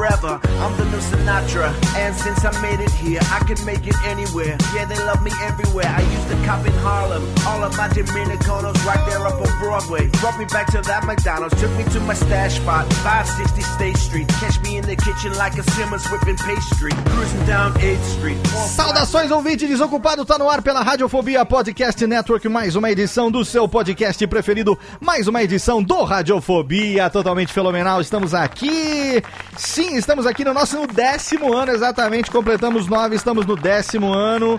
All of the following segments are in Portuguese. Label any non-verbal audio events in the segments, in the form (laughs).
Forever. I'm the new Sinatra. And since I made it here, I can make it anywhere. Yeah, they love me everywhere. I used to cop in Harlem. All of my Dominicanos right there up on Broadway. Brought me back to that McDonald's. Took me to my stash spot, 560 State Street. Catch me in the kitchen like a Simmons whipping pastry. Cruising down 8th Street. Saudações, ouvinte desocupado, tá no ar pela Radiofobia Podcast Network, mais uma edição do seu podcast preferido, mais uma edição do Radiofobia, totalmente fenomenal, estamos aqui, sim, estamos aqui no nosso décimo ano, exatamente, completamos nove, estamos no décimo ano,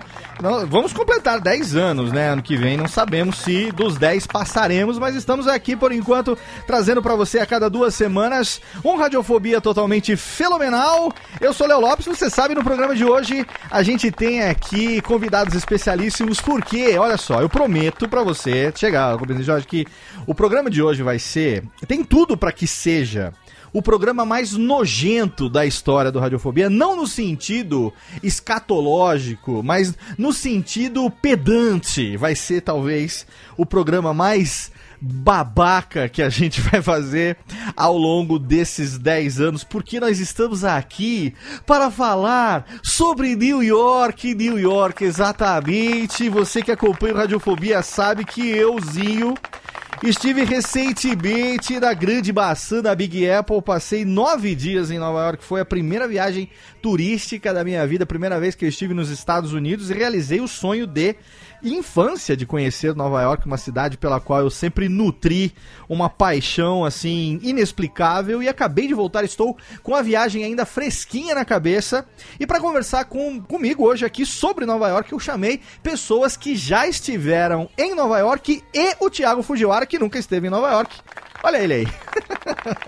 vamos completar dez anos, né, ano que vem, não sabemos se dos dez passaremos, mas estamos aqui, por enquanto, trazendo pra você a cada duas semanas um Radiofobia totalmente fenomenal, eu sou Léo Lopes, você sabe, no programa de hoje a gente tem aqui convidados especialíssimos, porque, olha só, eu prometo pra você, chegar, Jorge, que o programa de hoje vai ser, tem tudo pra que seja o programa mais nojento da história do Radiofobia, não no sentido escatológico, mas no sentido pedante. Vai ser talvez o programa mais babaca que a gente (laughs) vai fazer ao longo desses 10 anos, porque nós estamos aqui para falar sobre New York, New York, exatamente. Você que acompanha o Radiofobia sabe que euzinho Estive recentemente na grande maçã da Big Apple, passei nove dias em Nova York, foi a primeira viagem turística da minha vida, primeira vez que eu estive nos Estados Unidos e realizei o sonho de infância de conhecer Nova York, uma cidade pela qual eu sempre nutri uma paixão assim inexplicável e acabei de voltar, estou com a viagem ainda fresquinha na cabeça e para conversar com, comigo hoje aqui sobre Nova York eu chamei pessoas que já estiveram em Nova York e o Thiago Fujiwara que nunca esteve em Nova York. Olha ele aí.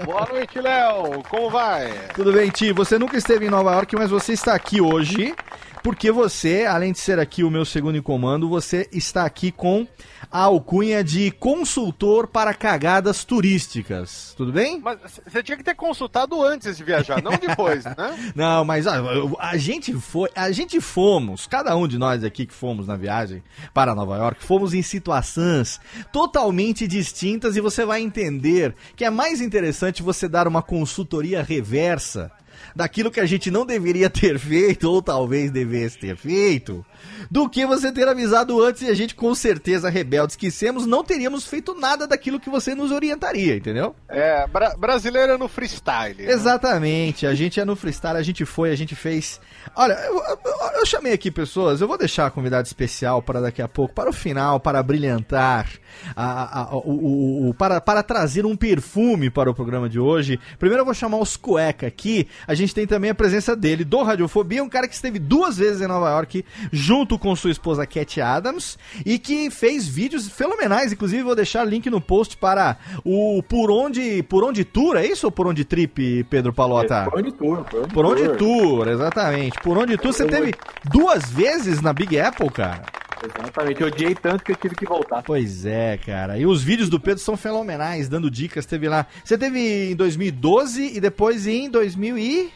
Boa noite, Léo. Como vai? Tudo bem, Ti? Você nunca esteve em Nova York, mas você está aqui hoje porque você, além de ser aqui o meu segundo em comando, você está aqui com a alcunha de consultor para cagadas turísticas. Tudo bem? Mas você tinha que ter consultado antes de viajar, não depois, né? (laughs) Não, mas eu- a gente foi, a gente fomos, cada um de nós aqui que fomos na viagem para Nova York, fomos em situações totalmente distintas e você vai entender que é mais interessante você dar uma consultoria reversa daquilo que a gente não deveria ter feito ou talvez devesse ter feito, do que você ter avisado antes e a gente com certeza rebeldes que semos não teríamos feito nada daquilo que você nos orientaria, entendeu? É, bra brasileiro no freestyle. né? Exatamente, a gente é no freestyle, a gente foi, a gente fez. Olha, eu, eu- eu chamei aqui pessoas, eu vou deixar a convidada especial para daqui a pouco, para o final, para brilhantar a- a- o, o- o- para, para trazer um perfume para o programa de hoje. Primeiro eu vou chamar os cueca aqui. A gente tem também a presença dele, do Radiofobia, um cara que esteve duas vezes em Nova York, junto com sua esposa Cat Adams, e que fez vídeos fenomenais. Inclusive, vou deixar link no post para o Por Onde, por onde Tour, é isso ou Por Onde Trip, Pedro Palota? Por onde tour, por onde Por onde tour. tour, exatamente. Por onde tour, você teve duas vezes na Big Apple, cara. Exatamente, eu odiei tanto que eu tive que voltar. Pois é, cara. E os vídeos do Pedro são fenomenais, dando dicas. Teve lá. Você teve em 2012 e depois em 2000 e...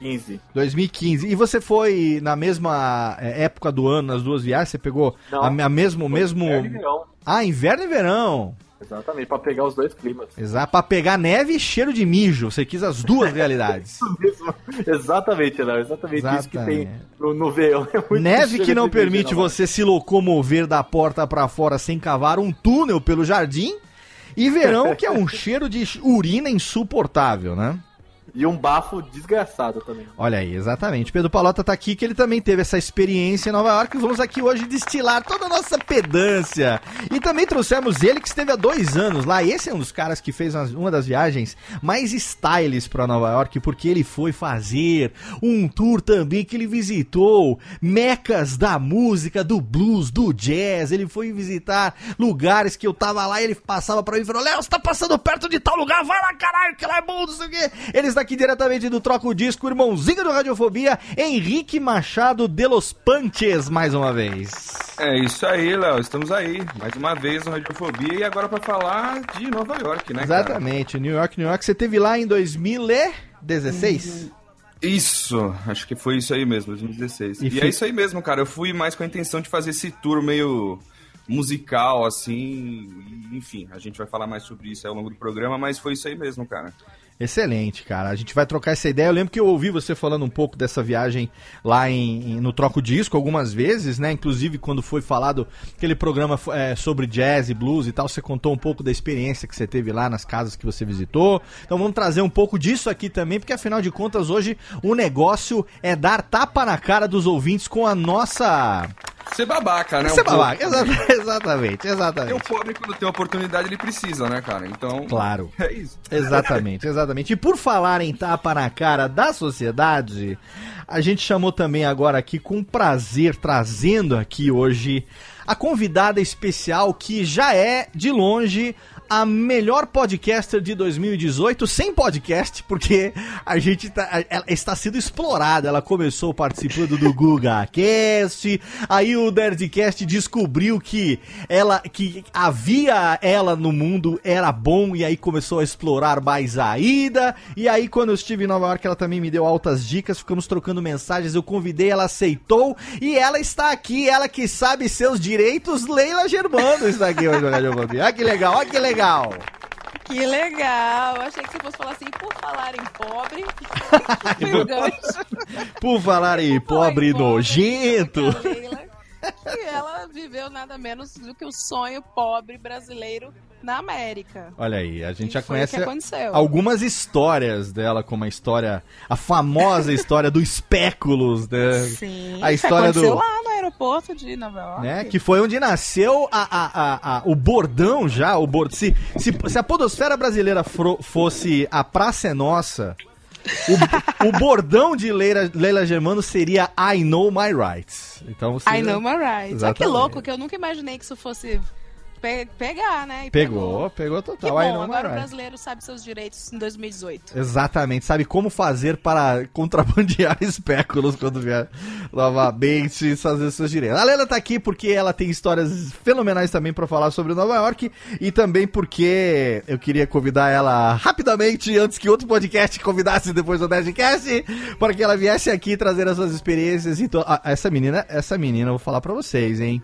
15. 2015. E você foi na mesma é, época do ano, nas duas viagens? Você pegou Não. a, a mesmo. mesmo... Inverno e verão. Ah, inverno e verão. Exatamente, pra pegar os dois climas. Exato. Pra pegar neve e cheiro de mijo. Você quis as duas (laughs) realidades. Exatamente, Léo, exatamente, isso que tem Exatamente. no, no verão. (laughs) É Neve que não permite bebida, você se locomover da porta pra fora sem cavar um túnel pelo jardim. E verão que é um (laughs) cheiro de urina insuportável, né? E um bafo desgraçado também. Olha aí, exatamente. Pedro Palota tá aqui que ele também teve essa experiência em Nova York. e Vamos aqui hoje destilar toda a nossa pedância. E também trouxemos ele que esteve há dois anos lá. Esse é um dos caras que fez uma das viagens mais stylish para Nova York, porque ele foi fazer um tour também que ele visitou mecas da música, do blues, do jazz. Ele foi visitar lugares que eu tava lá e ele passava pra mim e falou: Léo, você tá passando perto de tal lugar, vai lá, caralho, que lá é bom, não sei o quê. Ele está aqui diretamente do Troca o Disco, irmãozinho do Radiofobia, Henrique Machado de Los Panches, mais uma vez. É isso aí, Léo. Estamos aí, mais uma vez no Radiofobia e agora pra falar de Nova York, né? cara? Exatamente, New York, New York. Você teve lá em 2016? Isso, acho que foi isso aí mesmo, 2016. E E, fi- é isso aí mesmo, cara. Eu fui mais com a intenção de fazer esse tour meio musical, assim. enfim, a gente vai falar mais sobre isso ao longo do programa, mas foi isso aí mesmo, cara. Excelente, cara. A gente vai trocar essa ideia. Eu lembro que eu ouvi você falando um pouco dessa viagem lá em, em- no Troco Disco algumas vezes, né? Inclusive quando foi falado aquele programa é, sobre jazz e blues e tal, você contou um pouco da experiência que você teve lá nas casas que você visitou. Então vamos trazer um pouco disso aqui também, porque afinal de contas hoje o negócio é dar tapa na cara dos ouvintes com a nossa. Ser babaca, né? Ser babaca. Exa- (laughs) Exatamente, Porque o exatamente. pobre, quando tem oportunidade, ele precisa, né, cara? Então. Claro. (laughs) É isso. Exatamente, exatamente. E por falar em tapa na cara da sociedade, a gente chamou também agora aqui com prazer, trazendo aqui hoje a convidada especial que já é, de longe, a melhor podcaster de 2018, sem podcast, porque a gente tá, ela está sendo explorada. Ela começou participando do Guga Cast, aí o Nerdcast descobriu que ela que havia ela no mundo era bom e aí começou a explorar mais a ida. E aí quando eu estive em Nova York, ela também me deu altas dicas, ficamos trocando mensagens, eu convidei, ela aceitou e ela está aqui, ela que sabe seus direitos, Leila Germano está aqui hoje. Olha que legal, olha que legal. Que legal! Achei que você fosse falar assim, por falar em pobre. (laughs) Por falar em pobre Foi nojento. Que ela viveu nada menos do que o sonho pobre brasileiro na América. Olha aí, a gente E já conhece algumas histórias dela, como a história, a famosa história do (laughs) Espéculos, né? Sim, a história do- lá no aeroporto de Nova York. né? Que foi onde nasceu a, a- a- a- o bordão já, o bord... se, se, se a podosfera brasileira fro- fosse a Praça é Nossa, o, o bordão de Leila, Leila Germano seria I Know My Rights. Então você I know my rights. Olha que Exatamente. louco, que eu nunca imaginei que isso fosse pe- pegar, né? E pegou, pegou Que total. Bom, Know My agora o brasileiro sabe seus direitos em 2018. Exatamente, sabe como fazer para contrabandear (laughs) espéculos quando vier novamente (laughs) fazer seus direitos. A Leila tá aqui porque ela tem histórias fenomenais também para falar sobre Nova York e também porque eu queria convidar ela rapidamente antes que outro podcast convidasse depois do Nerdcast para que ela viesse aqui trazer as suas experiências. Então, ah, essa menina, essa menina, eu vou falar para vocês, hein.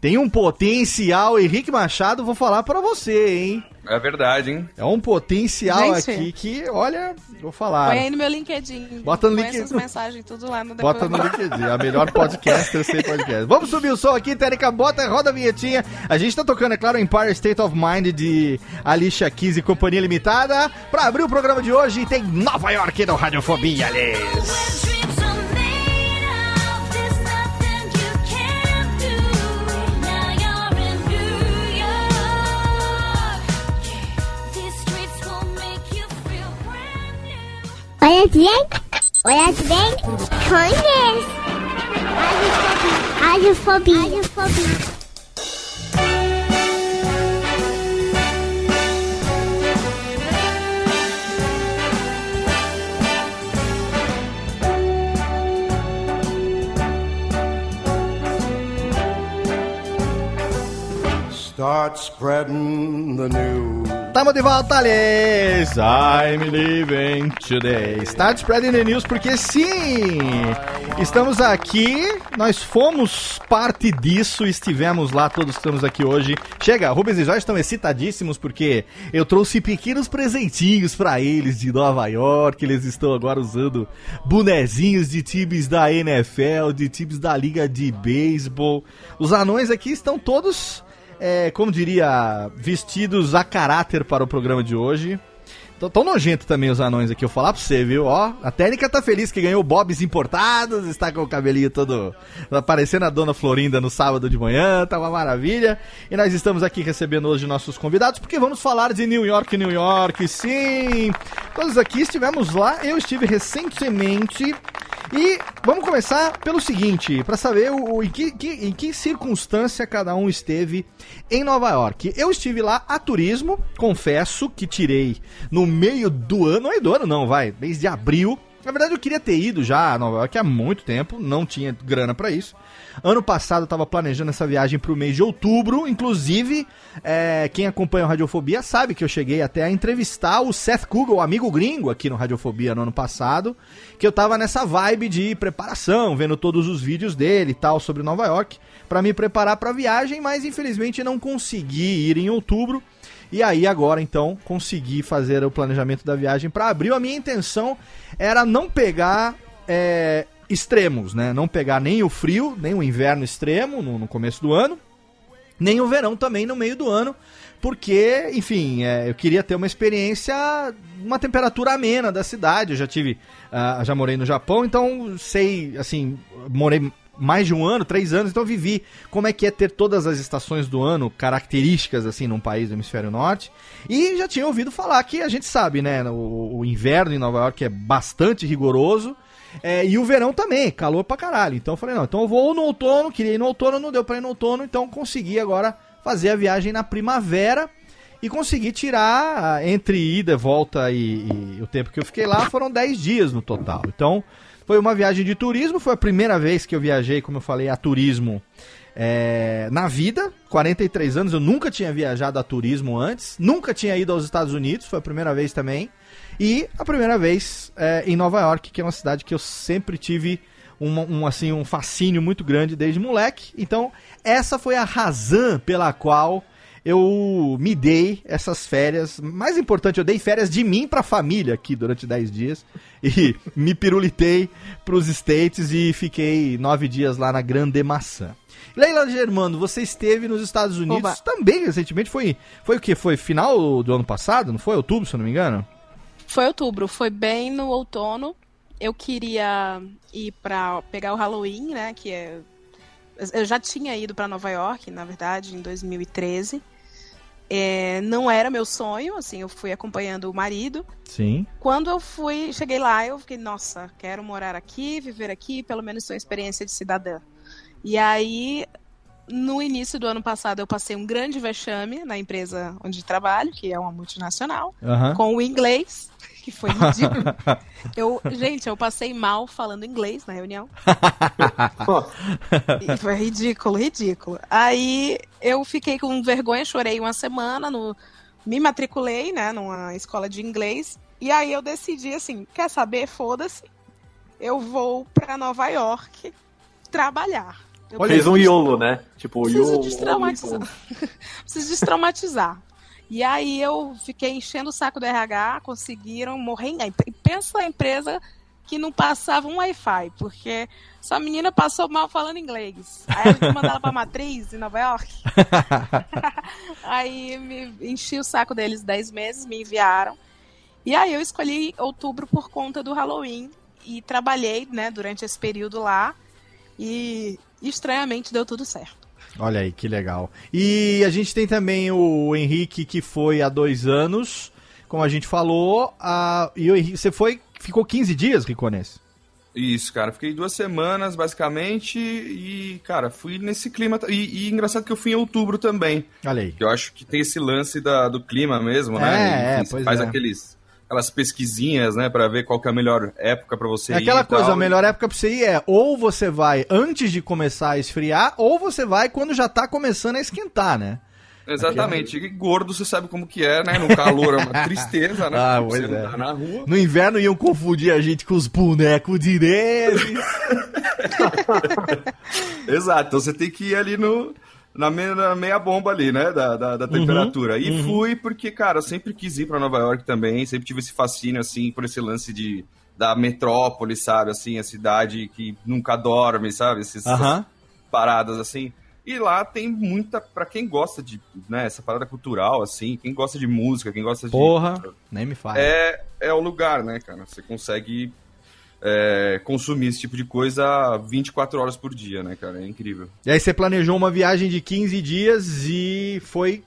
Tem um potencial, Henrique Machado, vou falar pra você, hein. É verdade, hein? É um potencial Gente. aqui que, olha, vou falar. Põe aí no meu LinkedIn. Bota no LinkedIn. essas mensagens tudo lá no Bota no LinkedIn, a melhor podcaster sem podcast. Vamos subir o som aqui, Térica, bota, roda a vinhetinha. A gente tá tocando, é claro, Empire State of Mind de Alicia Keys e Companhia Limitada. Pra abrir o programa de hoje, tem Nova York no Radiofobia, Alice. おやつでんおやつでんこんですアルフォビアルフォビアルフォビ「Start spreading the news Tamo de volta, Alice. I'm living today. Start spreading the news, porque sim, estamos aqui, nós fomos parte disso, estivemos lá, todos estamos aqui hoje. Chega, Rubens e Jorge estão excitadíssimos porque eu trouxe pequenos presentinhos pra eles de Nova York. Eles estão agora usando bonezinhos de times da NFL, de times da Liga de Beisebol. Os anões aqui estão todos é, como diria, vestidos a caráter para o programa de hoje. Tão, tão nojento também os anões aqui, eu falar pra você, viu? Ó, a técnica tá feliz que ganhou bobs importados, está com o cabelinho todo aparecendo a dona Florinda no sábado de manhã, tá uma maravilha. E nós estamos aqui recebendo hoje nossos convidados, porque vamos falar de New York, New York, sim! Todos aqui estivemos lá, eu estive recentemente. E vamos começar pelo seguinte, para saber o, o- em, que, que- em que circunstância cada um esteve em Nova York. Eu estive lá a turismo, confesso que tirei no meio do ano, não é do ano não, vai, mês de abril. Na verdade eu queria ter ido já a Nova York há muito tempo, não tinha grana para isso. Ano passado eu tava planejando essa viagem pro mês de outubro, inclusive é, quem acompanha o Radiofobia sabe que eu cheguei até a entrevistar o Seth Kugel, o amigo gringo aqui no Radiofobia no ano passado, que eu tava nessa vibe de preparação, vendo todos os vídeos dele e tal sobre Nova York, pra me preparar pra viagem, mas infelizmente não consegui ir em outubro. E aí agora então consegui fazer o planejamento da viagem para abril. A minha intenção era não pegar é, extremos, né? Não pegar nem o frio, nem o inverno extremo no, no começo do ano, nem o verão também no meio do ano, porque, enfim, é, eu queria ter uma experiência, uma temperatura amena da cidade. Eu já tive, ah, já morei no Japão, então sei, assim, morei mais de um ano, três anos, então vivi como é que é ter todas as estações do ano características, assim, num país do hemisfério norte. E já tinha ouvido falar que a gente sabe, né, o, o inverno em Nova York é bastante rigoroso. É, e o verão também, calor pra caralho. Então eu falei, não, então eu vou no outono, queria ir no outono, não deu pra ir no outono, então consegui agora fazer a viagem na primavera e consegui tirar ah, entre ida, volta e, e o tempo que eu fiquei lá, foram 10 dias no total. Então foi uma viagem de turismo, foi a primeira vez que eu viajei, como eu falei, a turismo é, na vida. 43 anos, eu nunca tinha viajado a turismo antes, nunca tinha ido aos Estados Unidos, foi a primeira vez também. E a primeira vez é, em Nova York, que é uma cidade que eu sempre tive uma- um, assim, um fascínio muito grande desde moleque. Então, essa foi a razão pela qual eu me dei essas férias. Mais importante, eu dei férias de mim pra família aqui durante 10 dias. E (laughs) me pirulitei pros States e fiquei nove dias lá na Grande Maçã. Leila Germano, você esteve nos Estados Unidos Oba. também recentemente. Foi, foi o que? Foi final do ano passado? Não foi? Outubro, se eu não me engano? Foi outubro, foi bem no outono. Eu queria ir pra pegar o Halloween, né? Que é. Eu já tinha ido pra Nova York, na verdade, em 2013. É, não era meu sonho, assim, eu fui acompanhando o marido. Sim. Quando eu fui, cheguei lá, eu fiquei, nossa, quero morar aqui, viver aqui, pelo menos ter uma experiência de cidadã. E aí, no início do ano passado, eu passei um grande vexame na empresa onde trabalho, que é uma multinacional, Aham. com o inglês, que foi ridículo. (laughs) eu, gente, eu passei mal falando inglês na reunião. E foi ridículo, ridículo. Aí eu fiquei com vergonha, chorei uma semana, no, me matriculei, né, numa escola de inglês. E aí eu decidi assim, quer saber? Foda-se. Eu vou pra Nova York trabalhar. Eu Fez um iolo, né? Tipo, Preciso iolo. destraumatizar. (laughs) Preciso destraumatizar. E aí eu fiquei enchendo o saco do RH, conseguiram morrer. em- e Pensa a empresa que não passava um Wi-Fi, porque sua menina passou mal falando inglês. Aí gente mandou ela pra matriz em Nova York. (laughs) (laughs) aí me enchi o saco deles 10 meses, me enviaram. E aí eu escolhi outubro por conta do Halloween e trabalhei, né, durante esse período lá. E estranhamente deu tudo certo. Olha aí, que legal. E a gente tem também o Henrique, que foi há dois anos, como a gente falou. A... E o Henrique, você foi ficou 15 dias, Ricones? Isso, cara. Fiquei duas semanas, basicamente, e, cara, fui nesse clima. E, e engraçado que eu fui em outubro também. Olha aí. Que eu acho que tem esse lance da, do clima mesmo, É, né? é, você pois faz é. aqueles, aquelas pesquisinhas, né, pra ver qual que é a melhor época pra você É ir. aquela e tal. coisa, a melhor época pra você ir é ou você vai antes de começar a esfriar, ou você vai quando já tá começando a esquentar, né? Exatamente. E gordo, você sabe como que é, né? No calor é uma (laughs) tristeza, né? Ah, você pois é. andar na rua. No inverno iam confundir a gente com os bonecos de neve. (laughs) Exato, então você tem que ir ali no, na, meia, na meia bomba ali, né, da, da, da temperatura. e fui porque, cara, eu sempre quis ir pra Nova York também, sempre tive esse fascínio, assim, por esse lance de, da metrópole, sabe, assim, a cidade que nunca dorme, sabe, esses, Aham. essas paradas, assim. E lá tem muita, pra quem gosta de, né, essa parada cultural, assim, quem gosta de música, quem gosta de... Porra, nem me fala. É, é o lugar, né, cara? Você consegue é, consumir esse tipo de coisa 24 horas por dia, né, cara? É incrível. E aí você planejou uma viagem de 15 dias e foi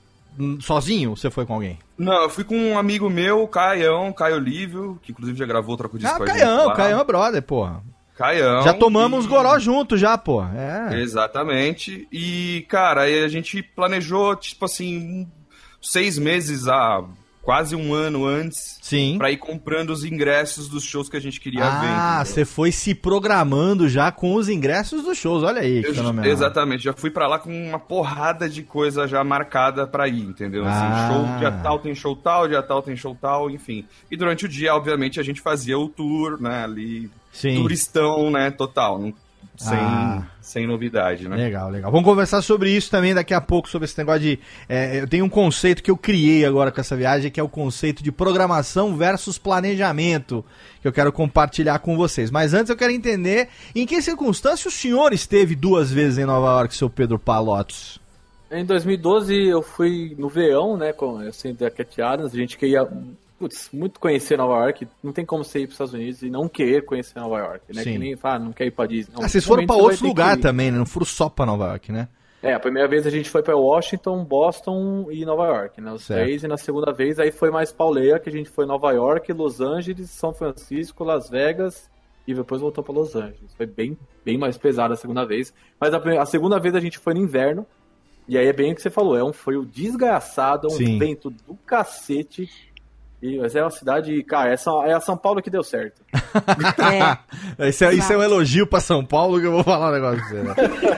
sozinho ou você foi com alguém? Não, eu fui com um amigo meu, Caião, Caio Olívio, que inclusive já gravou Troco de Ah, com gente Caião. Caião é brother, porra. Caião. Já tomamos e- goró junto já, pô. É. Exatamente. E, cara, aí a gente planejou, tipo assim, seis meses a quase um ano antes Sim. pra ir comprando os ingressos dos shows que a gente queria ver. Ah, você foi se programando já com os ingressos dos shows. Olha aí, Eu- fenomenal. exatamente, já fui pra lá com uma porrada de coisa já marcada pra ir, entendeu? Assim, Ah. show, dia tal tem show tal, dia tal tem show tal, enfim. E durante o dia, obviamente, a gente fazia o tour, né, ali, Sim. turistão, né, total, não- sem, Ah. sem novidade, né? Legal, legal. Vamos conversar sobre isso também daqui a pouco, sobre esse negócio de. é, eu tenho um conceito que eu criei agora com essa viagem, que é o conceito de programação versus planejamento, que eu quero compartilhar com vocês. Mas antes eu quero entender em que circunstância o senhor esteve duas vezes em Nova York, seu Pedro Palotos. Em 2012 eu fui no verão, né, com assim, da Cat Adams, a gente queria putz, muito conhecer Nova York, não tem como você ir para os Estados Unidos e não querer conhecer Nova York, né, Sim. que nem falar, não quer ir para Disney. Não, Ah, vocês foram outros que lugares ir. também, né? Não foram só pra Nova York, né? É, a primeira vez a gente foi para Washington, Boston e Nova York, né, os Certo. três, e na segunda vez aí foi mais pauleira, que a gente foi Nova York, Los Angeles, São Francisco, Las Vegas e depois voltou para Los Angeles. Foi bem, bem mais pesado a segunda vez, mas a, a segunda vez a gente foi no inverno, e aí é bem o que você falou, é um frio desgraçado, um Sim. vento do cacete. E, mas é uma cidade, cara, é, São, é a São Paulo que deu certo. É. (laughs) Isso é, isso é um elogio pra São Paulo que eu vou falar um negócio pra você, né?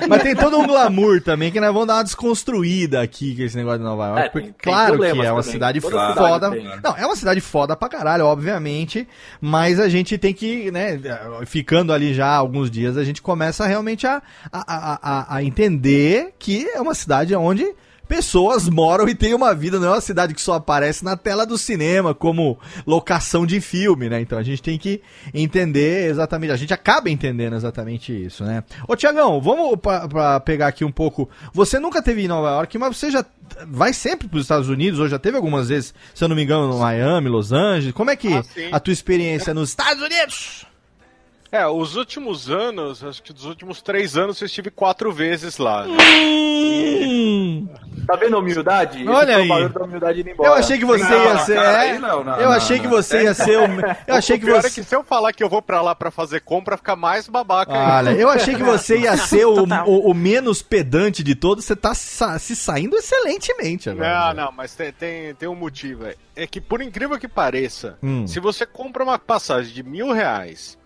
Mas tem todo um glamour também que nós vamos dar uma desconstruída aqui com esse negócio de Nova York. É, tem- porque, tem claro que problemas é uma também. cidade Toda foda. cidade tem. Não, é uma cidade foda pra caralho, obviamente. Mas a gente tem que, né, ficando ali já alguns dias, a gente começa realmente a, a, a- a entender que é uma cidade onde pessoas moram e têm uma vida, não é uma cidade que só aparece na tela do cinema como locação de filme, né? Então a gente tem que entender exatamente, a gente acaba entendendo exatamente isso, né? Ô Tiagão, vamos pra pegar aqui um pouco. Você nunca teve em Nova York, mas você já vai sempre para os Estados Unidos, ou já teve algumas vezes, se eu não me engano, no Miami, Los Angeles. Como é que Ah, a tua experiência nos Estados Unidos? É, os últimos anos, acho que dos últimos três anos eu estive quatro vezes lá. né? Hum, Tá vendo a humildade? Olha aí. o barulho da humildade indo embora. eu achei que você Não, ia ser. cara, é, não, não, eu não, achei não. que você ia ser. o- Eu achei que o pior você. é que se eu falar que eu vou pra lá pra fazer compra, fica mais babaca ainda. Olha, eu achei que você ia (laughs) ser o, o- o menos pedante de todos. Você tá sa- se saindo excelentemente agora. Não, não, mas tem, tem, tem um motivo. é. É que, por incrível que pareça, Hum. se você compra uma passagem de mil reais,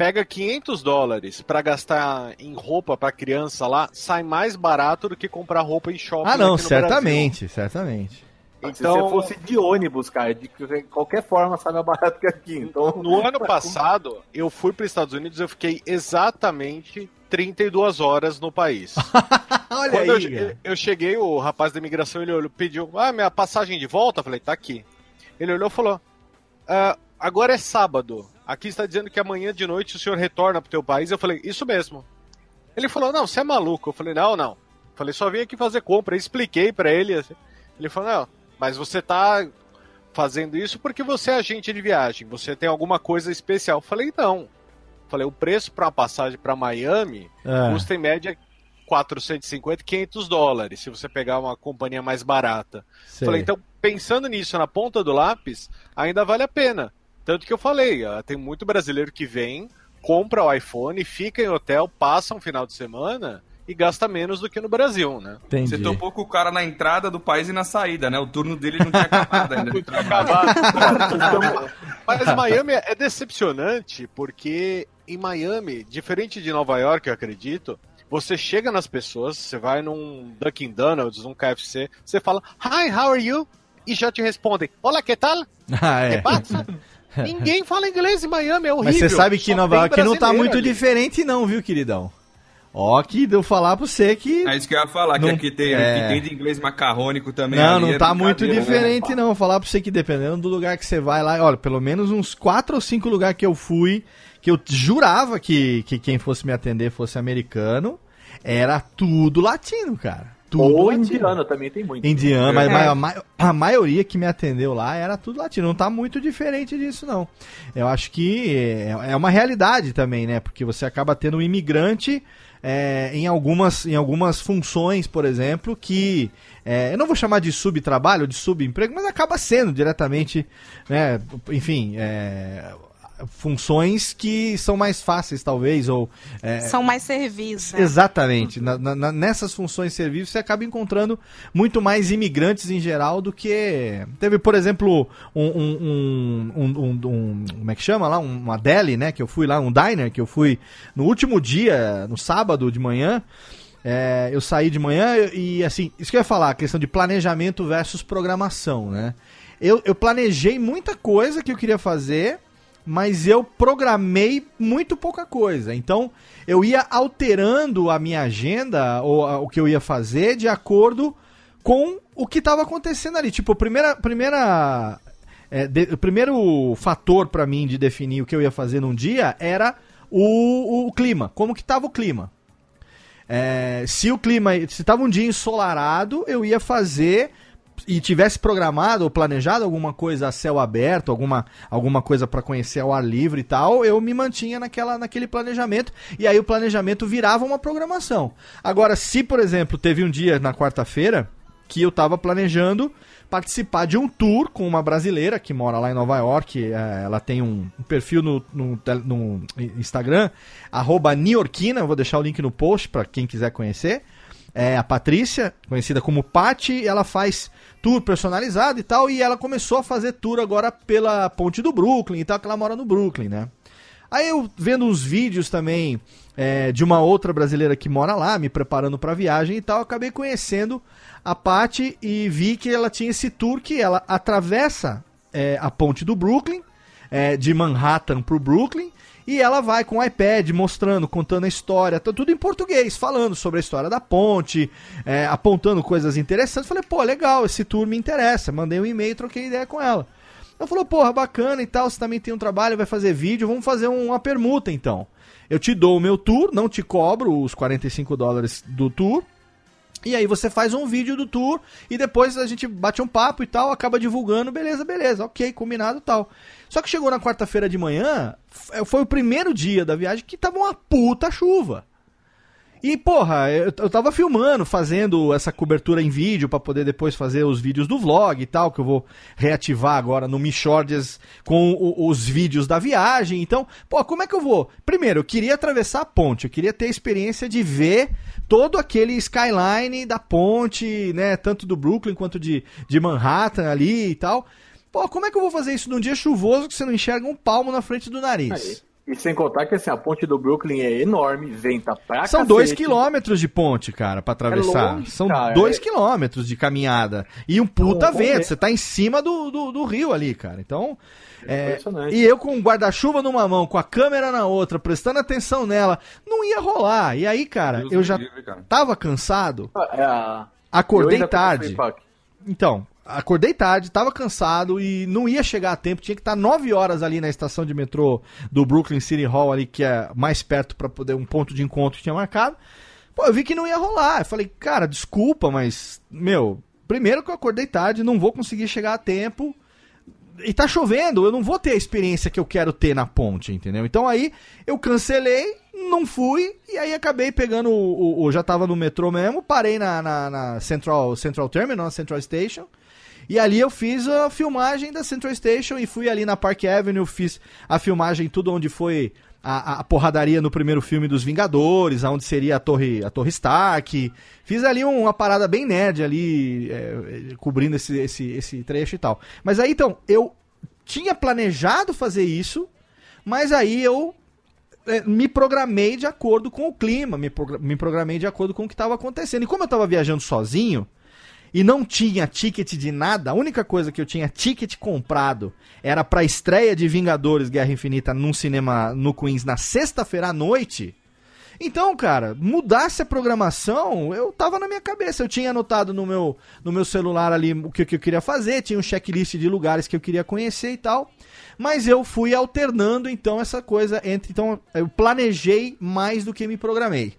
pega 500 dólares pra gastar em roupa pra criança lá, sai mais barato do que comprar roupa em shopping. Ah, não, aqui no certamente, certamente. Brasil. Se Então, você fosse de ônibus, cara, de qualquer forma sai mais barato que aqui. Então, no ano passado, eu fui para os Estados Unidos, eu fiquei exatamente 32 horas no país. (laughs) Olha Quando eu, aí. eu, eu cheguei, o rapaz da imigração ele olhou, pediu, ah, minha passagem de volta? Eu falei, tá aqui. Ele olhou e falou, "Ah, agora é sábado. Aqui está dizendo que amanhã de noite o senhor retorna pro teu país. Eu falei, isso mesmo. Ele falou, não, você é maluco. Eu falei, não, não. Eu falei, só vim aqui fazer compra. Eu expliquei pra ele. assim. Ele falou, não, mas você tá fazendo isso porque você é agente de viagem. Você tem alguma coisa especial. Eu falei, não. Falei, o preço para uma passagem para Miami É. custa em média 450, 500 dólares, se você pegar uma companhia mais barata. Sei. Falei, então, pensando nisso na ponta do lápis, ainda vale a pena. Tanto que eu falei, tem muito brasileiro que vem, compra o iPhone, fica em hotel, passa um final de semana e gasta menos do que no Brasil, né? Entendi. Você topou com o cara na entrada do país e na saída, né? O turno dele não tinha acabado ainda. (laughs) Muito acabado. Mas Miami é decepcionante porque em Miami, diferente de Nova York, eu acredito, você chega nas pessoas, você vai num Dunkin' Donuts, num KFC, você fala, Hi, how are you? E já te respondem, Olá, que tal? Ah, Que é. passa? (laughs) (laughs) Ninguém fala inglês em Miami, é horrível. Mas você sabe que Só Nova York não tá muito ali. diferente não, viu, queridão? Ó, que deu falar pra você que... É isso que eu ia falar, que Não- aqui tem, é. aqui tem de inglês macarrônico também. Não, ali, não é tá muito né? diferente não. Vou falar pra você que dependendo do lugar que você vai lá, olha, pelo menos uns quatro ou cinco lugares que eu fui, que eu jurava que, que quem fosse me atender fosse americano, era tudo latino, cara. Tudo Ou latino. indiano também tem muito. Indiano, mas, É. mas a, a maioria que me atendeu lá era tudo latino. Não tá muito diferente disso, não. Eu acho que é, é uma realidade também, né? Porque você acaba tendo um imigrante é, em, algumas, em algumas funções, por exemplo, que. é, eu não vou chamar de subtrabalho, de subemprego, mas acaba sendo diretamente, né? Enfim, é, funções que são mais fáceis, talvez, ou. é, São mais serviços, né? Exatamente. Na- na- nessas funções de serviço, você acaba encontrando muito mais imigrantes em geral do que. Teve, por exemplo, um. um, um, um- um- como é que chama lá? Um- Uma deli, né? Que eu fui lá, um diner, que eu fui no último dia, no sábado de manhã. É, eu saí de manhã e, assim, isso que eu ia falar, a questão de planejamento versus programação, né? Eu, eu planejei muita coisa que eu queria fazer, mas eu programei muito pouca coisa. Então, eu ia alterando a minha agenda, ou a- o que eu ia fazer, de acordo com o que estava acontecendo ali. Tipo, primeira. primeira é, de- o primeiro fator para mim de definir o que eu ia fazer num dia era o, o clima. Como que tava o clima. É, se o clima, se tava um dia ensolarado, eu ia fazer e tivesse programado ou planejado alguma coisa a céu aberto, alguma, alguma coisa para conhecer ao ar livre e tal, eu me mantinha naquela, naquele planejamento e aí o planejamento virava uma programação. Agora, se por exemplo teve um dia na quarta-feira que eu tava planejando participar de um tour com uma brasileira que mora lá em Nova York. é, ela tem um, perfil no, no no Instagram, arroba Niorquina, vou deixar o link no post para quem quiser conhecer. É a Patrícia, conhecida como Pati, ela faz tour personalizado e tal, e ela começou a fazer tour agora pela ponte do Brooklyn e tal, que ela mora no Brooklyn, né? Aí eu vendo uns vídeos também é, de uma outra brasileira que mora lá, me preparando pra viagem e tal, acabei conhecendo a Paty e vi que ela tinha esse tour que ela atravessa é, a ponte do Brooklyn, é, de Manhattan pro Brooklyn, e ela vai com o iPad mostrando, contando a história, tá tudo em português, falando sobre a história da ponte, é, apontando coisas interessantes. Falei, pô, legal, esse tour me interessa. Mandei um e-mail, troquei ideia com ela. Ela falou, porra, bacana e tal, você também tem um trabalho, vai fazer vídeo, vamos fazer um- uma permuta então. Eu te dou o meu tour, não te cobro os 45 dólares do tour. E aí você faz um vídeo do tour e depois a gente bate um papo e tal, acaba divulgando, beleza, beleza, ok, combinado tal. Só que chegou na quarta-feira de manhã, f- foi o primeiro dia da viagem que tava uma puta chuva. E, porra, eu, eu tava filmando, fazendo essa cobertura em vídeo pra poder depois fazer os vídeos do vlog e tal, que eu vou reativar agora no Michordias com o- os vídeos da viagem. Então, pô, como é que eu vou? Primeiro, eu queria atravessar a ponte, eu queria ter a experiência de ver todo aquele skyline da ponte, né, tanto do Brooklyn quanto de, de Manhattan ali e tal. Pô, como é que eu vou fazer isso num dia chuvoso que você não enxerga um palmo na frente do nariz? Aí. E sem contar que assim, a ponte do Brooklyn é enorme, venta pra São cacete. dois quilômetros de ponte, cara, pra atravessar. É longe, São cara. dois É- quilômetros de caminhada. E um puta Não, vento. Você tá em cima do, do, do rio ali, cara. Então. é, Impressionante. e eu com o guarda-chuva numa mão, com a câmera na outra, prestando atenção nela, não ia rolar. E aí, cara, Deus eu já livre, cara. tava cansado, É, a- eu acordei tarde. Então, acordei tarde, tava cansado e não ia chegar a tempo. Tinha que estar 9 horas ali na estação de metrô do Brooklyn City Hall, ali, que é mais perto pra poder um ponto de encontro que tinha marcado. Pô, eu vi que não ia rolar. Eu falei, cara, desculpa, mas, meu, primeiro que eu acordei tarde, não vou conseguir chegar a tempo. E tá chovendo, eu não vou ter a experiência que eu quero ter na ponte, entendeu? Então aí eu cancelei, não fui, e aí acabei pegando o. o- o- já tava no metrô mesmo, parei na, na, na Central, Central Terminal, na Central Station. E ali eu fiz a filmagem da Central Station e fui ali na Park Avenue, fiz a filmagem tudo onde foi a, a porradaria no primeiro filme dos Vingadores, aonde seria a Torre, a Torre Stark. Fiz ali um- uma parada bem nerd ali, é, cobrindo esse, esse, esse trecho e tal. Mas aí então, eu tinha planejado fazer isso, mas aí eu é, me programei de acordo com o clima, me programei de acordo com o que estava acontecendo. E como eu estava viajando sozinho e não tinha ticket de nada, a única coisa que eu tinha ticket comprado era pra estreia de Vingadores Guerra Infinita num cinema no Queens na sexta-feira à noite. Então, cara, mudasse a programação, eu tava na minha cabeça. Eu tinha anotado no meu, no meu celular ali o que, que eu queria fazer, tinha um checklist de lugares que eu queria conhecer e tal. Mas eu fui alternando então essa coisa entre. Então, eu planejei mais do que me programei.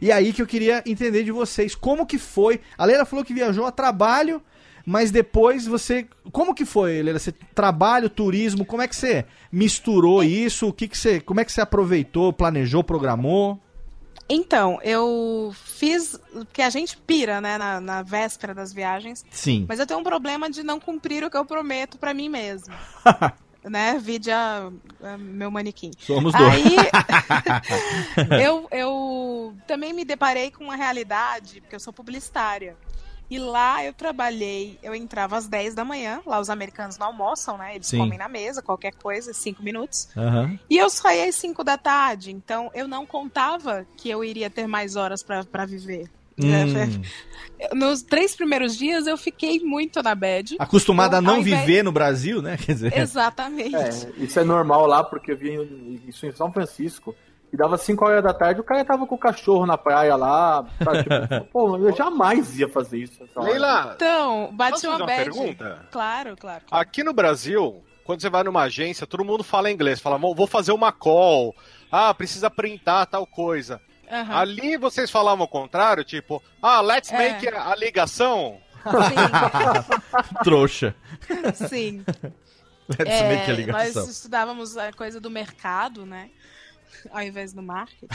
E aí que eu queria entender de vocês como que foi. A Leila falou que viajou a trabalho, mas depois você. Como que foi, Leila? Você trabalho, turismo, como é que você misturou isso? O que, que você. Como é que você aproveitou, planejou, programou? Então, eu fiz. Porque a gente pira, né, na, na véspera das viagens. Sim. Mas eu tenho um problema de não cumprir o que eu prometo pra mim mesmo. (laughs) né? Vide a, a meu manequim. Somos dois. Aí (laughs) eu, eu também me deparei com uma realidade, porque eu sou publicitária. E lá eu trabalhei, eu entrava às 10 da manhã, lá os americanos não almoçam, né? Eles Sim. comem na mesa, qualquer coisa, 5 minutos. Aham. E eu saía às 5 da tarde, então eu não contava que eu iria ter mais horas pra viver. Hum. Nos três primeiros dias eu fiquei muito na bad. Acostumada a Então, não invés- viver no Brasil, né? (laughs) Quer dizer. Exatamente. É, isso é normal lá, porque eu vi isso em São Francisco. E dava 5 horas da tarde, o cara tava com o cachorro na praia lá. Tá, tipo, (laughs) pô, eu jamais ia fazer isso. Leila, Então, bate uma fazer uma bad. pergunta? Claro, claro. Aqui no Brasil, quando você vai numa agência, todo mundo fala inglês. Fala, "Vou- vou fazer uma call. Ah, precisa printar tal coisa. Aham. Ali vocês falavam o contrário, tipo, ah, let's É. make a ligação. (laughs) Trouxa. Sim, sim. Let's É, make a ligação. nós estudávamos a coisa do mercado, né? Ao invés do marketing.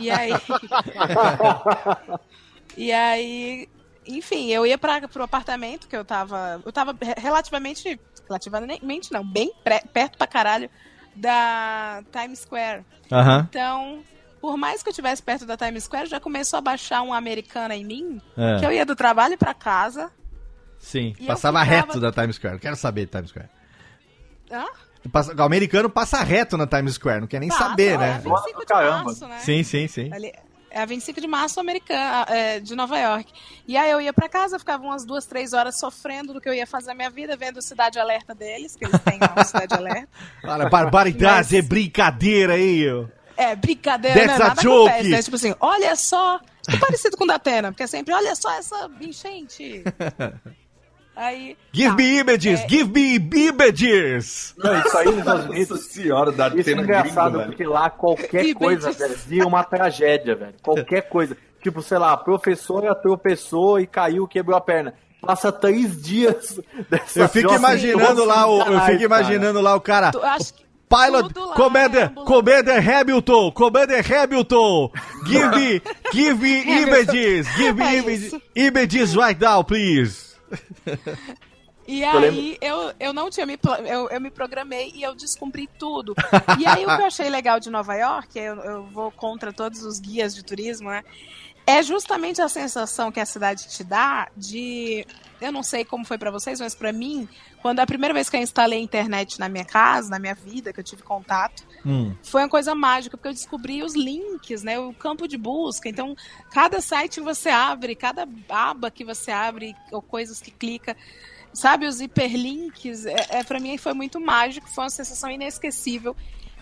E aí. (laughs) e aí. Enfim, eu ia para pro apartamento que eu tava. Eu tava re- relativamente. Relativamente não, bem pré- perto pra caralho da Times Square. Aham. Então, por mais que eu estivesse perto da Times Square, já começou a baixar uma americana em mim, É. que eu ia do trabalho pra casa. Sim. Eu Passava ficava- reto da Times Square. Não quero saber de Times Square. Hã? O americano passa reto na Times Square, não quer nem Passa, saber, é, né? 25 de Caramba. março, né? Sim, sim, sim. Ali- é a 25 de março americana, é, de Nova York. E aí eu ia pra casa, ficava umas duas, três horas sofrendo do que eu ia fazer na minha vida, vendo Cidade Alerta deles, que eles têm uma Cidade Alerta. (laughs) Para, barbaridade, Mas- é brincadeira aí. ó. É, brincadeira, That's né? Nada joke. acontece, né? Tipo assim, olha só, é parecido com o da Tena, porque é sempre, olha só essa enchente. (laughs) Aí, Give tá, me images, é- give me images. Não, isso aí nos Estados Nossa Unidos. (laughs) senhora, da Isso é Atena engraçado, gringo, velho. porque lá qualquer coisa, velho, vira uma tragédia, velho. Qualquer coisa. Tipo, sei lá, a professora tropeçou e caiu, quebrou a perna. Passa três dias (laughs) dessa Eu fico imaginando lá, o, eu fico cara. imaginando lá o cara. tu- acho que Pilot, Commander, é. Commander Hamilton, Commander Hamilton, give me, give me (laughs) images, give me É images, images right now, please. E aí eu, eu não tinha me eu, eu me programei e eu descumpri tudo. E aí o que eu achei legal de Nova York, eu, eu vou contra todos os guias de turismo, né? É justamente a sensação que a cidade te dá de eu não sei como foi pra vocês, mas pra mim, quando a primeira vez que eu instalei a internet na minha casa, na minha vida, que eu tive contato, Hum. foi uma coisa mágica, porque eu descobri os links, né? O campo de busca. Então, cada site que você abre, cada aba que você abre, ou coisas que clica, sabe, os hiperlinks, é, é, para mim foi muito mágico, foi uma sensação inesquecível,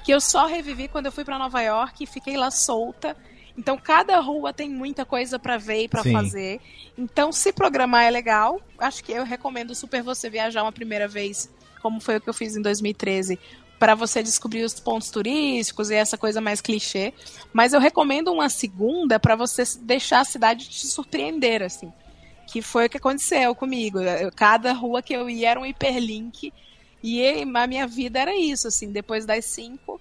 que eu só revivi quando eu fui para Nova York e fiquei lá solta. Então, cada rua tem muita coisa para ver e para fazer. Então, se programar é legal. Acho que eu recomendo super você viajar uma primeira vez, como foi o que eu fiz em 2013, para você descobrir os pontos turísticos e essa coisa mais clichê. Mas eu recomendo uma segunda para você deixar a cidade te surpreender, assim. Que foi o que aconteceu comigo. Eu- cada rua que eu ia era um hiperlink. E a minha vida era isso, assim. Depois das cinco,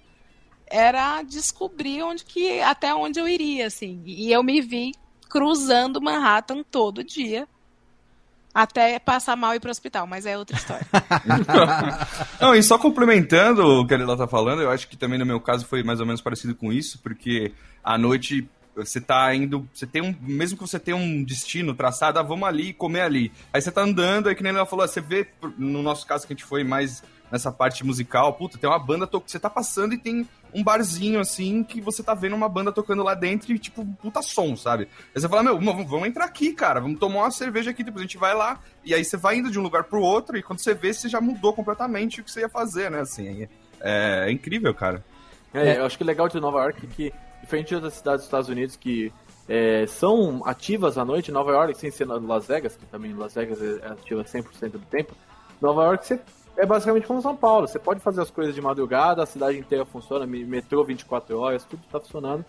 era descobrir onde que até onde eu iria, assim. E eu me vi cruzando Manhattan todo dia. Até passar mal e ir pro hospital, mas é outra história. (laughs) Não, e só complementando o que a Lila tá falando, eu acho que também no meu caso foi mais ou menos parecido com isso, porque à noite você tá indo, você tem um, mesmo que você tenha um destino traçado, ah, vamos ali comer ali. Aí você tá andando, aí que nem ela falou, você vê, no nosso caso que a gente foi mais nessa parte musical, puta, tem uma banda, to... você tá passando e tem um barzinho assim, que você tá vendo uma banda tocando lá dentro e tipo, puta som, sabe? Aí você fala, meu, vamos entrar aqui, cara, vamos tomar uma cerveja aqui, depois a gente vai lá, e aí você vai indo de um lugar pro outro, e quando você vê, você já mudou completamente o que você ia fazer, né, assim, é, é incrível, cara. É, eu acho que o legal de Nova York é que, diferente de outras cidades dos Estados Unidos que é, são ativas à noite, Nova York, sem ser Las Vegas, que também Las Vegas é ativa 100% do tempo, Nova York você, é basicamente como São Paulo, você pode fazer as coisas de madrugada, a cidade inteira funciona, me- metrô 24 horas, tudo tá funcionando.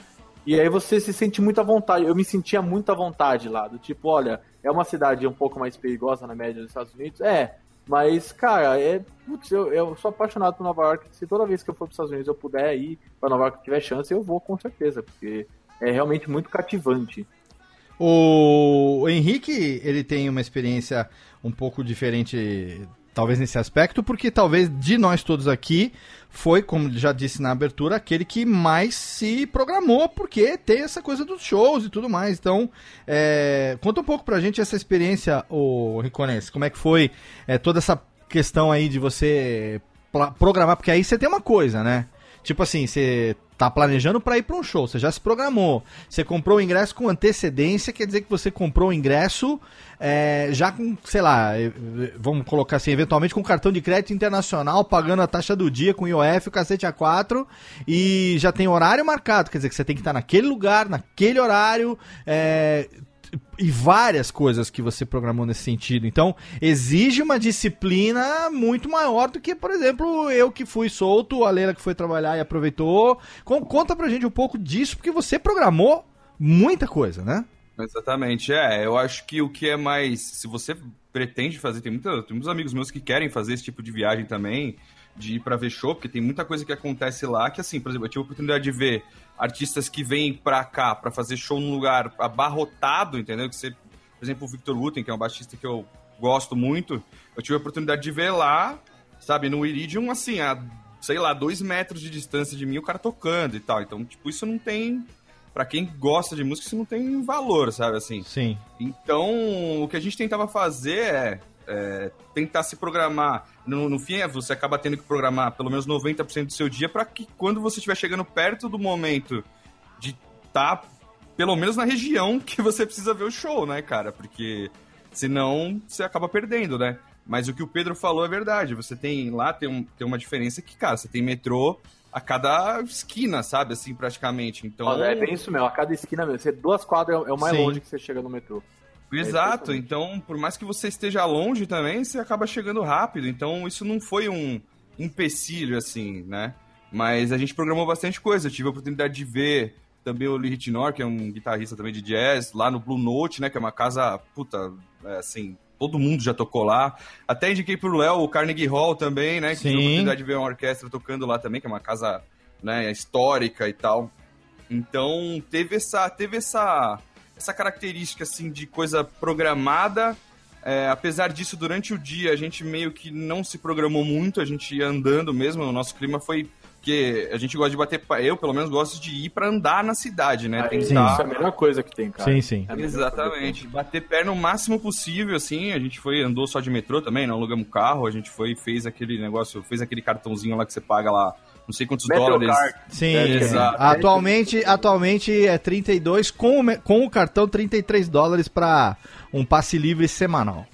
E aí você se sente muito à vontade. Eu me sentia muito à vontade lá, do tipo, olha, é uma cidade um pouco mais perigosa na média dos Estados Unidos, é, mas, cara, é. Putz, eu, eu sou apaixonado por Nova York. Se toda vez que eu for para os Estados Unidos eu puder ir para Nova York tiver chance, eu vou com certeza, porque é realmente muito cativante. O Henrique, ele tem uma experiência um pouco diferente, talvez nesse aspecto, porque talvez de nós todos aqui foi, como já disse na abertura, aquele que mais se programou, porque tem essa coisa dos shows e tudo mais. Então, é, conta um pouco pra gente essa experiência, o Ricones, como é que foi é, toda essa questão aí de você programar, porque aí você tem uma coisa, né? Tipo assim, você tá planejando pra ir pra um show, você já se programou, você comprou o ingresso com antecedência, quer dizer que você comprou o ingresso é, já com, sei lá, eh, vamos colocar assim, eventualmente com cartão de crédito internacional, pagando a taxa do dia com IOF, o cacete A4, e já tem horário marcado, quer dizer que você tem que estar naquele lugar, naquele horário, é, e várias coisas que você programou nesse sentido. Então, exige uma disciplina muito maior do que, por exemplo, eu que fui solto, a Leila que foi trabalhar e aproveitou. Con- Conta pra gente um pouco disso, porque você programou muita coisa, né? Exatamente, é. Eu acho que o que é mais. Se você pretende fazer, tem, muita, tem muitos amigos meus que querem fazer esse tipo de viagem também, de ir pra ver show, porque tem muita coisa que acontece lá que, assim, por exemplo, eu tive a oportunidade de ver artistas que vêm pra cá pra fazer show num lugar abarrotado, entendeu? Que você, por exemplo, o Victor Wooten, que é um baixista que eu gosto muito, eu tive a oportunidade de ver lá, sabe, no Iridium, assim, a, sei lá, dois metros de distância de mim, o cara tocando e tal. Então, tipo, isso não tem. Pra quem gosta de música, isso não tem valor, sabe, assim. Sim. Então, o que a gente tentava fazer é, é, tentar se programar. No, no fim, é, você acaba tendo que programar pelo menos 90% do seu dia para que quando você estiver chegando perto do momento de estar, pelo menos na região (laughs) que você precisa ver o show, né, cara? Porque senão você acaba perdendo, né? Mas o que o Pedro falou é verdade. Você tem lá, tem, um, tem uma diferença que, cara, você tem metrô a cada esquina, sabe? Assim, praticamente. Então. É bem isso mesmo, a cada esquina mesmo. Você, duas quadras é o mais Sim. longe que você chega no metrô. Exato, É, então por mais que você esteja longe também, você acaba chegando rápido. Então isso não foi um empecilho, assim, né? Mas a gente programou bastante coisa. Eu tive a oportunidade de ver também o Lee Ritenour, que é um guitarrista também de jazz, lá no Blue Note, né? Que é uma casa, puta, é, assim, todo mundo já tocou lá. Até indiquei pro Léo o Carnegie Hall também, né? Que tive a Sim. oportunidade de ver uma orquestra tocando lá também, que é uma casa né, histórica e tal. Então teve essa, teve essa, essa característica assim de coisa programada. É, apesar disso, durante o dia a gente meio que não se programou muito, a gente ia andando mesmo. O nosso clima foi que a gente gosta de bater, eu pelo menos gosto de ir pra andar na cidade, né? Aí, Tentar- Isso é a melhor coisa que tem, cara. Sim, sim. É Exatamente. Bater perna o máximo possível, assim. A gente foi, andou só de metrô também, não alugamos carro. A gente foi e fez aquele negócio, fez aquele cartãozinho lá que você paga lá, não sei quantos Metrocard. dólares. Sim, É, exato. atualmente, atualmente é 32 com, o com o cartão 33 dólares para um passe livre semanal.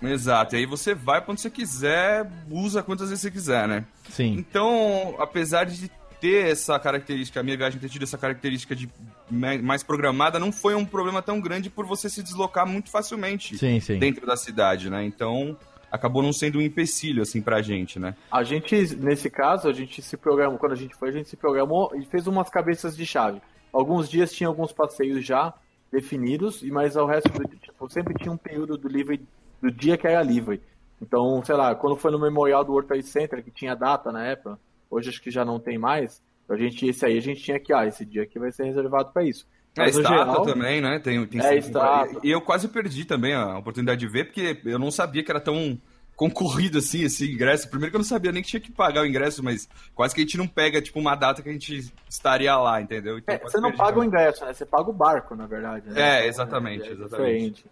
Exato. E aí você vai onde você quiser, usa quantas vezes você quiser, né? Sim. Então, apesar de ter essa característica, a minha viagem ter tido essa característica de mais programada, não foi um problema tão grande por você se deslocar muito facilmente Sim, sim. dentro da cidade, né? Então, acabou não sendo um empecilho, assim, pra gente, né? A gente, nesse caso, a gente se programou, quando a gente foi, a gente se programou e fez umas cabeças de chave. Alguns dias tinha alguns passeios já definidos, mas o resto do tipo, sempre tinha um período do livre, do dia que era livre. Então, sei lá, quando foi no memorial do World Trade Center, que tinha data na época, hoje acho que já não tem mais, A gente, esse aí a gente tinha que, ah, esse dia aqui vai ser reservado pra isso. É Mas, no estátua geral, também, né? Tem, tem É, estátua. E eu quase perdi também a oportunidade de ver, porque eu não sabia que era tão concorrido assim esse ingresso. Primeiro que eu não sabia nem que tinha que pagar o ingresso, mas quase que a gente não pega, tipo, uma data que a gente estaria lá, entendeu? Então, É, você não paga o também. ingresso, né? Você paga o barco, na verdade. né? É, exatamente, É exatamente. diferente.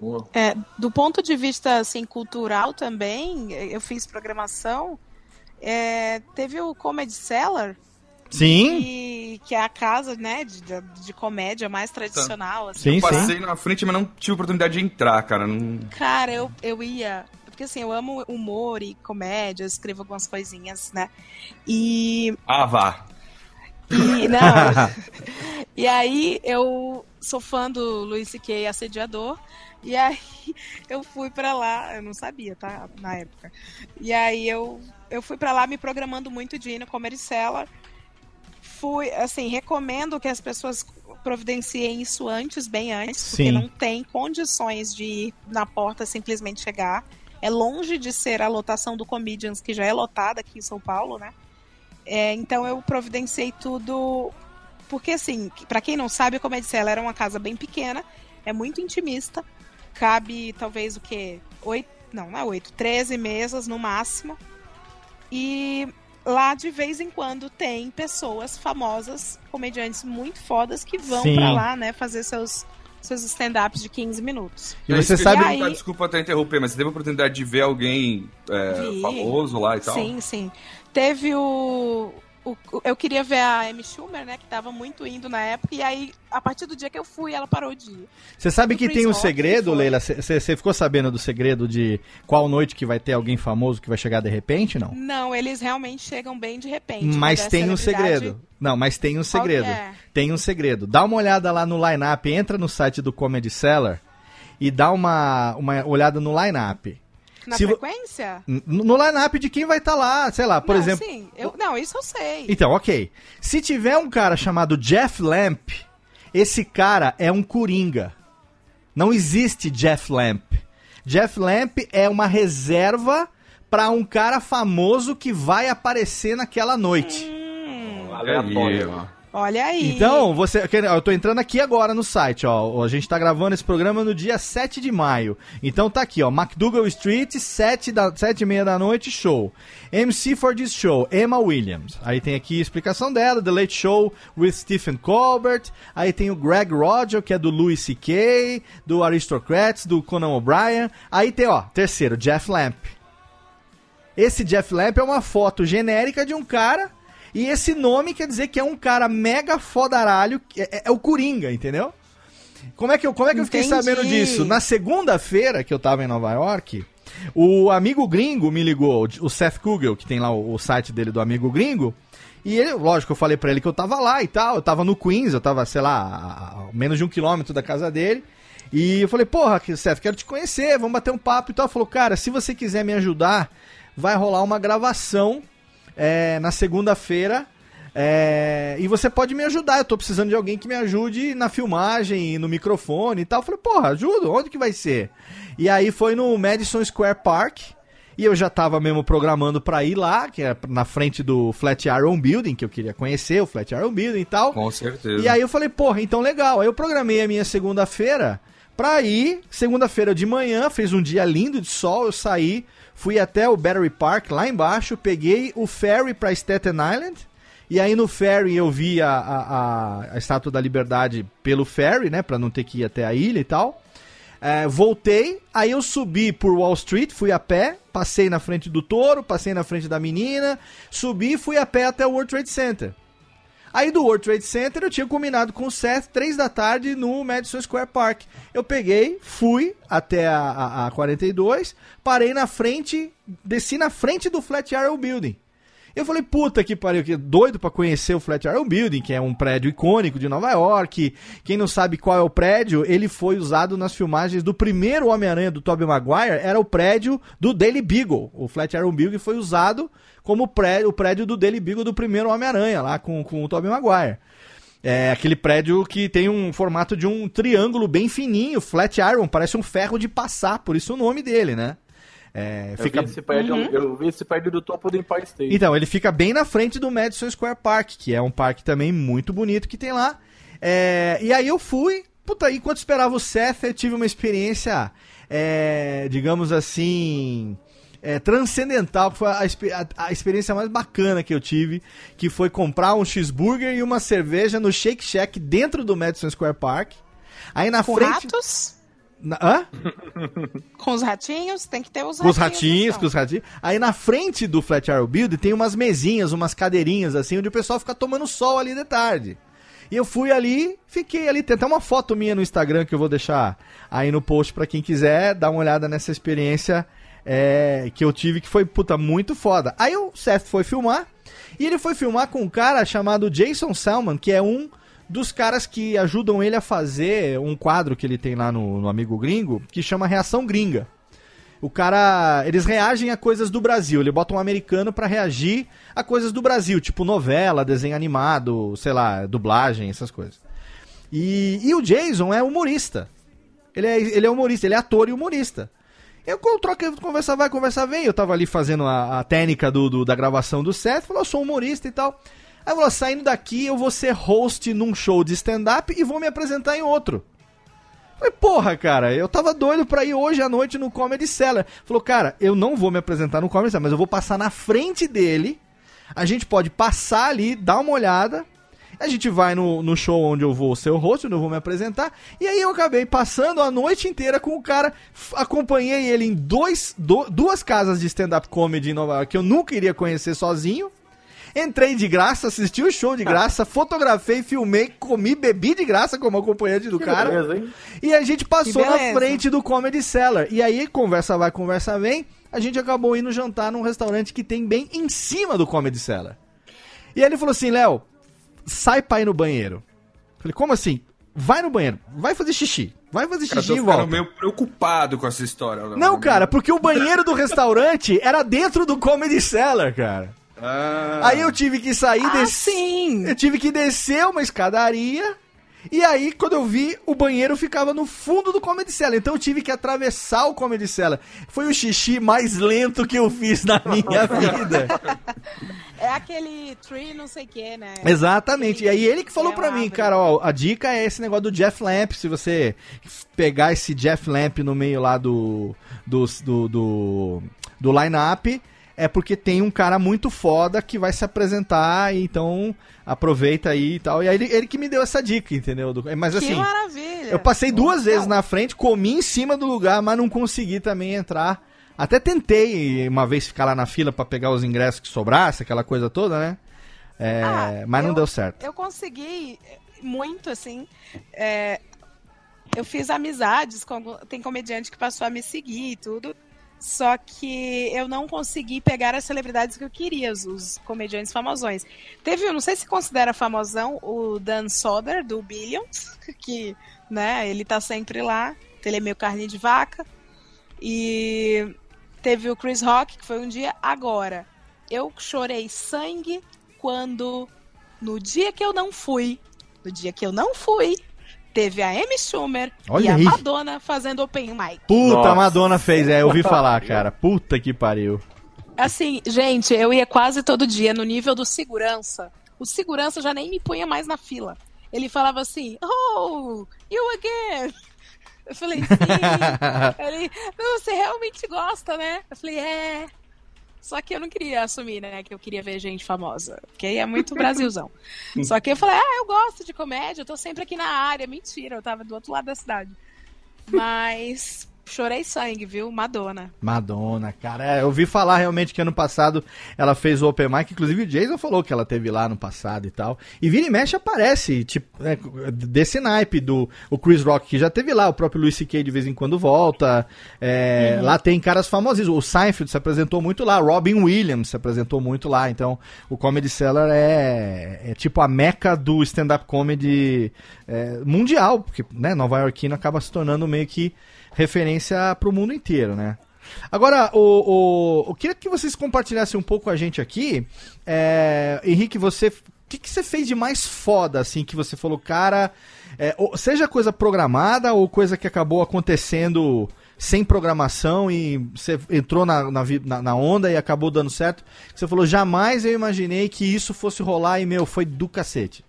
Boa. É, do ponto de vista assim, cultural também, eu fiz programação. é, teve o Comedy Cellar, Sim, que, que é a casa né, de, de, comédia mais tradicional. Assim. sim, sim. Passei na frente, mas não tive oportunidade de entrar, cara. Não... Cara, eu, eu ia. Porque assim, eu amo humor e comédia, eu escrevo algumas coisinhas, né? E. Ah, vá. e não. (laughs) e aí eu sou fã do Luiz C.K. Assediador. E aí (laughs) eu fui pra lá, eu não sabia, tá? Na época. E aí eu, eu fui pra lá me programando muito de ir no Comedy Cellar. Fui, assim, recomendo que as pessoas providenciem isso antes, bem antes, porque Sim. não tem condições de ir na porta simplesmente chegar. É longe de ser a lotação do Comedians, que já é lotada aqui em São Paulo, né? É, então eu providenciei tudo. Porque, assim, pra quem não sabe, o Comedy Cellar era uma casa bem pequena, é muito intimista. Cabe talvez o quê? Oito. Não, não é oito, 13 mesas no máximo. E lá de vez em quando tem pessoas famosas, comediantes muito fodas que vão Sim. pra lá, né, fazer seus seus stand-ups de 15 minutos. E você sabe. E perguntar, aí- Desculpa até interromper, mas você teve a oportunidade de ver alguém é, famoso lá e tal? Sim, sim. Teve o, o- Eu queria ver a Amy Schumer, né? Que tava muito indo na época. E aí, a partir do dia que eu fui, ela parou de ir. Você sabe do que Chris tem um Rock, segredo. Leila? Você ficou sabendo do segredo de qual noite que vai ter alguém famoso que vai chegar de repente, não? Não, eles realmente chegam bem de repente. Mas tem um segredo. Não, mas tem um segredo. é? Tem um segredo. Dá uma olhada lá no line-up, entra no site do Comedy Cellar e dá uma, uma olhada no line-up. Na Se frequência? No line-up de quem vai estar lá, sei lá, por não, exemplo. Sim, eu, não, isso eu sei. Então, ok. Se tiver um cara chamado Jeff Lamp, esse cara é um coringa. Não existe Jeff Lamp. Jeff Lamp é uma reserva pra um cara famoso que vai aparecer naquela noite. Hum, Aleatório. Aí, ó. Olha aí. Então, você, eu tô entrando aqui agora no site, ó. A gente tá gravando esse programa no dia 7 de maio. Então tá aqui, ó. McDougal Street, 7, da, 7 e meia da noite, show. MC for this show, Emma Williams. Aí tem aqui a explicação dela, The Late Show with Stephen Colbert. Aí tem o Greg Roger, que é do Louis C.K., do Aristocrats, do Conan O'Brien. Aí tem, ó, terceiro, Jeff Lamp. Esse Jeff Lamp é uma foto genérica de um cara. E esse nome quer dizer que é um cara mega fodaralho. que É, é o Coringa, entendeu? Como é que eu, como é que eu fiquei Entendi. sabendo disso? Na segunda-feira que eu tava em Nova York, o amigo gringo me ligou, o Seth Kugel, que tem lá o, o site dele do amigo gringo. E ele, lógico, eu falei pra ele que eu tava lá e tal. Eu tava no Queens, eu tava, sei lá, a menos de um quilômetro da casa dele. E eu falei, porra, Seth, quero te conhecer, vamos bater um papo e tal. Ele falou, cara, se você quiser me ajudar, vai rolar uma gravação é, na segunda-feira. é, e você pode me ajudar. Eu tô precisando de alguém que me ajude na filmagem, no microfone e tal. Eu falei, porra, ajudo? Onde que vai ser? E aí foi no Madison Square Park. E eu já tava mesmo programando pra ir lá, que é na frente do Flatiron Building, que eu queria conhecer, o Flatiron Building e tal. Com certeza. E aí eu falei, porra, então legal. Aí eu programei a minha segunda-feira pra ir. Segunda-feira de manhã, fez um dia lindo de sol, eu saí, fui até o Battery Park, lá embaixo, peguei o ferry pra Staten Island. E aí no ferry eu vi a, a, a- Estátua da Liberdade pelo ferry, né, pra não ter que ir até a ilha e tal. É, voltei, aí eu subi por Wall Street, fui a pé, passei na frente do touro, passei na frente da menina, subi e fui a pé até o World Trade Center. Aí do World Trade Center eu tinha combinado com o Seth, três da tarde, no Madison Square Park. Eu peguei, fui até a, a, a 42, parei na frente, desci na frente do Flatiron Building. Eu falei, puta que pariu, que doido pra conhecer o Flatiron Building, que é um prédio icônico de Nova York. Quem não sabe qual é o prédio, ele foi usado nas filmagens do primeiro Homem-Aranha do Tobey Maguire, era o prédio do Daily Beagle. O Flatiron Building foi usado como prédio, o prédio do Daily Beagle do primeiro Homem-Aranha, lá com, com o Tobey Maguire. É aquele prédio que tem um formato de um triângulo bem fininho, flat iron, parece um ferro de passar, por isso o nome dele, né? É, Eu, fica... vi esse prédio, Uhum. eu vi esse prédio do topo do Empire State. Então, ele fica bem na frente do Madison Square Park, que é um parque também muito bonito que tem lá. É, e aí eu fui, puta, enquanto esperava o Seth, eu tive uma experiência, é, digamos assim, é, transcendental, que foi a, a- a experiência mais bacana que eu tive, que foi comprar um cheeseburger e uma cerveja no Shake Shack dentro do Madison Square Park. Aí na Com frente... ratos, Na, hã? (laughs) com os ratinhos, tem que ter os Com os ratinhos. ratinhos, então. com os ratinhos. Aí na frente do Flat Arrow Build tem umas mesinhas, umas cadeirinhas assim, onde o pessoal fica tomando sol ali de tarde. E eu fui ali, fiquei ali, tem até uma foto minha no Instagram que eu vou deixar aí no post pra quem quiser dar uma olhada nessa experiência é, que eu tive, que foi, puta, muito foda. Aí o Seth foi filmar, e ele foi filmar com um cara chamado Jason Salman, que é um dos caras que ajudam ele a fazer um quadro que ele tem lá no, no Amigo Gringo, que chama Reação Gringa. O cara. Eles reagem a coisas do Brasil. Ele bota um americano pra reagir a coisas do Brasil, tipo novela, desenho animado, sei lá, dublagem, essas coisas. E, e o Jason é humorista. Ele é, ele é humorista, ele é ator e humorista. Eu troca, conversa vai, conversa vem. Eu tava ali fazendo a, a técnica do, do- da gravação do set, falou, eu sou humorista e tal. Aí falou, saindo daqui eu vou ser host num show de stand-up e vou me apresentar em outro. Falei, porra, cara, eu tava doido pra ir hoje à noite no Comedy Cellar. Falou, cara, eu não vou me apresentar no Comedy Cellar, mas eu vou passar na frente dele. A gente pode passar ali, dar uma olhada. A gente vai no, no show onde eu vou ser o host, onde eu vou me apresentar. E aí eu acabei passando a noite inteira com o cara. Acompanhei ele em dois, do- duas casas de stand-up comedy em Nova York que eu nunca iria conhecer sozinho. Entrei de graça, assisti o show de graça, (laughs) fotografei, filmei, comi, bebi de graça como acompanhante do Que cara. beleza, hein? E a gente passou na frente do Comedy Cellar. E aí, conversa vai, conversa vem, a gente acabou indo jantar num restaurante que tem bem em cima do Comedy Cellar. E aí ele falou assim, Léo, sai pra ir no banheiro. Falei, como assim? Vai no banheiro, vai fazer xixi. Vai fazer Cara, eu xixi e ficando volta. meio preocupado com essa história. Não, cara, porque o banheiro do restaurante era dentro do Comedy Cellar, cara. Ah, Aí eu tive que sair Ah, sim. Eu tive que descer uma escadaria. E aí, quando eu vi, o banheiro ficava no fundo do Comedy Cellar. Então eu tive que atravessar o Comedy Cellar. Foi o xixi mais lento que eu fiz na minha (laughs) vida. É aquele tree não sei o que, né? Exatamente. E aí ele que falou É pra uma mim, cara, ó, a dica é esse negócio do Jeff Lamp. Se você pegar esse Jeff Lamp no meio lá do do do, do, do line-up, é porque tem um cara muito foda que vai se apresentar, então aproveita aí e tal. E aí ele, ele que me deu essa dica, entendeu? Do- Mas que assim, maravilha. eu passei duas vezes na frente, comi em cima do lugar, mas não consegui também entrar. Até tentei uma vez ficar lá na fila pra pegar os ingressos que sobrasse, aquela coisa toda, né? É, Ah, mas não eu- deu certo. Eu consegui muito, assim. é, eu fiz amizades com. Tem comediante que passou a me seguir e tudo. Só que eu não consegui pegar as celebridades que eu queria, os, os comediantes famosões. Teve, eu não sei se considera famosão, o Dan Soder, do Billions, (laughs) que, né, ele tá sempre lá. Ele é meio carne de vaca. E teve o Chris Rock, que foi um dia agora. Eu chorei sangue quando no dia que eu não fui, no dia que eu não fui, teve a Amy Schumer Olha e a aí. Madonna fazendo open mic. Puta, Nossa. a Madonna fez, é, eu ouvi falar, cara. Puta que pariu. Assim, gente, eu ia quase todo dia no nível do segurança. O segurança já nem me punha mais na fila. Ele falava assim, oh, you again. Eu falei, sim. (laughs) Ele, "Não, você realmente gosta, né? Eu falei, é. Só que eu não queria assumir, né? Que eu queria ver gente famosa. Porque aí é muito Brasilzão. (laughs) Só que eu falei, ah, eu gosto de comédia, eu tô sempre aqui na área. Mentira, eu tava do outro lado da cidade. Mas chorei sangue, viu? Madonna. Madonna, cara. É, eu ouvi falar realmente que ano passado ela fez o Open Mic, inclusive o Jason falou que ela teve lá no passado e tal. E vira e mexe aparece, tipo, é, desse naipe do o Chris Rock, que já teve lá, o próprio Louis C.K. de vez em quando volta. É, Lá tem caras famosos. O Seinfeld se apresentou muito lá, Robin Williams se apresentou muito lá. Então, o Comedy Cellar é, é tipo a meca do stand-up comedy é, mundial, porque né, Nova Yorkino acaba se tornando meio que referência pro mundo inteiro, né? Agora, o, o, eu queria que vocês compartilhassem um pouco com a gente aqui. É, Henrique, você. O que, que você fez de mais foda, assim, que você falou, cara. é, seja coisa programada ou coisa que acabou acontecendo sem programação e você entrou na, na- na onda e acabou dando certo. Você falou, jamais eu imaginei que isso fosse rolar e, meu, foi do cacete.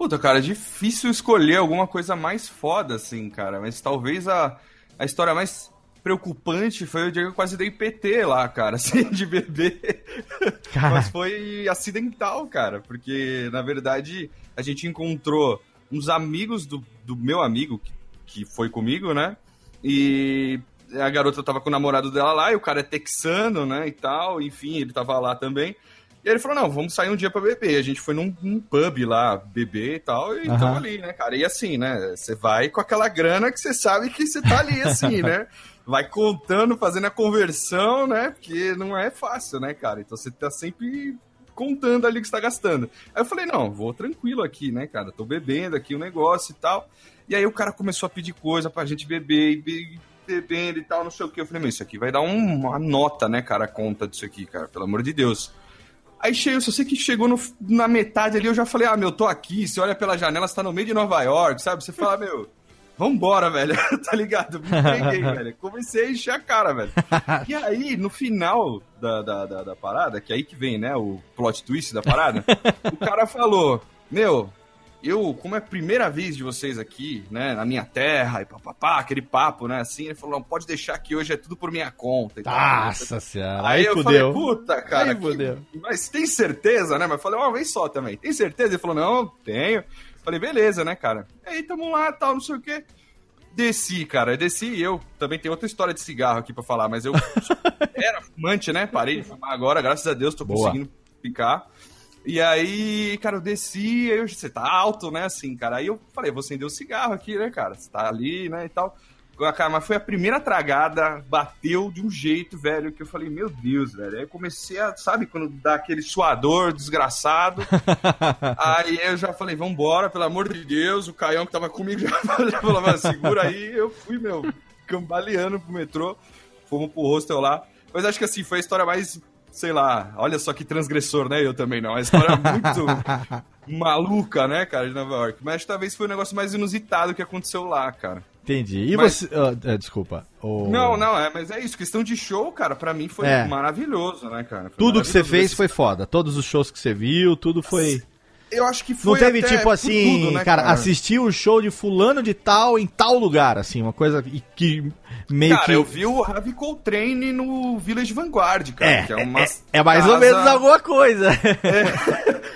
Puta, cara, é difícil escolher alguma coisa mais foda, assim, cara. Mas talvez a, a história mais preocupante foi o dia que eu quase dei PT lá, cara, (laughs) assim, de bebê. Cara. Mas foi acidental, cara, porque, na verdade, a gente encontrou uns amigos do, do meu amigo, que, que foi comigo, né? E a garota tava com o namorado dela lá, e o cara é texano, né, e tal, enfim, ele tava lá também. E aí ele falou, não, vamos sair um dia pra beber. A gente foi num, num pub lá, beber e tal, e Aham. tamo ali, né, cara? E assim, né, você vai com aquela grana que você sabe que você tá ali, assim, (laughs) né? Vai contando, fazendo a conversão, né? Porque não é fácil, né, cara? Então você tá sempre contando ali o que você tá gastando. Aí eu falei, não, vou tranquilo aqui, né, cara? Tô bebendo aqui o negócio e tal. E aí o cara começou a pedir coisa pra gente beber e be- bebendo e tal, não sei o que. Eu falei, meu, isso aqui vai dar um- uma nota, né, cara, a conta disso aqui, cara, pelo amor de Deus. Aí chegou, só sei que chegou no- na metade ali, eu já falei, ah, meu, tô aqui, você olha pela janela, você tá no meio de Nova York, sabe? Você fala, meu, vambora, velho, (laughs) tá ligado? Me entreguei, (laughs) velho. Comecei a encher a cara, velho. E aí, no final da, da, da, da parada, que é aí que vem, né, o plot twist da parada, o cara falou, meu, eu, como é a primeira vez de vocês aqui, né, na minha terra, e papapá, aquele papo, né, assim, ele falou, não, pode deixar que hoje é tudo por minha conta e tal. Nossa senhora. Aí, Aí, eu fudeu. falei, puta, cara, Aí que- mas tem certeza, né? Mas eu falei, uma vez só também. Tem certeza? Ele falou, não, tenho. Falei, beleza, né, cara? Aí, tamo lá, tal, não sei o quê. Desci, cara, desci e eu também tenho outra história de cigarro aqui pra falar, mas eu (laughs) era fumante, né? Parei de fumar agora, graças a Deus, tô Boa. conseguindo ficar. E aí, cara, eu desci, aí eu, você tá alto, né, assim, cara. Aí eu falei, vou acender o cigarro aqui, né, cara? Você tá ali, né, e tal. Cara, mas foi a primeira tragada, bateu de um jeito, velho, que eu falei, meu Deus, velho. Aí eu comecei a, sabe, quando dá aquele suador desgraçado. (laughs) aí eu já falei, vambora, pelo amor de Deus. O Caião que tava comigo (laughs) já, já falou, mano, segura aí. Eu fui, meu, cambaleando pro metrô. Fomos pro hostel lá. Mas acho que assim, foi a história mais, sei lá, olha só que transgressor, né? Eu também não. A história muito (laughs) maluca, né, cara, de Nova York. Mas talvez foi o negócio mais inusitado que aconteceu lá, cara. Entendi. E Mas- você. é, desculpa. O- Não, não, é, mas é isso. Questão de show, cara, pra mim foi É. maravilhoso, né, cara? Foi Tudo que você fez foi foda. Todos os shows que você viu, tudo foi. Eu acho que Não foi. teve até tipo assim, tudo, né, cara, assistir o show de fulano de tal em tal lugar, assim, uma coisa que- que meio Cara, que. eu vi o Ravi Coltrane no Village Vanguard, cara. É, é, uma é, é mais ou casa- menos alguma coisa. (laughs)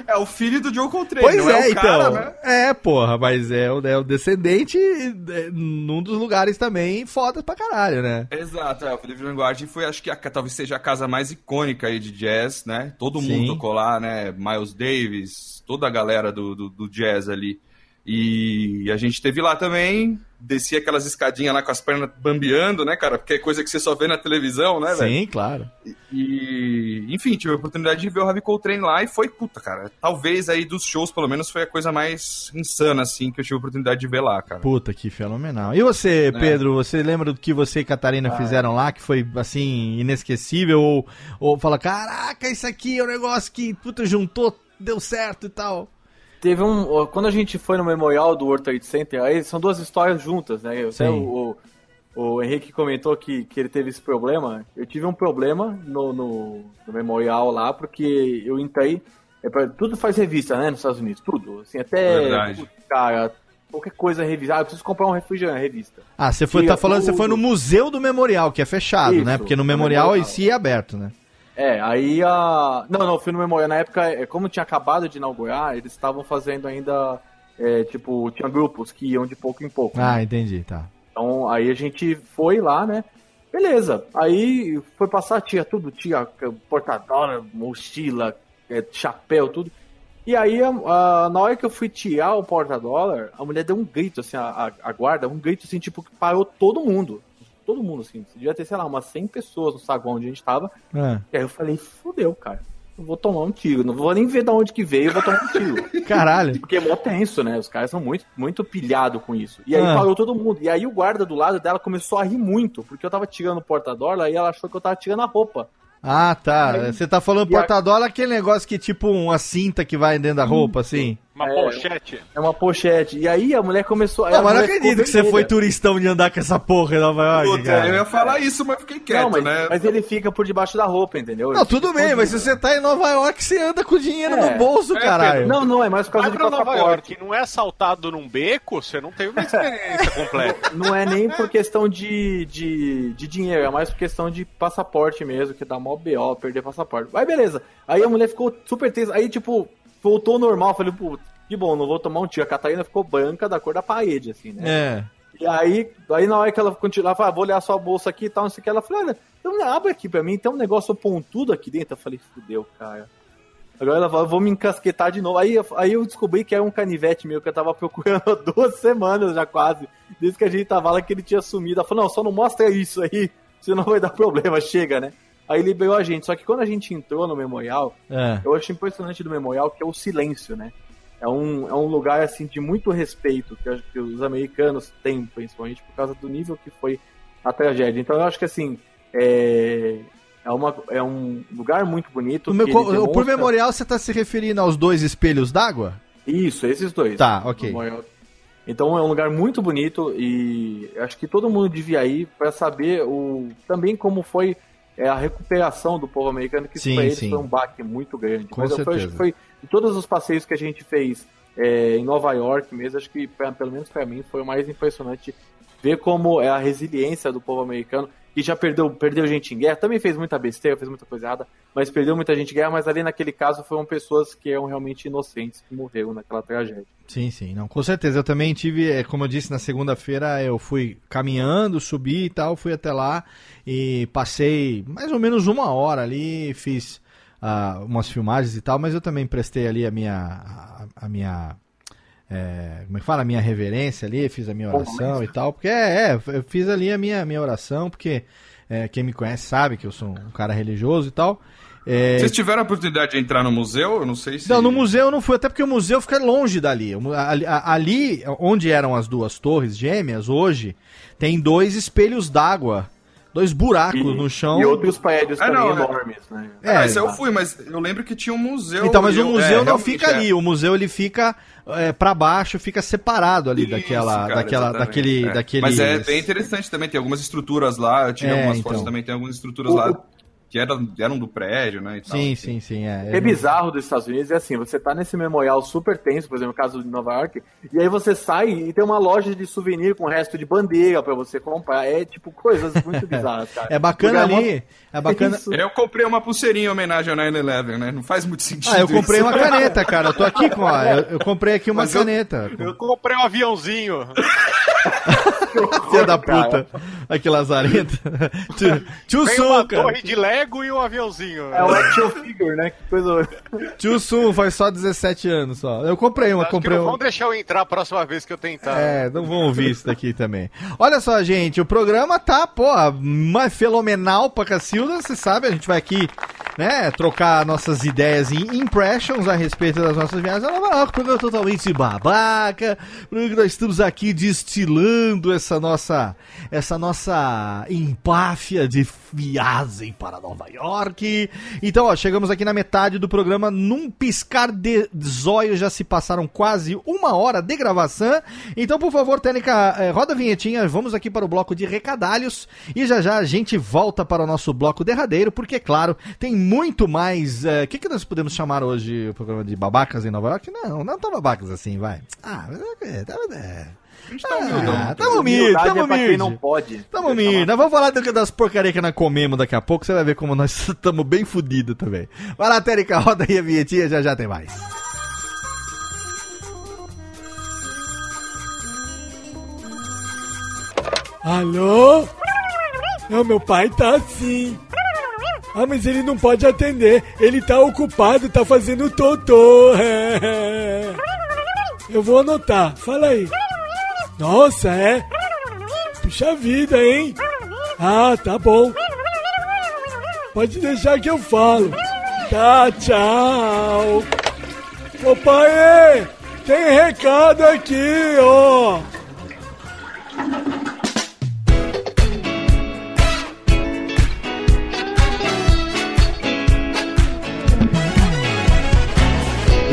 É o filho do Joe Coltrane, Pois não é, é, o então. cara, né? É, porra, mas é, o- é o descendente é, num dos lugares também foda pra caralho, né? Exato, é, o Village Vanguard foi, acho que a- talvez seja a casa mais icônica aí de jazz, né? Todo Sim. mundo tocou lá, né? Miles Davis, toda a galera do, do, do jazz ali. E a gente teve lá também, descia aquelas escadinhas lá com as pernas bambeando, né, cara? Porque é coisa que você só vê na televisão, né, velho? Sim, claro. E, enfim, tive a oportunidade de ver o Ravi Coltrane lá e foi, puta, cara, talvez aí dos shows, pelo menos, foi a coisa mais insana, assim, que eu tive a oportunidade de ver lá, cara. Puta, que fenomenal. E você, É. Pedro, você lembra do que você e Catarina fizeram lá, que foi, assim, inesquecível? Ou, ou fala, caraca, isso aqui é um negócio que, puta, juntou, deu certo e tal. Teve um. Quando a gente foi no memorial do World Trade Center, aí são duas histórias juntas, né? Sim. o, o, o Henrique comentou que, que ele teve esse problema. Eu tive um problema no, no, no memorial lá, porque eu entrei. É pra, tudo faz revista, né? Nos Estados Unidos, tudo. Assim, até. Verdade. putz, Cara, qualquer coisa revisada. Eu preciso comprar um refrigerante, revista. Ah, você foi, tá falando, você tudo. foi no Museu do Memorial, que é fechado, Isso, né? Porque no no Memorial em Memorial. si é aberto, né? É, aí a. Não, não, fui no memorial. Na época, é, como tinha acabado de inaugurar, eles estavam fazendo ainda. é, tipo, tinha grupos que iam de pouco em pouco. né? Ah, entendi, tá. Então aí a gente foi lá, né? Beleza. Aí foi passar, tinha tudo, tinha portadora, mochila, é, chapéu, tudo. E aí, a- a- na hora que eu fui tirar o porta-dólar, a mulher deu um grito, assim, a- a guarda, um grito, assim, tipo, que parou todo mundo. Todo mundo, assim. Devia ter, sei lá, umas 100 pessoas no saguão onde a gente tava. É. E aí eu falei, fudeu, cara. Eu vou tomar um tiro. Não vou nem ver de onde que veio, eu vou tomar um tiro. (laughs) Caralho. Porque é mó tenso, né? Os caras são muito, muito pilhados com isso. E aí Ah. parou todo mundo. E aí o guarda do lado dela começou a rir muito, porque eu tava tirando o porta-dólar e ela achou que eu tava tirando a roupa. Ah, tá. Aí- Você tá falando e a- aquele negócio que é tipo uma cinta que vai dentro da roupa, assim? Uma É. pochete. É uma pochete. E aí a mulher começou. aí Não, a mas não acredito que você foi turistão de andar com essa porra em Nova York, Puta, cara. eu ia falar isso, mas fiquei quieto, Não, mas, né? mas ele fica por debaixo da roupa, entendeu? Não, Ele tudo bem, mas se você tá em Nova York, você anda com dinheiro É. no bolso, É, caralho. Pedro. Não, não, é mais por causa Vai de pra Nova passaporte. York, não é assaltado num beco, você não teve uma experiência (laughs) completa. Não é nem por questão de, de, de dinheiro, é mais por questão de passaporte mesmo, que dá mó BO, perder passaporte. Aí beleza. Aí a mulher ficou super tensa. Aí, tipo, voltou ao normal. Falei, pô, que bom, não vou tomar um tiro. A Catarina ficou branca da cor da parede, assim, né? É. E aí, aí na hora que ela continuava, ah, vou olhar sua bolsa aqui e tal, não sei o que, ela falou, olha, então abre aqui pra mim, tem um negócio pontudo aqui dentro. Eu falei, fudeu, cara. Agora ela falou, vou me encasquetar de novo. Aí, aí eu descobri que era um canivete meu que eu tava procurando há (laughs) duas semanas já quase. Desde que a gente tava lá que ele tinha sumido. Ela falou, não, só não mostra isso aí, senão vai dar problema, chega, né? Aí liberou a gente. Só que quando a gente entrou no memorial, É. eu acho impressionante do memorial que é o silêncio, né? É um, é um lugar assim de muito respeito que, que os americanos têm, principalmente por causa do nível que foi a tragédia. Então eu acho que assim é, é, uma, é um lugar muito bonito. O meu ele Por demonstra- memorial, você tá se referindo aos dois espelhos d'água? Isso, esses dois. Tá, ok. Memorial. Então é um lugar muito bonito e acho que todo mundo devia ir para saber o também como foi é, a recuperação do povo americano, que pra eles sim. foi um baque muito grande. Com Mas eu foi- acho certeza. que foi de todos os passeios que a gente fez é, em Nova York mesmo, acho que pelo menos para mim foi o mais impressionante ver como é a resiliência do povo americano, que já perdeu, perdeu gente em guerra, também fez muita besteira, fez muita coisa errada, mas perdeu muita gente em guerra, mas ali naquele caso foram pessoas que eram realmente inocentes que morreram naquela tragédia. Sim, sim, não, com certeza. Eu também tive, é, como eu disse, na segunda-feira eu fui caminhando, subi e tal, fui até lá e passei mais ou menos uma hora ali, fiz ah, umas filmagens e tal, mas eu também prestei ali a minha, a, a minha, é, como é que fala, a minha reverência ali, fiz a minha oração e tal, porque é, é, eu fiz ali a minha, minha oração, porque é, quem me conhece sabe que eu sou um cara religioso e tal. É, Vocês tiveram a oportunidade de entrar no museu? Eu não sei se. não, no museu eu não fui, até porque o museu fica longe dali. Ali, ali, onde eram as duas torres gêmeas, hoje, tem dois espelhos d'água, dois buracos E- no chão. E outros prédios Ah, também não, é- enormes, né? É, É, esse eu fui, mas eu lembro que tinha um museu. Então, mas o eu- museu é, não fica é. ali, o museu ele fica é, para baixo, fica separado ali Isso, daquela, cara, daquela, daquele, é. daquele. Mas é bem interessante também, tem algumas estruturas lá, eu tirei É, algumas então. fotos também, tem algumas estruturas O- lá que eram, eram do prédio, né? e tal, Sim, enfim. sim, sim, é. O que é bizarro dos Estados Unidos é assim, você tá nesse memorial super tenso, por exemplo, no caso de Nova York, e aí você sai e tem uma loja de souvenir com resto de bandeira pra você comprar. É tipo coisas muito (laughs) bizarras, cara. É bacana ali, é bacana. Isso. Eu comprei uma pulseirinha em homenagem ao 9-11, né? Não faz muito sentido. Ah, eu comprei isso. uma (laughs) caneta, cara. Eu tô aqui com a. Eu, eu comprei aqui uma Mas eu- caneta. Eu comprei um aviãozinho. (laughs) (laughs) Filha da puta. Aqui, Lazarento. (laughs) Tio, uma Sun, cara. torre de Lego e um aviãozinho. É o action figure, né? Que coisa. Tio Sun faz só 17 anos só. Eu comprei uma, Acho comprei não um. vão deixar eu entrar a próxima vez que eu tentar. É, não vão ouvir isso daqui também. Olha só, gente, o programa tá, pô, mais fenomenal pra Cacilda, você sabe, a gente vai aqui, né, trocar nossas ideias em impressions a respeito das nossas viagens a Nova York, programa totalmente babaca, que nós estamos aqui destilando essa nossa, essa nossa empáfia de viagem para Nova York. Então, ó, chegamos aqui na metade do programa, num piscar de zóio já se passaram quase uma hora de gravação. Então, por favor, Técnica, eh, roda a vinhetinha, vamos aqui para o bloco de recadalhos e já já a gente volta para o nosso bloco derradeiro, porque, claro, tem muito mais. eh, O que, que nós podemos chamar hoje o programa de babacas em Nova York? Não, não tão babacas assim, vai. Ah, mas é. tá- é. A gente tá humildão. Ah, tamo humilde, tamo é quem humilde. não pode. Tamo humilde. Nós vamos falar do- das porcarias que nós comemos daqui a pouco. Você vai ver como nós (laughs) estamos bem fodidos também. Vai lá, Térica, roda aí a vinhetinha, já já tem mais. Alô? Não, meu pai tá assim. Ah, mas ele não pode atender. Ele tá ocupado, tá fazendo totô. (laughs) Eu vou anotar. Fala aí. Nossa, é? Puxa vida, hein? Ah, tá bom. Pode deixar que eu falo. Tá, tchau. Ô pai, tem recado aqui, ó.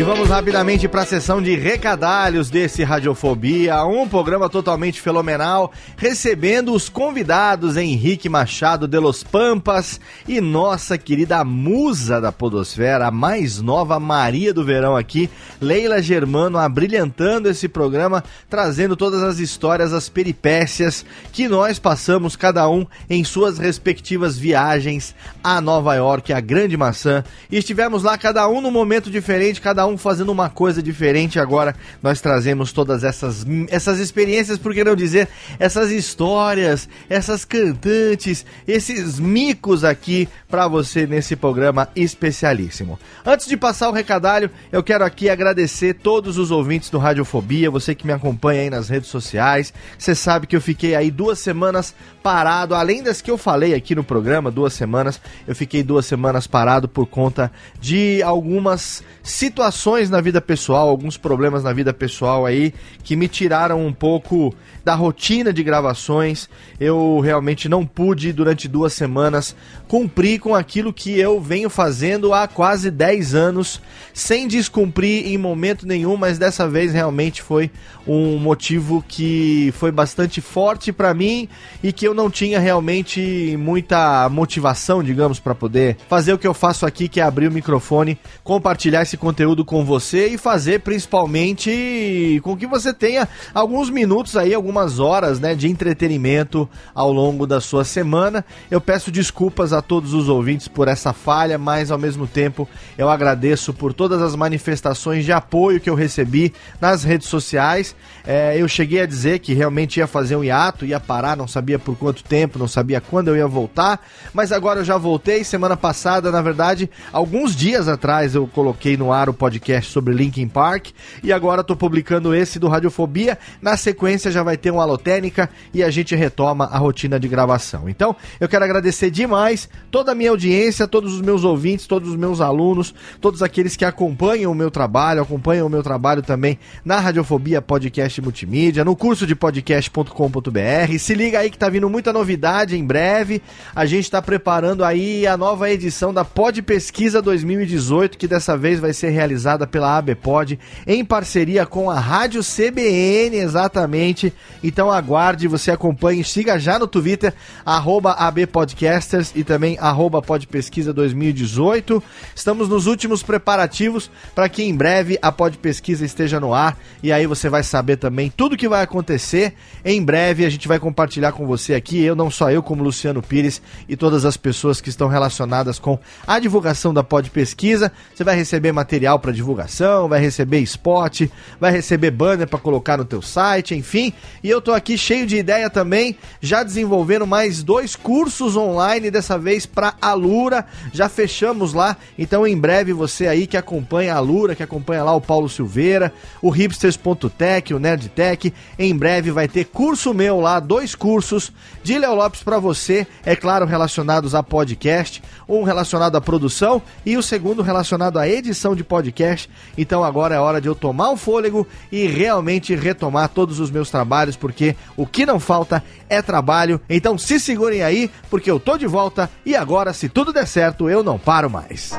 E vamos rapidamente para a sessão de recadalhos desse Radiofobia, um programa totalmente fenomenal, recebendo os convidados Henrique Machado de Los Pampas e nossa querida musa da podosfera, a mais nova Maria do Verão aqui, Leila Germano, abrilhantando esse programa, trazendo todas as histórias, as peripécias que nós passamos, cada um em suas respectivas viagens a Nova York, a Grande Maçã, e estivemos lá cada um num momento diferente, cada um fazendo uma coisa diferente. Agora nós trazemos todas essas, essas experiências, por que não dizer, essas histórias, essas cantantes, esses micos aqui para você nesse programa especialíssimo. Antes de passar o recadalho, eu quero aqui agradecer todos os ouvintes do Radiofobia, você que me acompanha aí nas redes sociais. Você sabe que eu fiquei aí duas semanas parado, além das que eu falei aqui no programa, duas semanas, eu fiquei duas semanas parado por conta de algumas situações na vida pessoal, alguns problemas na vida pessoal aí que me tiraram um pouco da rotina de gravações. Eu realmente não pude durante duas semanas cumprir com aquilo que eu venho fazendo há quase 10 anos, sem descumprir em momento nenhum, mas dessa vez realmente foi um motivo que foi bastante forte para mim e que eu não tinha realmente muita motivação, digamos, para poder fazer o que eu faço aqui, que é abrir o microfone, compartilhar esse conteúdo com você e fazer principalmente com que você tenha alguns minutos aí, algumas horas, né, de entretenimento ao longo da sua semana. Eu peço desculpas a todos os ouvintes por essa falha, mas ao mesmo tempo eu agradeço por todas as manifestações de apoio que eu recebi nas redes sociais. É, eu cheguei a dizer que realmente ia fazer um hiato, ia parar, não sabia por quanto tempo, não sabia quando eu ia voltar, mas agora eu já voltei. Semana passada, na verdade, alguns dias atrás eu coloquei no ar o podcast sobre Linkin Park e agora estou publicando esse do Radiofobia. Na sequência já vai ter um Alotênica e a gente retoma a rotina de gravação. Então, eu quero agradecer demais toda a minha audiência, todos os meus ouvintes, todos os meus alunos, todos aqueles que acompanham o meu trabalho, acompanham o meu trabalho também na Radiofobia Podcast Multimídia, no curso de podcast.com.br. Se liga aí que tá vindo muita novidade em breve. A gente está preparando aí a nova edição da Pod Pesquisa 2018, que dessa vez vai ser realizada pela ABPod em parceria com a Rádio CBN, exatamente. Então aguarde, você acompanhe, siga já no Twitter, ABPodcasters e também arroba Podpesquisa 2018. Estamos nos últimos preparativos para que em breve a Pod Pesquisa esteja no ar e aí você vai saber também tudo que vai acontecer. Em breve a gente vai compartilhar com você aqui, eu não só eu, como Luciano Pires e todas as pessoas que estão relacionadas com a divulgação da Pod Pesquisa. Você vai receber material para divulgação, vai receber spot, vai receber banner para colocar no teu site, enfim. E eu tô aqui cheio de ideia também, já desenvolvendo mais dois cursos online dessa vez para a Lura. Já fechamos lá, então em breve você aí que acompanha a Lura, que acompanha lá o Paulo Silveira, o hipsters.tech, o Nerdtech, em breve vai ter curso meu lá, dois cursos de Léo Lopes para você, é claro, relacionados a podcast, um relacionado à produção e o segundo relacionado à edição de podcast. Então agora é hora de eu tomar um fôlego e realmente retomar todos os meus trabalhos, porque o que não falta é trabalho. Então se segurem aí, porque eu tô de volta e agora, se tudo der certo, eu não paro mais.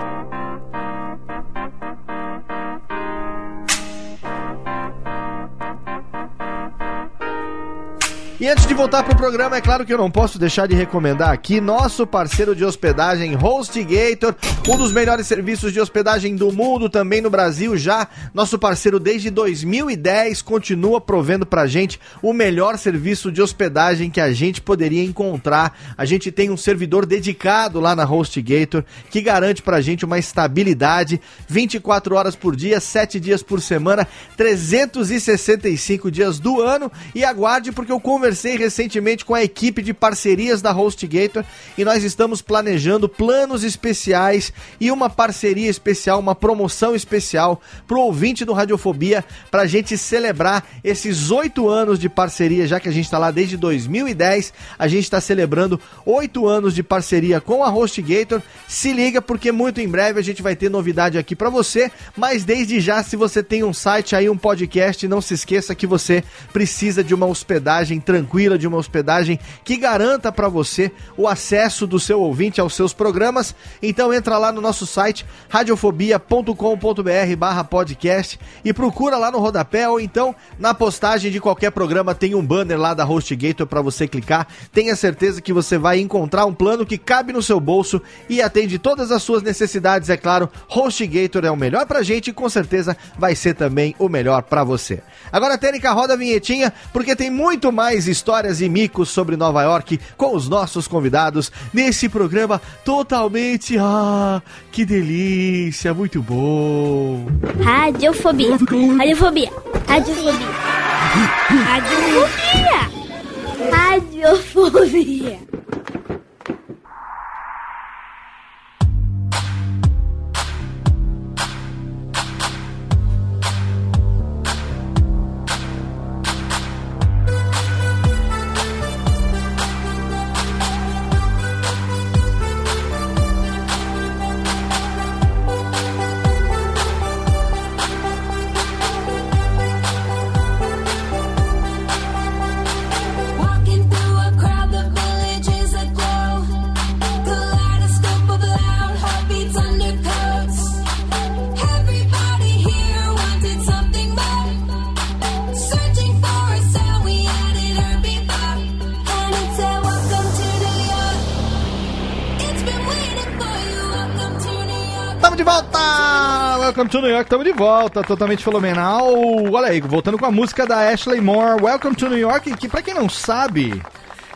E antes de voltar pro programa, é claro que eu não posso deixar de recomendar aqui nosso parceiro de hospedagem HostGator, um dos melhores serviços de hospedagem do mundo, também no Brasil já. Nosso parceiro desde 2010 continua provendo pra gente o melhor serviço de hospedagem que a gente poderia encontrar. A gente tem um servidor dedicado lá na HostGator que garante pra gente uma estabilidade 24 horas por dia, 7 dias por semana, 365 dias do ano. E aguarde porque eu conversei recentemente com a equipe de parcerias da HostGator e nós estamos planejando planos especiais e uma parceria especial, uma promoção especial pro ouvinte do Radiofobia pra gente celebrar esses oito anos de parceria, já que a gente tá lá desde 2010, a gente está celebrando oito anos de parceria com a HostGator. Se liga porque muito em breve a gente vai ter novidade aqui pra você, mas desde já se você tem um site aí, um podcast, não se esqueça que você precisa de uma hospedagem tranquila tranquila, de uma hospedagem que garanta para você o acesso do seu ouvinte aos seus programas. Então entra lá no nosso site radiofobia.com.br barra podcast e procura lá no rodapé ou então na postagem de qualquer programa tem um banner lá da HostGator para você clicar. Tenha certeza que você vai encontrar um plano que cabe no seu bolso e atende todas as suas necessidades, é claro. HostGator é o melhor pra gente e com certeza vai ser também o melhor pra você. Agora, Tênica, roda a vinhetinha, porque tem muito mais histórias e micos sobre Nova York com os nossos convidados nesse programa totalmente. Ah, que delícia, muito bom. Radiofobia. Radiofobia. Radiofobia. Radiofobia. Radiofobia. To New York, tamo de volta, totalmente fenomenal. Olha aí, voltando com a música da Ashley Moore, Welcome to New York, que pra quem não sabe,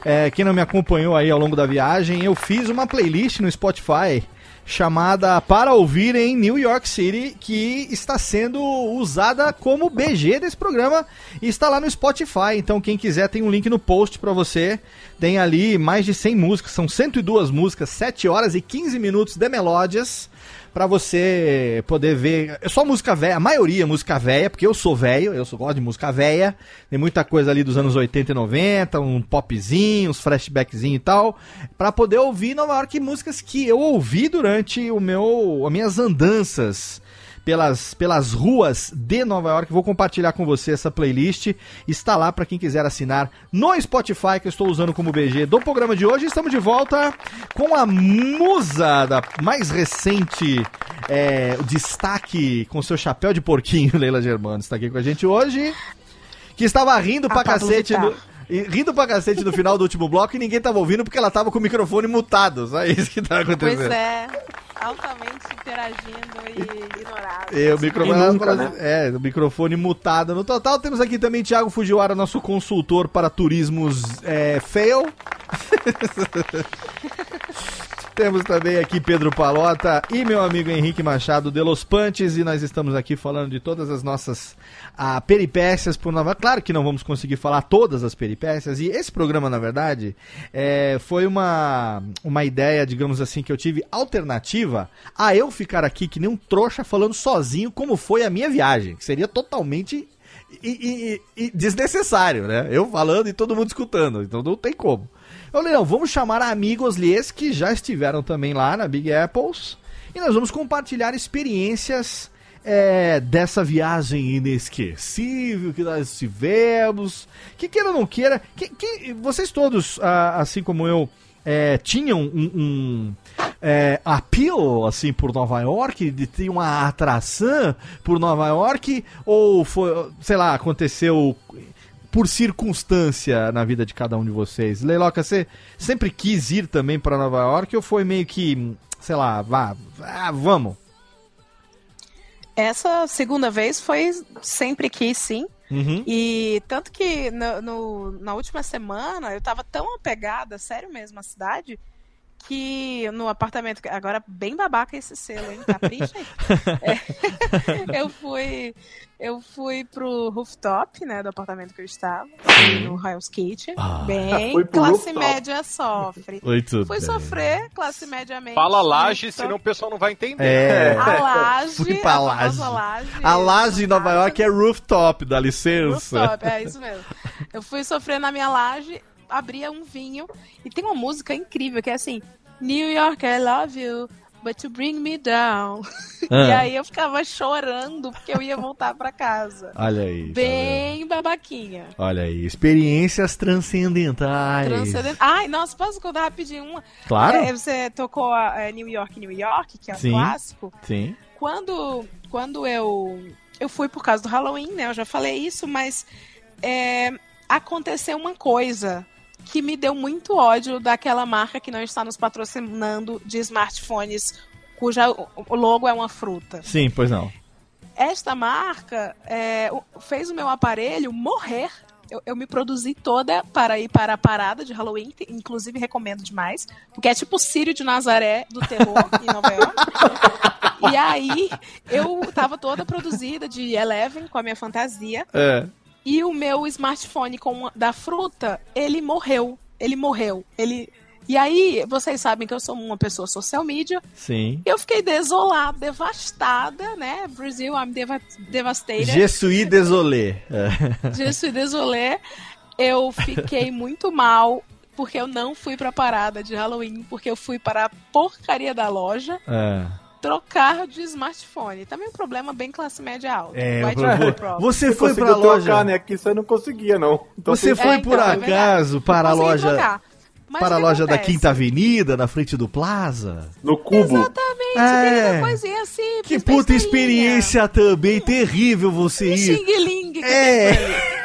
é, quem não me acompanhou aí ao longo da viagem, eu fiz uma playlist no Spotify chamada Para Ouvir em New York City, que está sendo usada como BG desse programa e está lá no Spotify. Então, quem quiser, tem um link no post para você. Tem ali mais de 100 músicas, são 102 músicas, 7 horas e 15 minutos de melódias pra você poder ver. É só música velha, a maioria é música velha, porque eu sou velho, eu sou, gosto de música velha. Tem muita coisa ali dos anos 80 e 90, um popzinho, uns flashbackzinho e tal, Pra poder ouvir Nova York músicas que eu ouvi durante o meu, as minhas andanças pelas, pelas ruas de Nova York. Vou compartilhar com você essa playlist. Está lá para quem quiser assinar no Spotify, que eu estou usando como BG do programa de hoje. Estamos de volta com a musa da mais recente é, destaque com seu chapéu de porquinho, (laughs) Leila Germano. Está aqui com a gente hoje. Que estava rindo pra Ah, Pablo cacete. E rindo pra cacete no final do último bloco e ninguém tava ouvindo porque ela tava com o microfone mutado. Só isso que tá acontecendo. Pois é, altamente interagindo e ignorado. É, o microfone, nunca, né? é, o microfone mutado no total. Temos aqui também Thiago Fujiwara, nosso consultor para turismos é, fail. (laughs) Temos também aqui Pedro Palota e meu amigo Henrique Machado de Los Pantes e nós estamos aqui falando de todas as nossas ah, peripécias por Nova Claro que não vamos conseguir falar todas as peripécias e esse programa, na verdade, é, foi uma, uma ideia, digamos assim, que eu tive alternativa a eu ficar aqui que nem um trouxa falando sozinho como foi a minha viagem, que seria totalmente e, e- e desnecessário, né? Eu falando e todo mundo escutando, então não tem como. Ô, Leão, vamos chamar amigos lies que já estiveram também lá na Big Apples e nós vamos compartilhar experiências é, dessa viagem inesquecível que nós tivemos. Que queira ou não queira, que, que vocês todos, ah, assim como eu, é, tinham um, um é, assim por Nova York, de ter uma atração por Nova York, ou foi, sei lá, aconteceu por circunstância na vida de cada um de vocês? Leiloca, você sempre quis ir também para Nova York ou foi meio que, sei lá, vá, vá vamos? Essa segunda vez foi sempre que sim. Uhum. E tanto que no, no- na última semana eu tava tão apegada, sério mesmo, à cidade, que no apartamento. Agora, bem babaca esse selo, hein? Capricha aí. (laughs) É, eu fui. Eu fui pro rooftop, né, do apartamento que eu estava, no Hell's Kitchen. Bem, (laughs) Foi pro classe rooftop. média sofre. Muito Fui sofrer, classe médiamente. Fala laje, senão o pessoal não vai entender. É. A (laughs) laje, Fui pra a laje. laje. A laje em Nova York é rooftop, dá licença. Rooftop, é isso mesmo. Eu fui sofrer na minha laje, abria um vinho e tem uma música incrível que é assim: New York, I love you. but to bring me down. (laughs) Ah. E aí eu ficava chorando porque eu ia voltar pra casa. Olha aí. tá? Bem babaquinha. Olha aí. Experiências transcendentais. Transcendent... Ai, nossa, posso contar rapidinho uma? Claro. É, você tocou é, New York, New York, que é um Sim. clássico. Sim. Quando, quando eu, eu fui por causa do Halloween, né? Eu já falei isso, mas é, aconteceu uma coisa que me deu muito ódio daquela marca que não está nos patrocinando de smartphones cuja logo é uma fruta. Sim, pois não. Esta marca é, fez o meu aparelho morrer. Eu, eu me produzi toda para ir para a parada de Halloween, inclusive recomendo demais, porque é tipo o Sírio de Nazaré do terror (laughs) em Nova York. E aí eu tava toda produzida de Eleven com a minha fantasia. É. E o meu smartphone com da fruta, ele morreu. Ele morreu. Ele. E aí, vocês sabem que eu sou uma pessoa social media. Sim. Eu fiquei desolada, devastada, né? Brasil, I'm deva devastated. Je suis désolé. (laughs) Je suis désolé. Eu fiquei (laughs) muito mal porque eu não fui pra parada de Halloween, porque eu fui para a porcaria da loja É. trocar de smartphone. Também um problema bem classe média alta. É, eu vou-. Você foi pra loja. trocar, né? Aqui você não conseguia, não. Então Você tem- foi É, por então, é verdade. acaso para a loja. trocar. Mas Para a loja da acontece? Quinta Avenida, na frente do Plaza. No cubo. Exatamente, É. coisinha simples. Que puta besteirinha. experiência também, terrível você ir. Xing Ling. que É. por.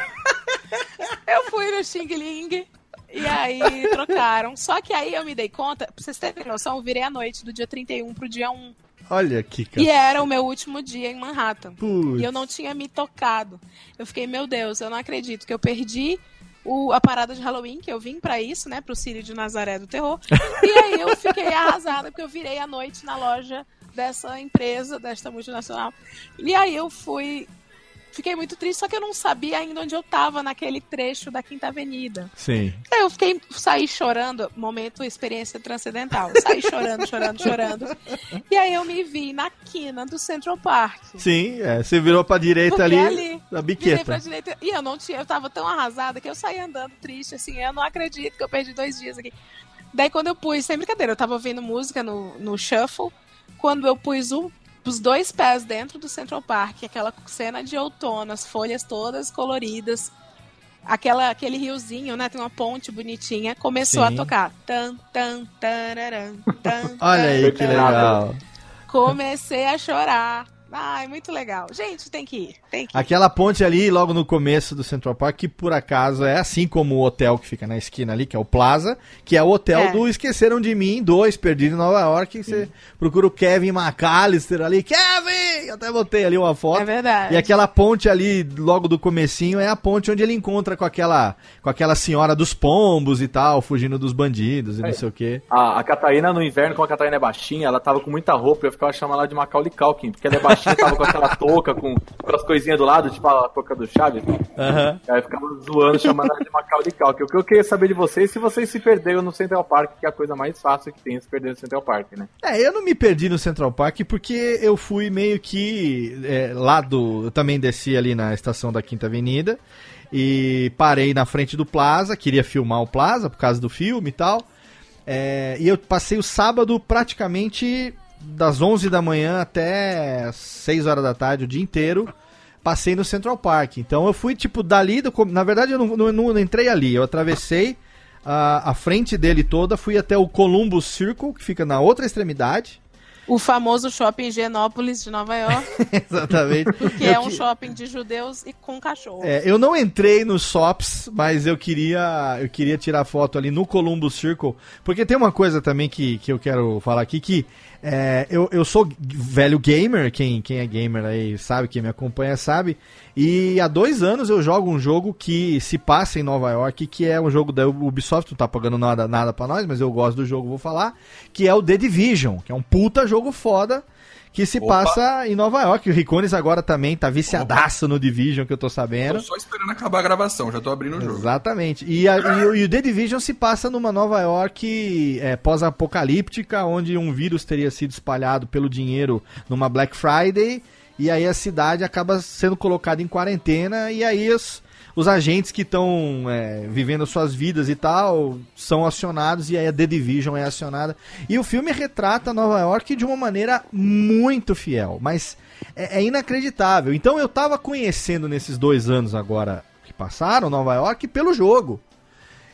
(laughs) Eu fui no Xing Ling e aí trocaram. Só que aí eu me dei conta, pra vocês terem noção, eu virei à noite do dia 31 pro dia 1. Olha que E cara. era o meu último dia em Manhattan. Putz. E eu não tinha me tocado. Eu fiquei, meu Deus, eu não acredito que eu perdi o- a parada de Halloween, que eu vim pra isso, né? Pro Círio de Nazaré do Terror. (laughs) E aí eu fiquei arrasada, porque eu virei à noite na loja dessa empresa, desta multinacional. E aí eu fui. Fiquei muito triste, só que eu não sabia ainda onde eu tava naquele trecho da Quinta Avenida. Sim. Aí eu fiquei, saí chorando, momento experiência transcendental. Saí chorando, chorando, chorando. E aí eu me vi na quina do Central Park. Sim, é, você virou pra direita Porque ali, ali, na biqueta. pra direita. E eu não tinha, eu tava tão arrasada que eu saí andando triste, assim, eu não acredito que eu perdi dois dias aqui. Daí quando eu pus, sem brincadeira, eu tava ouvindo música no, no shuffle, quando eu pus o- os dois pés dentro do Central Park, aquela cena de outono, as folhas todas coloridas, aquela, aquele riozinho, né, tem uma ponte bonitinha, começou Sim. a tocar. Tan, tan, tararam, tan, (laughs) Olha aí tan, que legal. Comecei a chorar. Ai, muito legal. Gente, tem que ir, tem que ir. Aquela ponte ali, logo no começo do Central Park, que por acaso é assim como o hotel que fica na esquina ali, que é o Plaza, que é o hotel É. do Esqueceram de Mim, dois, perdido em Nova York. Você procura o Kevin McAllister ali, Kevin! Eu até botei ali uma foto. É verdade. E aquela ponte ali, logo do comecinho, é a ponte onde ele encontra com aquela, com aquela senhora dos pombos e tal, fugindo dos bandidos e não sei o quê. A, a Catarina no inverno, como a Catarina é baixinha, ela tava com muita roupa e eu ficava chamando ela de Macaulay Culkin, porque ela é baixinha, tava com aquela touca, com, com as coisinhas do lado, tipo a touca do Chaves. Aham. Aí eu ficava zoando, chamando ela de Macaulay Culkin. O que eu queria saber de vocês, se vocês se perderam no Central Park, que é a coisa mais fácil que tem, é se perder no Central Park, né? É, eu não me perdi no Central Park porque eu fui meio que é, lá do. Eu também desci ali na estação da Quinta Avenida e parei na frente do Plaza, queria filmar o Plaza por causa do filme e tal. É, e eu passei o sábado praticamente das 11 da manhã até 6 horas da tarde, o dia inteiro. Passei no Central Park. Então eu fui, tipo, dali. Do, na verdade, eu não, não- não entrei ali. Eu atravessei a, a frente dele toda, fui até o Columbus Circle, que fica na outra extremidade. O famoso shopping Genópolis de Nova York, (laughs) Exatamente. que Eu é um que- shopping de judeus e com cachorro. É, eu não entrei nos shops, mas eu queria, eu queria tirar foto ali no Columbus Circle, porque tem uma coisa também que, que eu quero falar aqui, que é, eu, eu sou velho gamer, quem, quem é gamer aí sabe, quem me acompanha sabe, e há dois anos eu jogo um jogo que se passa em Nova York, que é um jogo da Ubisoft, não tá pagando nada, nada pra nós, mas eu gosto do jogo, vou falar, que é o The Division, que é um puta jogo foda, que se Opa. passa em Nova York. O Ricones agora também tá viciadaço no Division, que eu tô sabendo. Tô só esperando acabar a gravação, já tô abrindo o jogo. Exatamente. E, a- e o- e o The Division se passa numa Nova York é, pós-apocalíptica, onde um vírus teria sido espalhado pelo dinheiro numa Black Friday, e aí a cidade acaba sendo colocada em quarentena, e aí os, os agentes que estão é, vivendo suas vidas e tal são acionados e aí a The Division é acionada. E o filme retrata Nova York de uma maneira muito fiel, mas é, é inacreditável. Então eu tava conhecendo nesses dois anos agora que passaram Nova York pelo jogo.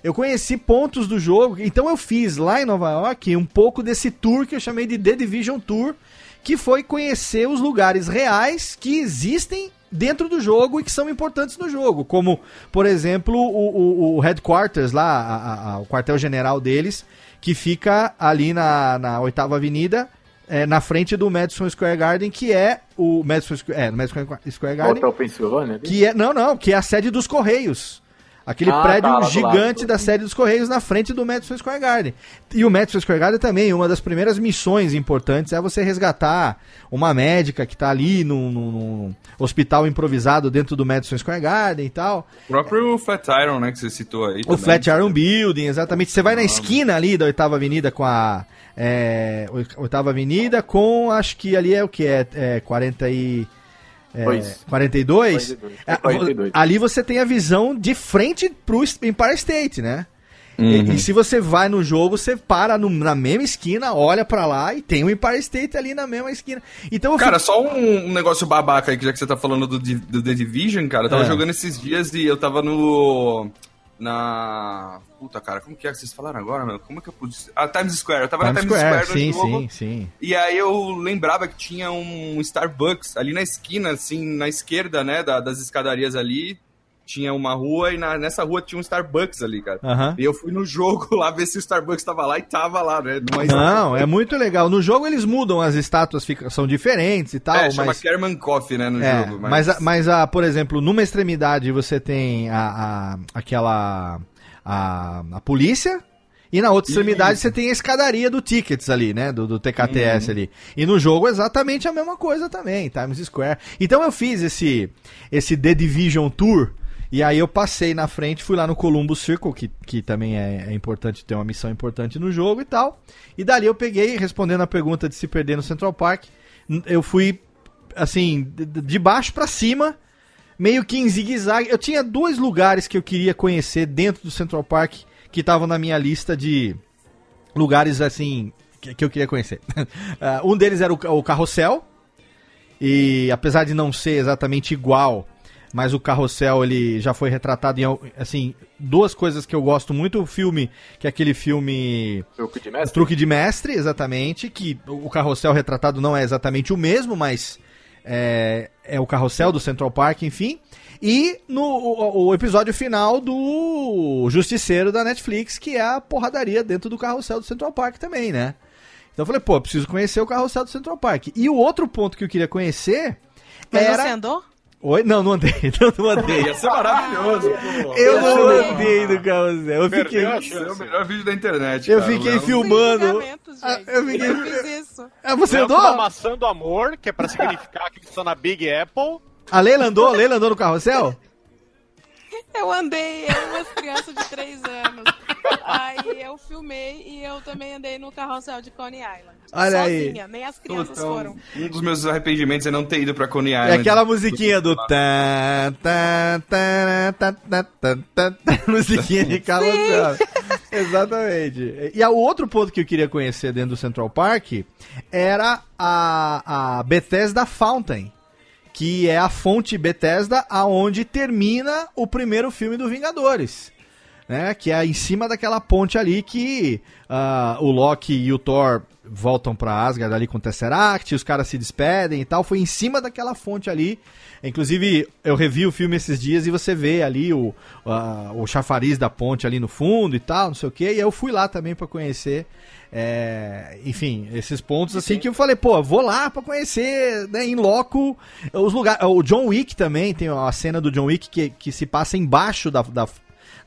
Eu conheci pontos do jogo, então eu fiz lá em Nova York um pouco desse tour que eu chamei de The Division Tour, que foi conhecer os lugares reais que existem dentro do jogo e que são importantes no jogo, como, por exemplo, o, o, o headquarters lá, a- a- o quartel-general deles, que fica ali na, na oitava avenida, é, na frente do Madison Square Garden, que é o Madison Square, é, Madison Square Garden, Hotel Pensilvânia ali? que é, não, não, que é a sede dos Correios. Aquele Ah, prédio tá, gigante lado. da sede dos Correios na frente do Madison Square Garden. E o Madison Square Garden também, uma das primeiras missões importantes é você resgatar uma médica que tá ali num, num- num hospital improvisado dentro do Madison Square Garden e tal. O próprio Flatiron, né, que você citou aí. O também. Flatiron Building, exatamente. Você vai na esquina ali da Oitava Avenida com a. É, Oitava Avenida com. Acho que ali é o que? É, é 40 e. É, Dois. 42? 42. É, 42. Ali você tem a visão de frente pro Empire State, né? E, Uhum. e se você vai no jogo, você para no- na mesma esquina, olha pra lá e tem o Empire State ali na mesma esquina. Então Cara, fico- só um, um negócio babaca aí, que já que você tá falando do, do The Division, cara, eu tava É. jogando esses dias e eu tava no. Na. Puta, cara, como que é que vocês falaram agora, meu? Como é que eu pude. Ah, Times Square. Eu tava Times na Times Square, Square, sim, no jogo. sim, sim. E aí eu lembrava que tinha um Starbucks ali na esquina, assim, na esquerda, né, da- das escadarias ali. Tinha uma rua e na- nessa rua tinha um Starbucks ali, cara. E eu fui no jogo (laughs) lá ver se o Starbucks tava lá e tava lá, né? Mas, Não, é muito legal. No jogo eles mudam, as estátuas ficam, são diferentes e tal, é, chama mas. Kerman Coffee, né, no É, jogo. mas, a- mas a, por exemplo, numa extremidade você tem a, a- aquela. A, a polícia. E na outra extremidade você tem a escadaria do Tickets ali, né? Do, do TKTS ali. E no jogo exatamente a mesma coisa também, Times Square. Então eu fiz esse, esse The Division Tour. E aí eu passei na frente, fui lá no Columbus Circle, que, que também é, é importante ter uma missão importante no jogo e tal. E dali eu peguei, respondendo a pergunta de se perder no Central Park, eu fui assim, de, de baixo pra cima, meio que em zigue-zague. Eu tinha dois lugares que eu queria conhecer dentro do Central Park que estavam na minha lista de lugares assim que, que eu queria conhecer. (laughs) Ah, um deles era o, o Carrossel. E apesar de não ser exatamente igual, mas o Carrossel ele já foi retratado em assim, duas coisas que eu gosto muito, o filme, que é aquele filme Truque de mestre? Truque de Mestre, exatamente, que o carrossel retratado não é exatamente o mesmo, mas é, é o carrossel do Central Park, enfim. E no o, o episódio final do Justiceiro da Netflix, que é a porradaria dentro do carrossel do Central Park também, né? Então eu falei, pô, preciso conhecer o carrossel do Central Park. E o outro ponto que eu queria conhecer Mas era... você andou? Oi? Não, não andei, (laughs) não, não andei. Ia ser maravilhoso, pô. Eu não andei no carrossel, eu fiquei... A é o melhor vídeo da internet. Eu cara. fiquei Não- filmando. Ah, gente. eu fiquei- Eu fiz isso. Ah, você andou? uma maçã do amor, que é pra significar que estão na Big Apple. A Leila andou? A Leila andou no carrossel? Eu andei, eu e umas crianças de 3 anos aí eu filmei e eu também andei no carrossel de Coney Island. Olha sozinha, aí. nem as crianças então, foram. Um dos meus arrependimentos é não ter ido pra Coney é Island. É aquela musiquinha do musiquinha de carrossel. Exatamente. E o outro ponto que eu queria conhecer dentro do Central Park era a, a Bethesda Fountain que é a fonte Bethesda, aonde termina o primeiro filme do Vingadores. Né, que é em cima daquela ponte ali que ah, o Loki e o Thor voltam pra Asgard ali com o Tesseract, os caras se despedem e tal. Foi em cima daquela fonte ali. Inclusive, eu revi o filme esses dias e você vê ali o, ah, o chafariz da ponte ali no fundo e tal, não sei o que. E eu fui lá também pra conhecer. é, enfim, esses pontos assim que eu falei, pô, vou lá pra conhecer, né, em loco os lugares. O John Wick também tem a cena do John Wick que, que se passa embaixo da, da,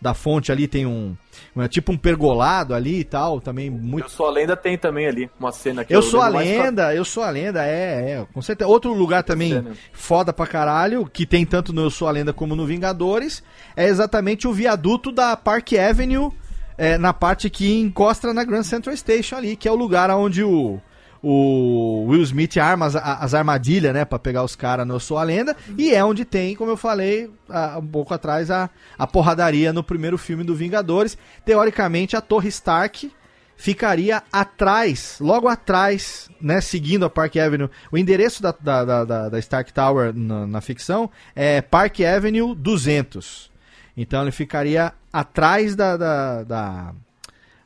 da fonte ali, tem um, um- tipo um pergolado ali e tal, também muito Eu sou a lenda tem também ali, uma cena que eu sou a mais pra- lenda, eu sou a lenda, é, é, com certeza. Outro lugar também foda pra caralho, que tem tanto no Eu Sou a Lenda como no Vingadores, é exatamente o viaduto da Park Avenue, é, na parte que encosta na Grand Central Station ali, que é o lugar onde o, o Will Smith arma as, as armadilhas, né, pra pegar os caras no Eu Sou a Lenda, e é onde tem, como eu falei há um pouco atrás, a, a porradaria no primeiro filme do Vingadores. Teoricamente, a Torre Stark ficaria atrás, logo atrás, né, seguindo a Park Avenue. O endereço da, da, da- da- da Stark Tower na, na ficção é Park Avenue 200. Então ele ficaria atrás da, da, da,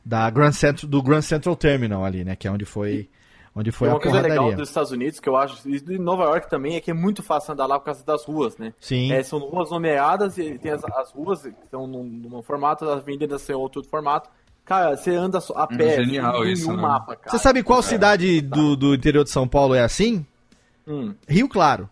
da Grand Central, do Grand Central Terminal ali, né, que é onde foi, onde foi Foi a uma coisa legal dos Estados Unidos que eu acho, e de Nova York também, é que é muito fácil andar lá por causa das ruas, né? Sim. É, são ruas nomeadas e tem as, as ruas que estão num, num formato, as avenidas são outro formato. Cara, você anda a pé, genial sem isso, nenhum né? mapa, cara. Você sabe qual cidade do, do interior de São Paulo é assim? Hum. Rio Claro.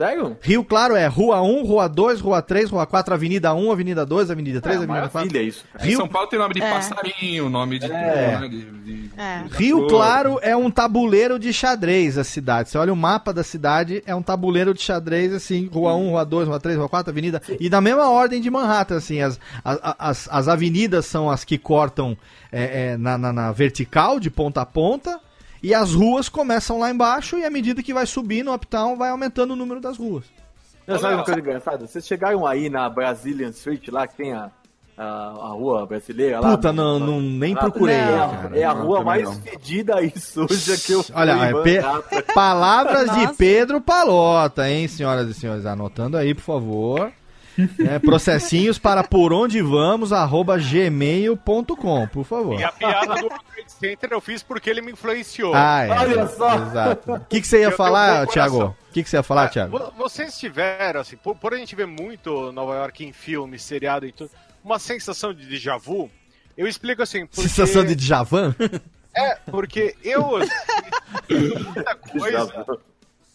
Sério? Rio Claro é Rua 1, Rua 2, Rua 3, Rua 4, Avenida 1, Avenida 2, Avenida 3, É, Avenida 4. maravilha isso, cara. Em Rio, São Paulo tem nome de É. passarinho, nome de. É. né, de- de- É. Rio Claro é um tabuleiro de xadrez a cidade. Você olha o mapa da cidade, é um tabuleiro de xadrez, assim, Rua 1, Rua 2, Rua 3, Rua 4, Avenida. E da mesma ordem de Manhattan, assim, as, as, as, as avenidas são as que cortam é, é, na, na, na vertical, de ponta a ponta, e as ruas começam lá embaixo, e à medida que vai subindo o uptown, vai aumentando o número das ruas. Não, sabe uma coisa engraçada? Vocês chegaram aí na Brazilian Street, lá que tem a, a, a rua brasileira lá? Puta, não, não, nem procurei, é, a- cara. é a Não, rua mais não. fedida e suja que eu fui Olha, em é pe- palavras de. Pedro Palota, hein, senhoras e senhores? Anotando aí, por favor. (laughs) É, processinhos para por onde vamos, arroba gmail.com, por favor. E a piada do Trade Center eu fiz porque ele me influenciou. Ah, é. Olha só. Exato. O que, que você ia Eu falar, Thiago? O que, que você ia falar, É, Thiago? vo- Vocês tiveram, assim, por, por a gente ver muito Nova York em filme, seriado e tudo, uma sensação de déjà vu? Eu explico assim, porque... Sensação de Djavan? É, porque eu (laughs) muita coisa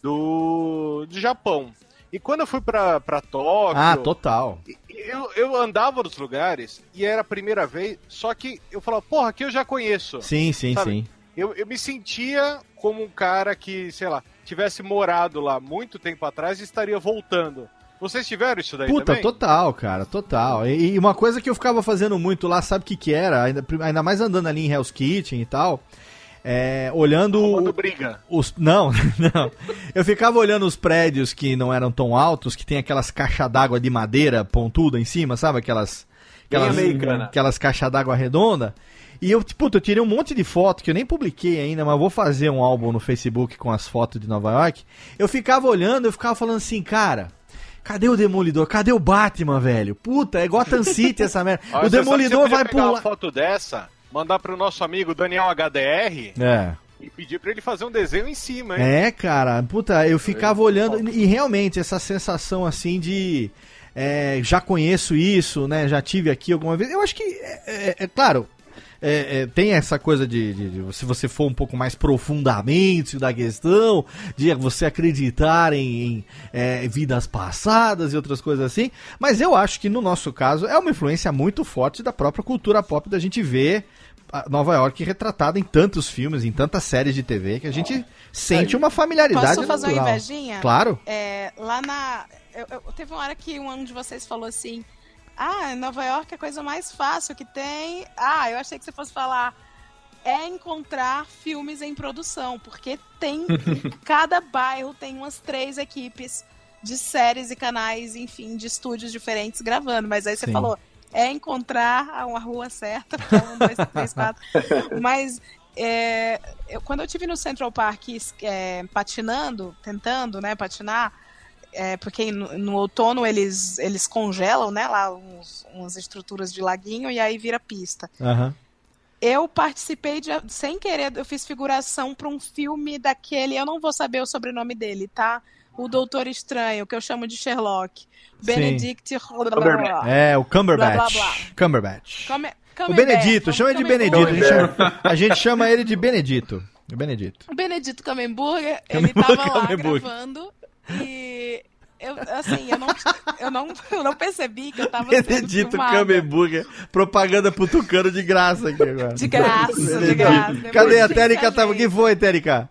do, do Japão. E quando eu fui pra, pra Tóquio, Ah, total. eu, eu andava nos lugares e era a primeira vez, só que eu falava, porra, aqui eu já conheço. Sim, sim, Sabe? sim. Eu, eu me sentia como um cara que, sei lá, tivesse morado lá muito tempo atrás e estaria voltando. Vocês tiveram isso daí Puta, também? total, cara, total. E, e uma coisa que eu ficava fazendo muito lá, sabe o que que era? Ainda, ainda mais andando ali em Hell's Kitchen e tal, é, olhando... Arrumando o- briga. Os, não, (laughs) não. Eu ficava olhando os prédios que não eram tão altos, que tem aquelas caixas d'água de madeira pontuda em cima, sabe? Aquelas. Aquelas, aquelas caixas d'água redonda. E eu, tipo, eu tirei um monte de foto que eu nem publiquei ainda, mas vou fazer um álbum no Facebook com as fotos de Nova York. Eu ficava olhando, eu ficava falando assim, cara. Cadê o Demolidor? Cadê o Batman, velho? Puta, é Gotham City essa merda. (laughs) Olha, o Demolidor vai pular. uma foto dessa, mandar pro nosso amigo Daniel HDR É. e pedir pra ele fazer um desenho em cima, hein? É, cara, puta, eu ficava olhando e realmente essa sensação assim de é, já conheço isso, né? Já tive aqui alguma vez. Eu acho que é, é- é claro. é, é, tem essa coisa de, de- de- se você for um pouco mais profundamente da questão, de você acreditar em, em, é, vidas passadas e outras coisas assim, mas eu acho que no nosso caso é uma influência muito forte da própria cultura pop da gente ver Nova York retratada em tantos filmes, em tantas séries de TV, que a gente sente uma familiaridade Posso fazer uma natural. invejinha? Claro. É, lá na. eu- eu- teve uma hora que um de vocês falou assim: Ah, Nova York é a coisa mais fácil que tem. Ah, eu achei que você fosse falar. É encontrar filmes em produção, porque tem. (laughs) cada bairro tem umas três equipes de séries e canais, enfim, de estúdios diferentes gravando. Mas aí você Sim. falou: é encontrar a- uma rua certa, é um, dois, três, quatro. (laughs) Mas é, eu- quando eu tive no Central Park é, patinando, tentando, né, patinar, é, porque no, no outono eles, eles congelam, né, lá uns, umas estruturas de laguinho e aí vira pista. Aham. Eu participei de, sem querer, eu fiz figuração para um filme daquele, eu não vou saber o sobrenome dele, tá? O Doutor Estranho, que eu chamo de Sherlock. Benedict. É, o Cumberbatch. Blá, blá, blá. Cumberbatch. Come- O Cumberbatch, Benedito, chama ele de Cumberbatch. Benedito. A gente chama, a gente chama ele de Benedito. O Benedito. O Benedito Camemburger, ele tava lá gravando e eu, assim, eu não, eu não, eu não percebi que eu tava Benedito. Camemburger. Propaganda pro Tucano de graça aqui agora. De graça, de graça. Cadê a Térica? Tava... O que gente. foi, Térica?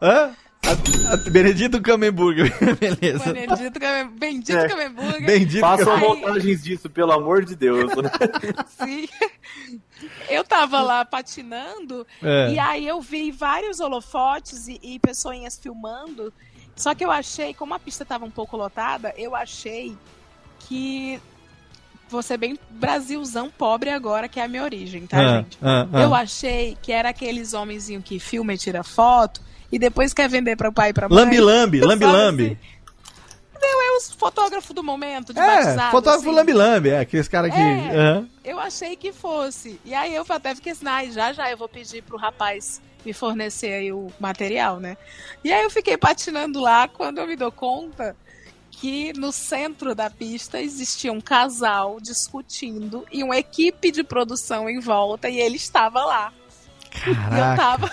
Hã? A- a- Benedito Camemburger, (laughs) beleza. Benedito, Came- Bendito É. Camemburger. Bendito Façam montagens disso, pelo amor de Deus. né? (laughs) Sim. Eu tava lá patinando É. e aí eu vi vários holofotes e, e pessoinhas filmando. Só que eu achei, como a pista tava um pouco lotada, eu achei que você bem Brasilzão pobre agora, que é a minha origem, tá, Ah, gente? ah, ah. Eu achei que era aqueles homenzinhos que filma e tira foto e depois quer vender para o pai e pra mãe. Lambi-lambi, Sabe lambi-lambi. assim? Não, é os fotógrafos do momento, de É, batizado, fotógrafo assim. é, aqueles caras que... É. Aham. Eu achei que fosse. E aí eu até fiquei assim, "Ai, já já eu vou pedir pro rapaz me fornecer aí o material, né? E aí eu fiquei patinando lá quando eu me dou conta que no centro da pista existia um casal discutindo e uma equipe de produção em volta e ele estava lá. E eu Caraca. tava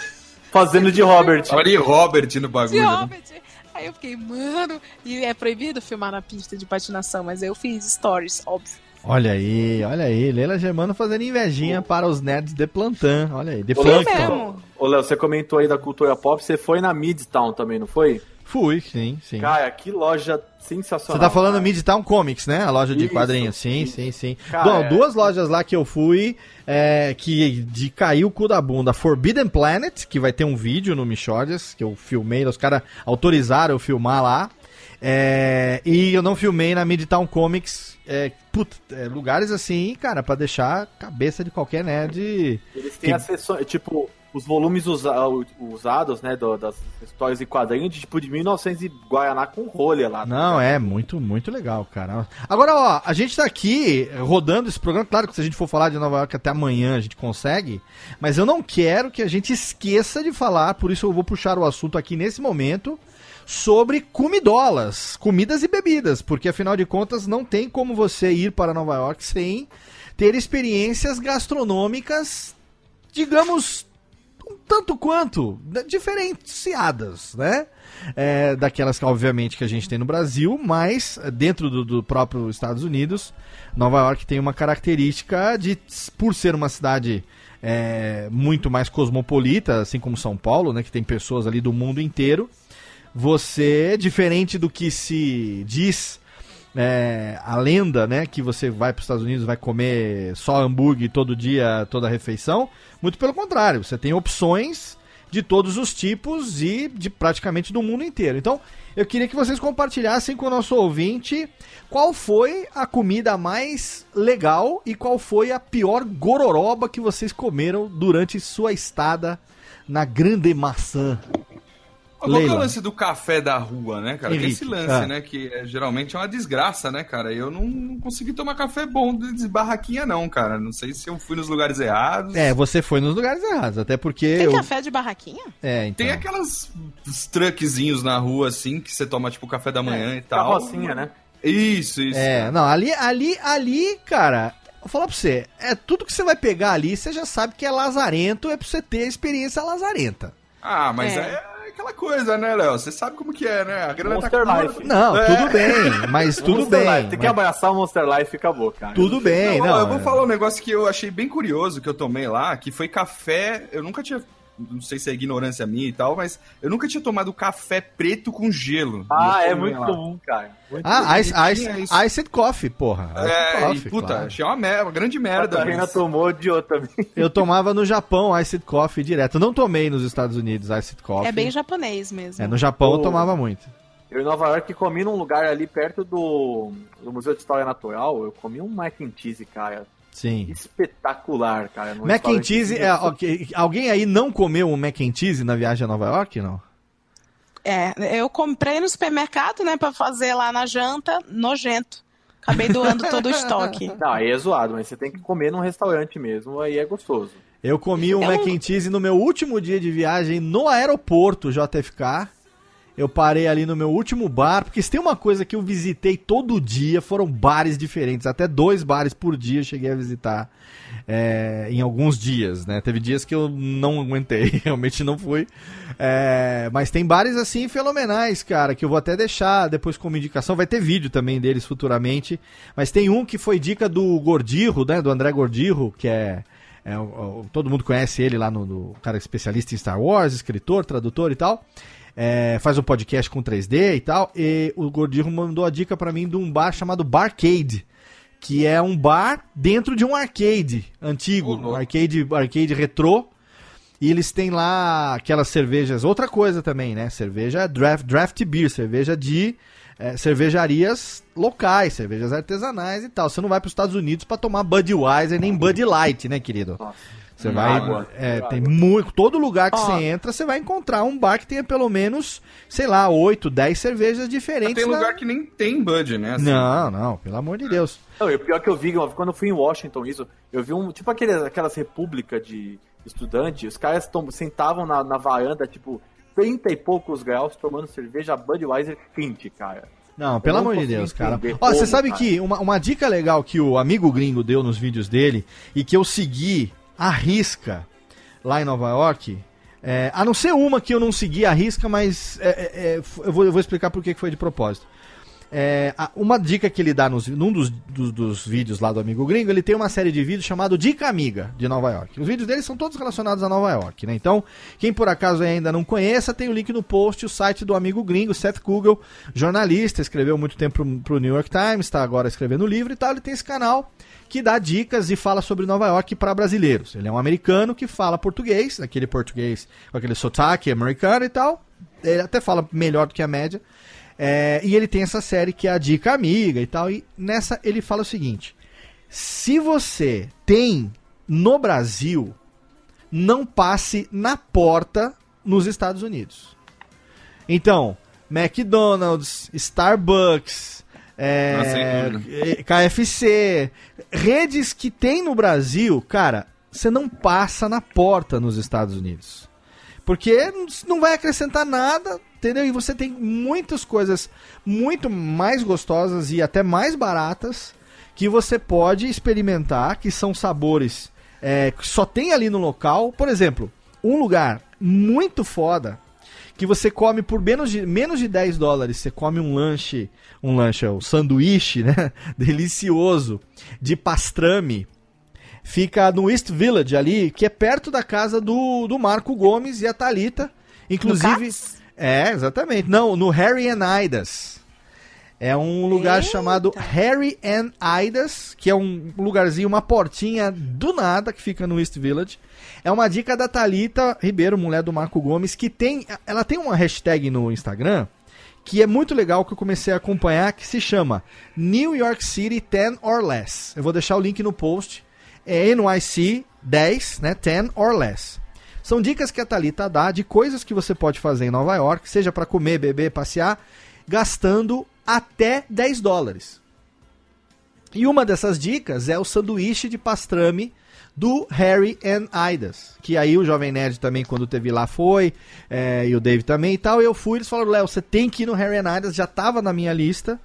Fazendo de Robert. Olha aí, Robert no de bagulho. né? Hobbit. Aí eu fiquei, mano, e é proibido filmar na pista de patinação, mas eu fiz stories, óbvio. Olha aí, olha aí. Leila Germano fazendo invejinha para os nerds de plantão. Olha aí, de mesmo. Ô, Léo, você comentou aí da cultura pop, você foi na Midtown também, não foi? Fui, sim, sim. Cara, que loja Você sensacional. tá falando cara. Midtown Comics, né? A loja de Isso, quadrinhos. Sim, isso. sim, sim. Cara, Bom, é- duas lojas lá que eu fui, é, que de cair o cu da bunda. Forbidden Planet, que vai ter um vídeo no Michordias, que eu filmei, os caras autorizaram eu filmar lá. É, e eu não filmei na Midtown Comics. É, é, lugares assim, cara, pra deixar a cabeça de qualquer nerd. Eles têm que- as sessões, tipo, os volumes usa- usados, né, do- das histórias e quadrinhos, de, tipo, de 1900 e Guaraná com rolha lá. tá Não, é muito, muito legal, cara. Agora, ó, a gente tá aqui rodando esse programa. Claro que se a gente for falar de Nova York até amanhã a gente consegue, mas eu não quero que a gente esqueça de falar, por isso eu vou puxar o assunto aqui nesse momento, sobre comidolas, comidas e bebidas, porque afinal de contas não tem como você ir para Nova York sem ter experiências gastronômicas, digamos, um tanto quanto né, diferenciadas, né? É, daquelas que, obviamente, que a gente tem no Brasil, mas é, dentro do, do próprio Estados Unidos, Nova York tem uma característica de, por ser uma cidade é, muito mais cosmopolita, assim como São Paulo, né? Que tem pessoas ali do mundo inteiro. Você, diferente do que se diz é, a lenda, né, que você vai para os Estados Unidos vai comer só hambúrguer todo dia, toda refeição. Muito pelo contrário, você tem opções de todos os tipos e de praticamente do mundo inteiro. Então, eu queria que vocês compartilhassem com o nosso ouvinte qual foi a comida mais legal e qual foi a pior gororoba que vocês comeram durante sua estada na Grande Maçã. Qual que é o Leila. lance do café da rua, né, cara? Tem Henrique, esse lance, ah. né? Que é, geralmente é uma desgraça, né, cara? Eu não, não consegui tomar café bom de barraquinha, não, cara. Não sei se eu fui nos lugares errados. É, você foi nos lugares errados, até porque Tem eu... café de barraquinha? É, então. Tem aquelas os truckzinhos na rua, assim, que você toma, tipo, café da manhã e tal. Carrocinha, né? Isso, isso. É, não, ali, ali, ali, cara, vou falar pra você, é tudo que você vai pegar ali, você já sabe que é lazarento, é pra você ter a experiência lazarenta. Ah, mas É. é. Aquela coisa, né, Léo? Você sabe como que é, né? A grana Monster tá Life. Não, É. tudo bem, mas (laughs) tudo Monster bem. Life. Tem que mas abraçar o Monster Life e acabou, cara. tudo bem, Não, não. eu vou é. falar um negócio que eu achei bem curioso que eu tomei lá, que foi café. Eu nunca tinha. Não sei se é ignorância minha e tal, mas eu nunca tinha tomado café preto com gelo. Ah, eu é muito lá. comum, cara. Muito Ah, ice, ice, isso. iced coffee, porra. É, coffee, e, puta, claro. achei uma, mer- uma grande A merda. Catarina mas- tomou, odiou também. Eu tomava no Japão iced coffee direto. Não tomei nos Estados Unidos iced coffee. É bem japonês mesmo. É, no Japão eu O- tomava muito. Eu em Nova York comi num lugar ali perto do, do Museu de História Natural. Eu comi um mac and cheese, cara. Sim. Espetacular, cara. num Mac and cheese, é, ok, alguém aí não comeu um mac and cheese na viagem a Nova York, não? É, eu comprei no supermercado, né, pra fazer lá na janta, nojento. Acabei doando todo o estoque. (laughs) Não, aí é zoado, mas você tem que comer num restaurante mesmo, aí é gostoso. Eu comi um Eu mac não- and cheese no meu último dia de viagem no aeroporto JFK. Eu parei ali no meu último bar, porque se tem uma coisa que eu visitei todo dia, foram bares diferentes, até dois bares por dia eu cheguei a visitar é, em alguns dias, né? Teve dias que eu não aguentei, (laughs) realmente não fui. É, mas tem bares assim fenomenais, cara, que eu vou até deixar depois como indicação. Vai ter vídeo também deles futuramente. Mas tem um que foi dica do Gordirro, né? Do André Gordirro, que é. é todo mundo conhece ele lá no, no cara especialista em Star Wars, escritor, tradutor e tal. É, faz um podcast com 3D e tal. E o Gordinho mandou a dica pra mim de um bar chamado Barcade. Que é um bar dentro de um arcade antigo, um arcade, arcade retrô. E eles têm lá aquelas cervejas, outra coisa também, né? Cerveja draft, draft beer, cerveja de é, cervejarias locais, cervejas artesanais e tal. Você não vai para os Estados Unidos para tomar Budweiser nem Bud Light, né, querido? Você vai, Água. é, tem muito, todo lugar que Ó. você entra, você vai encontrar um bar que tenha pelo menos, sei lá, 8, 10 cervejas Mas diferentes. tem na- lugar que nem tem Bud, né? assim. Não, não, pelo amor de Deus. Não, e o pior que eu vi, quando eu fui em Washington, isso, eu vi um, tipo aqueles, aquelas repúblicas de estudante, os caras tom- sentavam na, na varanda, tipo, 30 e poucos graus, tomando cerveja Budweiser quente, cara. Não, pelo amor de Deus, cara. Ó, você sabe cara. que uma, uma dica legal que o amigo gringo deu nos vídeos dele e que eu segui à risca lá em Nova York, é, a não ser uma que eu não segui à risca, mas é, é, é, eu, vou, eu vou explicar por que foi de propósito. É, uma dica que ele dá nos, num dos, dos, dos vídeos lá do Amigo Gringo, ele tem uma série de vídeos chamado Dica Amiga de Nova York. Os vídeos dele são todos relacionados a Nova York, né? Então, quem por acaso ainda não conheça, tem o link no post, o site do Amigo Gringo, Seth Google, jornalista, escreveu muito tempo pro, pro New York Times, está agora escrevendo livro e tal. Ele tem esse canal que dá dicas e fala sobre Nova York para brasileiros. Ele é um americano que fala português, aquele português com aquele sotaque americano e tal. Ele até fala melhor do que a média. É, e ele tem essa série que é a Dica Amiga e tal. E nessa ele fala o seguinte: se você tem no Brasil, não passe na porta nos Estados Unidos. Então, McDonald's, Starbucks, é, Ah, KFC, redes que tem no Brasil, cara, você não passa na porta nos Estados Unidos. Porque não vai acrescentar nada, entendeu? E você tem muitas coisas muito mais gostosas e até mais baratas que você pode experimentar, que são sabores é, que só tem ali no local. Por exemplo, um lugar muito foda que você come por menos de, menos de 10 dólares, você come um lanche, um lanche, um sanduíche, né? (laughs) Delicioso, de pastrame. Fica no East Village ali, que é perto da casa do, do Marco Gomes e a Thalita. Inclusive. É, exatamente. Não, no Harry and Idas. É um lugar Eita. chamado Harry and Idas, que é um lugarzinho, uma portinha do nada que fica no East Village. É uma dica da Thalita Ribeiro, mulher do Marco Gomes, que tem. Ela tem uma hashtag no Instagram que é muito legal que eu comecei a acompanhar, que se chama New York City 10 or Less. Eu vou deixar o link no post. É NYC 10, né? 10 or less. São dicas que a Thalita dá de coisas que você pode fazer em Nova York, seja para comer, beber, passear, gastando até 10 dólares. E uma dessas dicas é o sanduíche de pastrame do Harry and Idas. Que aí o Jovem Nerd também, quando teve lá, foi. é, e o Dave também e tal. Eu fui, eles falaram, Léo, você tem que ir no Harry and Idas, já tava na minha lista.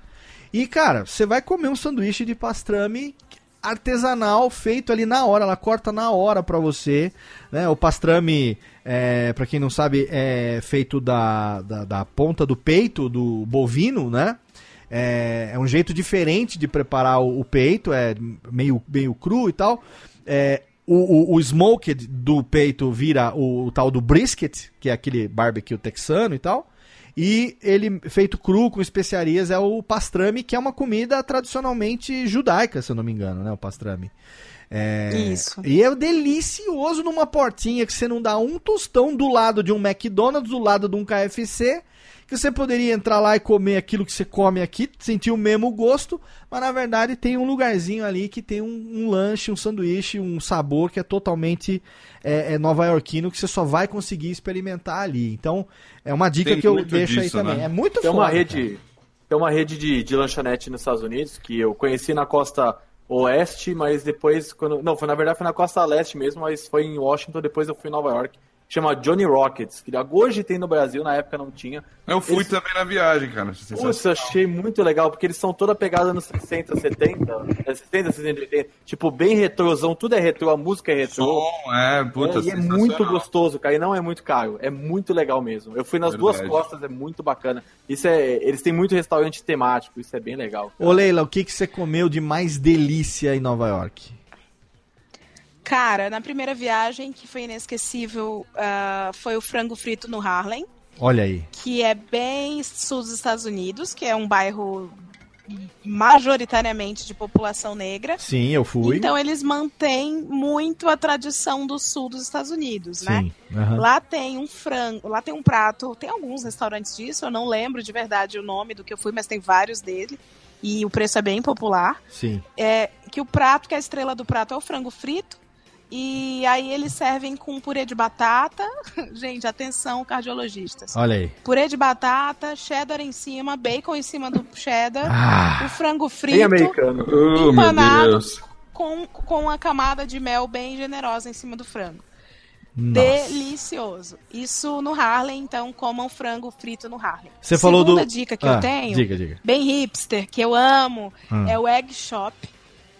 E, cara, você vai comer um sanduíche de pastrame artesanal, feito ali na hora. Ela corta na hora pra você. Né? O pastrame, é, para quem não sabe, é feito da, da, da ponta do peito do bovino, né? É, é um jeito diferente de preparar o, o peito, é meio, meio cru e tal. É, o, o, o smoked do peito vira o, o tal do brisket, que é aquele barbecue texano e tal. E ele, feito cru, com especiarias, é o pastrame, que é uma comida tradicionalmente judaica, se eu não me engano, né? O pastrame. É, Isso. E é delicioso numa portinha que você não dá um tostão do lado de um McDonald's, do lado de um KFC, você poderia entrar lá e comer aquilo que você come aqui, sentir o mesmo gosto, mas na verdade tem um lugarzinho ali que tem um, um lanche, um sanduíche, um sabor que é totalmente é, é nova-iorquino, que você só vai conseguir experimentar ali. Então, é uma dica Tem que eu deixo aí disso, também. né? É muito Tem uma foda, rede, cara. tem uma rede de, de lanchonete nos Estados Unidos que eu conheci na costa oeste, mas depois quando não, foi na verdade foi na costa leste mesmo, mas foi em Washington, depois eu fui em Nova York. Chama Johnny Rockets, que hoje tem no Brasil, na época não tinha. Eu fui Eles- também na viagem, cara. Putz, eu achei muito legal, porque eles são toda pegada nos 60, 70, é 60, 60, 80, tipo, bem retrosão, tudo é retrô, a música é retrô. Som, é, puta, É, e é muito gostoso, cara, e não é muito caro, é muito legal mesmo. Eu fui nas duas Verdade. costas, é muito bacana. Isso é, eles têm muito restaurante temático, isso é bem legal. cara. Ô Leila, o que, que você comeu de mais delícia em Nova York? Cara, na primeira viagem, que foi inesquecível, ah, foi o frango frito no Harlem. Olha aí. que é bem sul dos Estados Unidos, que é um bairro majoritariamente de população negra. Sim, eu fui. Então eles mantêm muito a tradição do sul dos Estados Unidos, né? Sim. aham. Lá tem um frango, lá tem um prato, tem alguns restaurantes disso, eu não lembro de verdade o nome do que eu fui, mas tem vários dele. E o preço é bem popular. Sim. É que o prato, que é a estrela do prato, é o frango frito. E aí eles servem com purê de batata. (laughs) Gente, atenção, cardiologistas. Olha aí. Purê de batata, cheddar em cima, bacon em cima do cheddar, Ah. o frango Bem frito americano. Oh, meu Empanado. Deus. com, com a camada de mel bem generosa em cima do frango. Nossa. Delicioso. Isso no Harlem, então comam frango frito no Harlem. Você falou do. Segunda dica que Ah, eu tenho, Diga, diga. bem hipster, que eu amo, Hum. é o Egg Shop.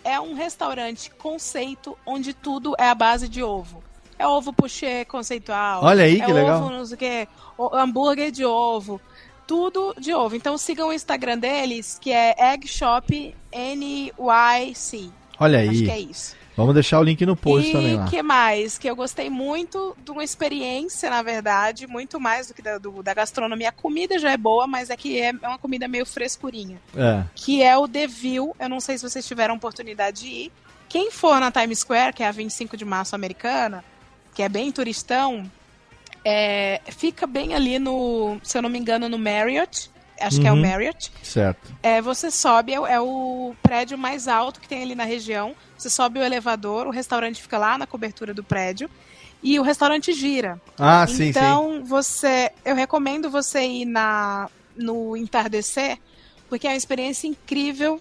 É um restaurante conceito onde tudo é a base de ovo. É ovo pochê conceitual. Olha aí, é que ovo, legal. não sei o quê, hambúrguer de ovo. Tudo de ovo. Então sigam o Instagram deles, que é Egg Shop NYC. Olha Acho aí. que é isso. Vamos deixar o link no post e também lá. que mais? Que eu gostei muito de uma experiência, na verdade, muito mais do que da, do- da gastronomia. A comida já é boa, mas é que é é uma comida meio frescurinha. É. Que é o The View. Eu não sei se vocês tiveram oportunidade de ir. Quem for na Times Square, que é a 25 de março americana, que é bem turistão, é, fica bem ali no, se eu não me engano, no Marriott. Acho que é o Uhum. Marriott. Certo. É, você sobe, é, o- é o prédio mais alto que tem ali na região. Você sobe o elevador, o restaurante fica lá na cobertura do prédio. E o restaurante gira. Ah, sim, sim. então, você. Eu recomendo você ir na, no entardecer, porque é uma experiência incrível.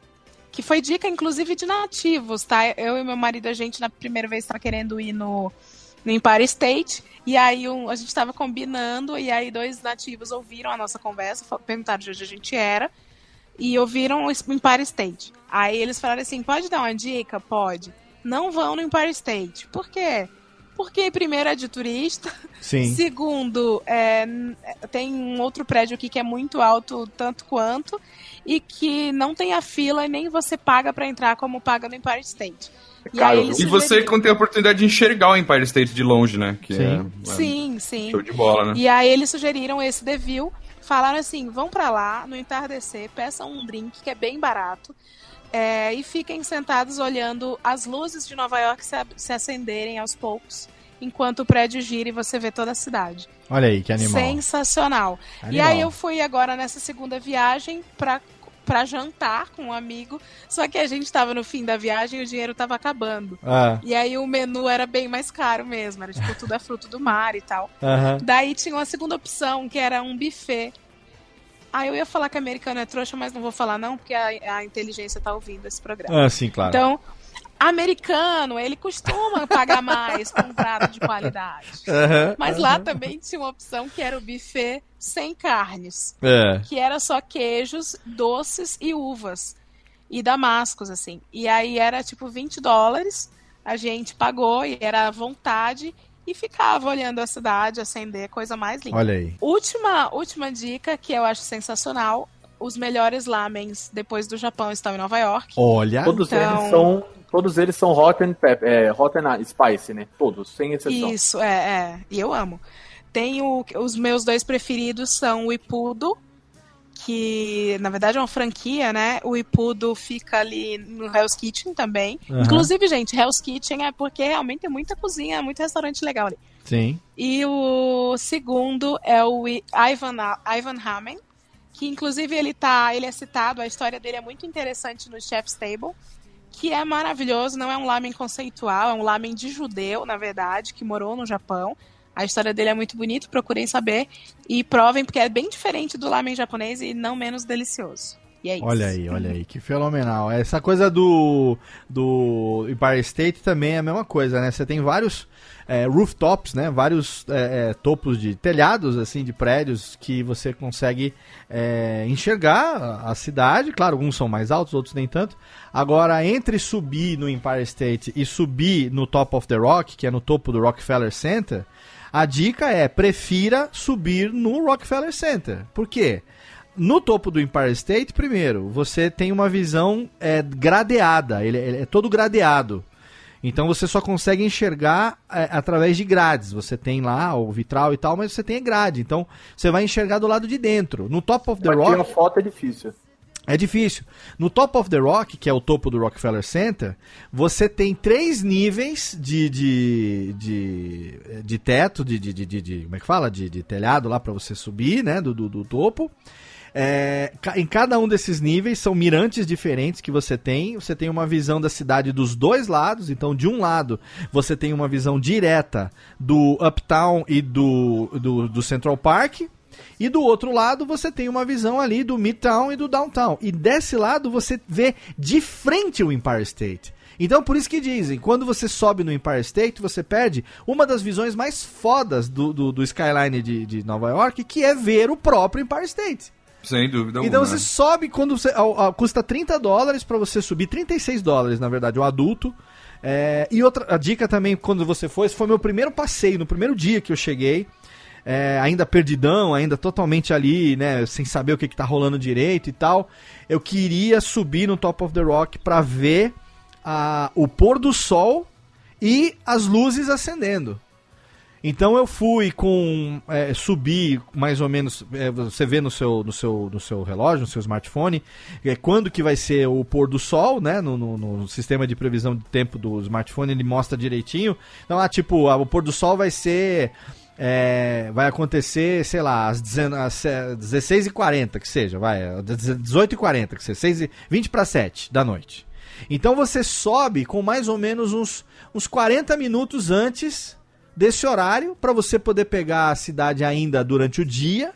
Que foi dica, inclusive, de nativos, tá? Eu e meu marido, a gente, na primeira vez, tá querendo ir no, no Empire State. E aí um- a gente tava combinando, e aí dois nativos ouviram a nossa conversa, perguntaram de onde a gente era, e ouviram o Empire State. Aí eles falaram assim: pode dar uma dica? Pode. Não vão no Empire State. Por quê? Porque primeiro é de turista, Sim. (laughs) Segundo, é, tem um outro prédio aqui que é muito alto, tanto quanto, e que não tem a fila e nem você paga pra entrar como paga no Empire State. E caro, aí eles E você quando tem a oportunidade de enxergar o Empire State de longe, né? Que Sim. É, é Sim, sim. show de bola, né? E aí eles sugeriram esse The View, falaram assim, vão pra lá, no entardecer, peçam um drink que é bem barato, é, e fiquem sentados olhando as luzes de Nova York se, se acenderem aos poucos, enquanto o prédio gira e você vê toda a cidade. Olha aí, que animal. Sensacional. E Animal. aí eu fui agora nessa segunda viagem pra, pra jantar com um amigo. Só que a gente tava no fim da viagem e o dinheiro tava acabando. Ah, E aí o menu era bem mais caro mesmo. Era tipo, tudo é fruto do mar e tal. aham. Daí tinha uma segunda opção, que era um buffet. Aí eu ia falar que americano é trouxa, mas não vou falar não, porque a, a inteligência tá ouvindo esse programa. Ah, sim, claro. Então, americano, ele costuma pagar mais por um prato de qualidade. Aham, Mas lá também tinha uma opção que era o buffet sem carnes, É. que era só queijos, doces e uvas. E damascos, assim. E aí era tipo 20 dólares, a gente pagou e era à vontade e ficava olhando a cidade acender, coisa mais linda. Olha aí. Última, última dica que eu acho sensacional: os melhores lamens depois do Japão estão em Nova York. Olha. Todos Então- eles são. Todos eles são hot and, pep, é, hot and spice, né? Todos, sem exceção. Isso, é, é. E eu amo. Tem o- os meus dois preferidos são o Ipudo, que na verdade é uma franquia, né? O Ipudo fica ali no Hell's Kitchen também. Aham. Inclusive, gente, Hell's Kitchen é porque realmente tem muita cozinha, muito restaurante legal ali. Sim. E o segundo é o Ivan, Ivan Hamen, que inclusive ele tá, ele é citado, a história dele é muito interessante no Chef's Table, que é maravilhoso, não é um lamen conceitual, é um lamen de judeu, na verdade, que morou no Japão. A história dele é muito bonita, procurem saber e provem porque é bem diferente do lamen japonês e não menos delicioso. E é isso. Olha aí, olha aí, que fenomenal. Essa coisa do, do Empire State também é a mesma coisa, né? Você tem vários é, rooftops, né? Vários é, é, topos de telhados, assim, de prédios que você consegue é, enxergar a- cidade. Claro, alguns são mais altos, outros nem tanto. Agora, entre subir no Empire State e subir no Top of the Rock, que é no topo do Rockefeller Center, a dica é prefira subir no Rockefeller Center. Por quê? No topo do Empire State, primeiro, você tem uma visão é, gradeada, ele, ele é todo gradeado. Então você só consegue enxergar é, através de grades. Você tem lá o vitral e tal, mas você tem a grade. Então você vai enxergar do lado de dentro. No Top of the Rock. tirar foto é difícil. É difícil. No Top of the Rock, que é o topo do Rockefeller Center, você tem três níveis de, de, de, de teto, de, de, de, de- Como é que fala? De, de telhado lá pra você subir, né? Do, do, do topo. É, em cada um desses níveis são mirantes diferentes que você tem. Você tem uma visão da cidade dos dois lados. Então, de um lado, você tem uma visão direta do Uptown e do, do, do Central Park. E do outro lado você tem uma visão ali do Midtown e do Downtown. E desse lado você vê de frente o Empire State. Então por isso que dizem, quando você sobe no Empire State, você perde uma das visões mais fodas do, do, do skyline de, de Nova York, que é ver o próprio Empire State. Sem dúvida Então alguma. você sobe quando você. ao- ao- custa 30 dólares pra você subir, 36 dólares, na verdade, o adulto. É, e outra a dica também, quando você for, esse foi meu primeiro passeio, no primeiro dia que eu cheguei. É, ainda perdidão, ainda totalmente ali, né, sem saber o que, que tá rolando direito e tal. Eu queria subir no Top of the Rock pra ver a, o pôr do sol e as luzes acendendo. Então eu fui com é, subi mais ou menos é, você vê no seu no seu no seu relógio no seu smartphone é, quando que vai ser o pôr do sol né no, no- no sistema de previsão de tempo do smartphone ele mostra direitinho então ah, tipo ah, o pôr do sol vai ser é, vai acontecer, sei lá, às 19 às, é, 16h40, que seja, vai, às 18h40, que seja, 6 e- 20 para 7 da noite. Então você sobe com mais ou menos uns, uns 40 minutos antes desse horário, para você poder pegar a cidade ainda durante o dia.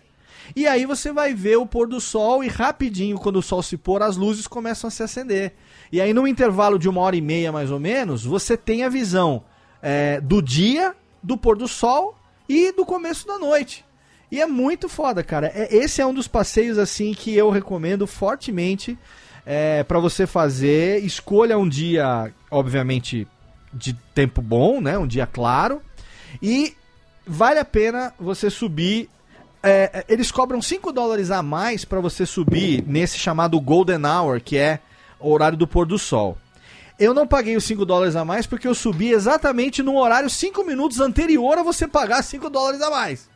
E aí você vai ver o pôr do sol e rapidinho, quando o sol se pôr, as luzes começam a se acender. E aí, num intervalo de uma hora e meia, mais ou menos, você tem a visão é, do dia, do pôr do sol e do começo da noite. E é muito foda, cara. É, esse é um dos passeios assim que eu recomendo fortemente é, para você fazer. Escolha um dia, obviamente, de tempo bom, né? Um dia claro. E vale a pena você subir. é, é, eles cobram 5 dólares a mais para você subir nesse chamado Golden Hour, que é o horário do pôr do sol. Eu não paguei os 5 dólares a mais porque eu subi exatamente no horário 5 minutos anterior a você pagar 5 dólares a mais.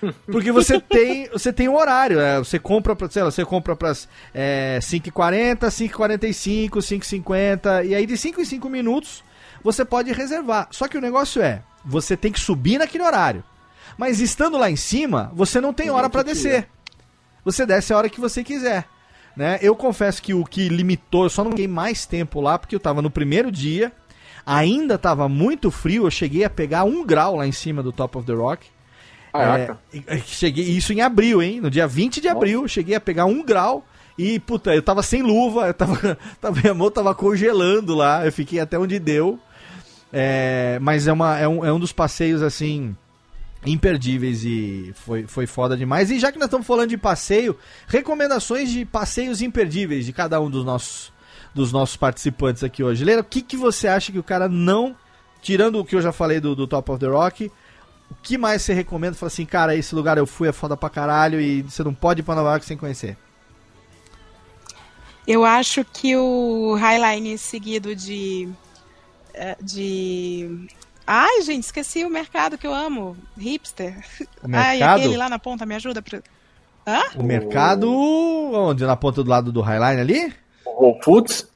(laughs) Porque você tem, você tem um horário, é, você compra para, sei lá, você compra para é, 5h40, 5h45, 5h50 e aí de 5 em 5 minutos você pode reservar. Só que o negócio é, você tem que subir naquele horário. Mas estando lá em cima, você não tem hora para descer. Você desce a hora que você quiser. Né? Eu confesso que o que limitou, eu só não fiquei mais tempo lá porque eu tava no primeiro dia, ainda tava muito frio, eu cheguei a pegar um grau lá em cima do Top of the Rock. Caraca. É, cheguei, isso em abril, hein? No dia 20 de abril, cheguei a pegar um grau e, puta, eu tava sem luva, eu tava, (laughs) tava, minha mão tava congelando lá, eu fiquei até onde deu. É, mas é, uma, é, um, é um dos passeios, assim, imperdíveis e foi, foi foda demais. E já que nós estamos falando de passeio, recomendações de passeios imperdíveis de cada um dos nossos, dos nossos participantes aqui hoje. Leira, o que, que você acha que o cara não, tirando o que eu já falei do, do Top of the Rock, o que mais você recomenda? Fala assim, cara, esse lugar eu fui, é foda pra caralho e você não pode ir pra Nova York sem conhecer. Eu acho que o Highline seguido de. eh, de. Ai, gente, esqueci o mercado que eu amo. Hipster. O Ai, mercado? aquele lá na ponta, me ajuda. Pra... Hã? O mercado, onde? Na ponta do lado do Highline ali? Whole Foods?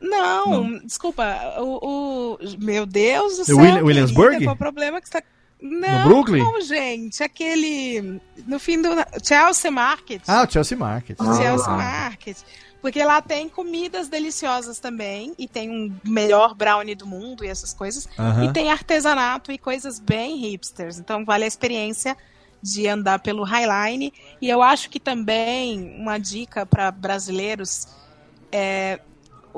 Não, desculpa. O, o- Meu Deus do O céu. Willi- Williamsburg? Qual o problema que você tá. Não, Brooklyn? não, gente. Aquele. No fim do. Chelsea Market. Ah, o Chelsea Market. Chelsea Market. Porque lá tem comidas deliciosas também. E tem um melhor brownie do mundo e essas coisas. Aham. E tem artesanato e coisas bem hipsters. Então vale a experiência de andar pelo Highline. E eu acho que também uma dica para brasileiros é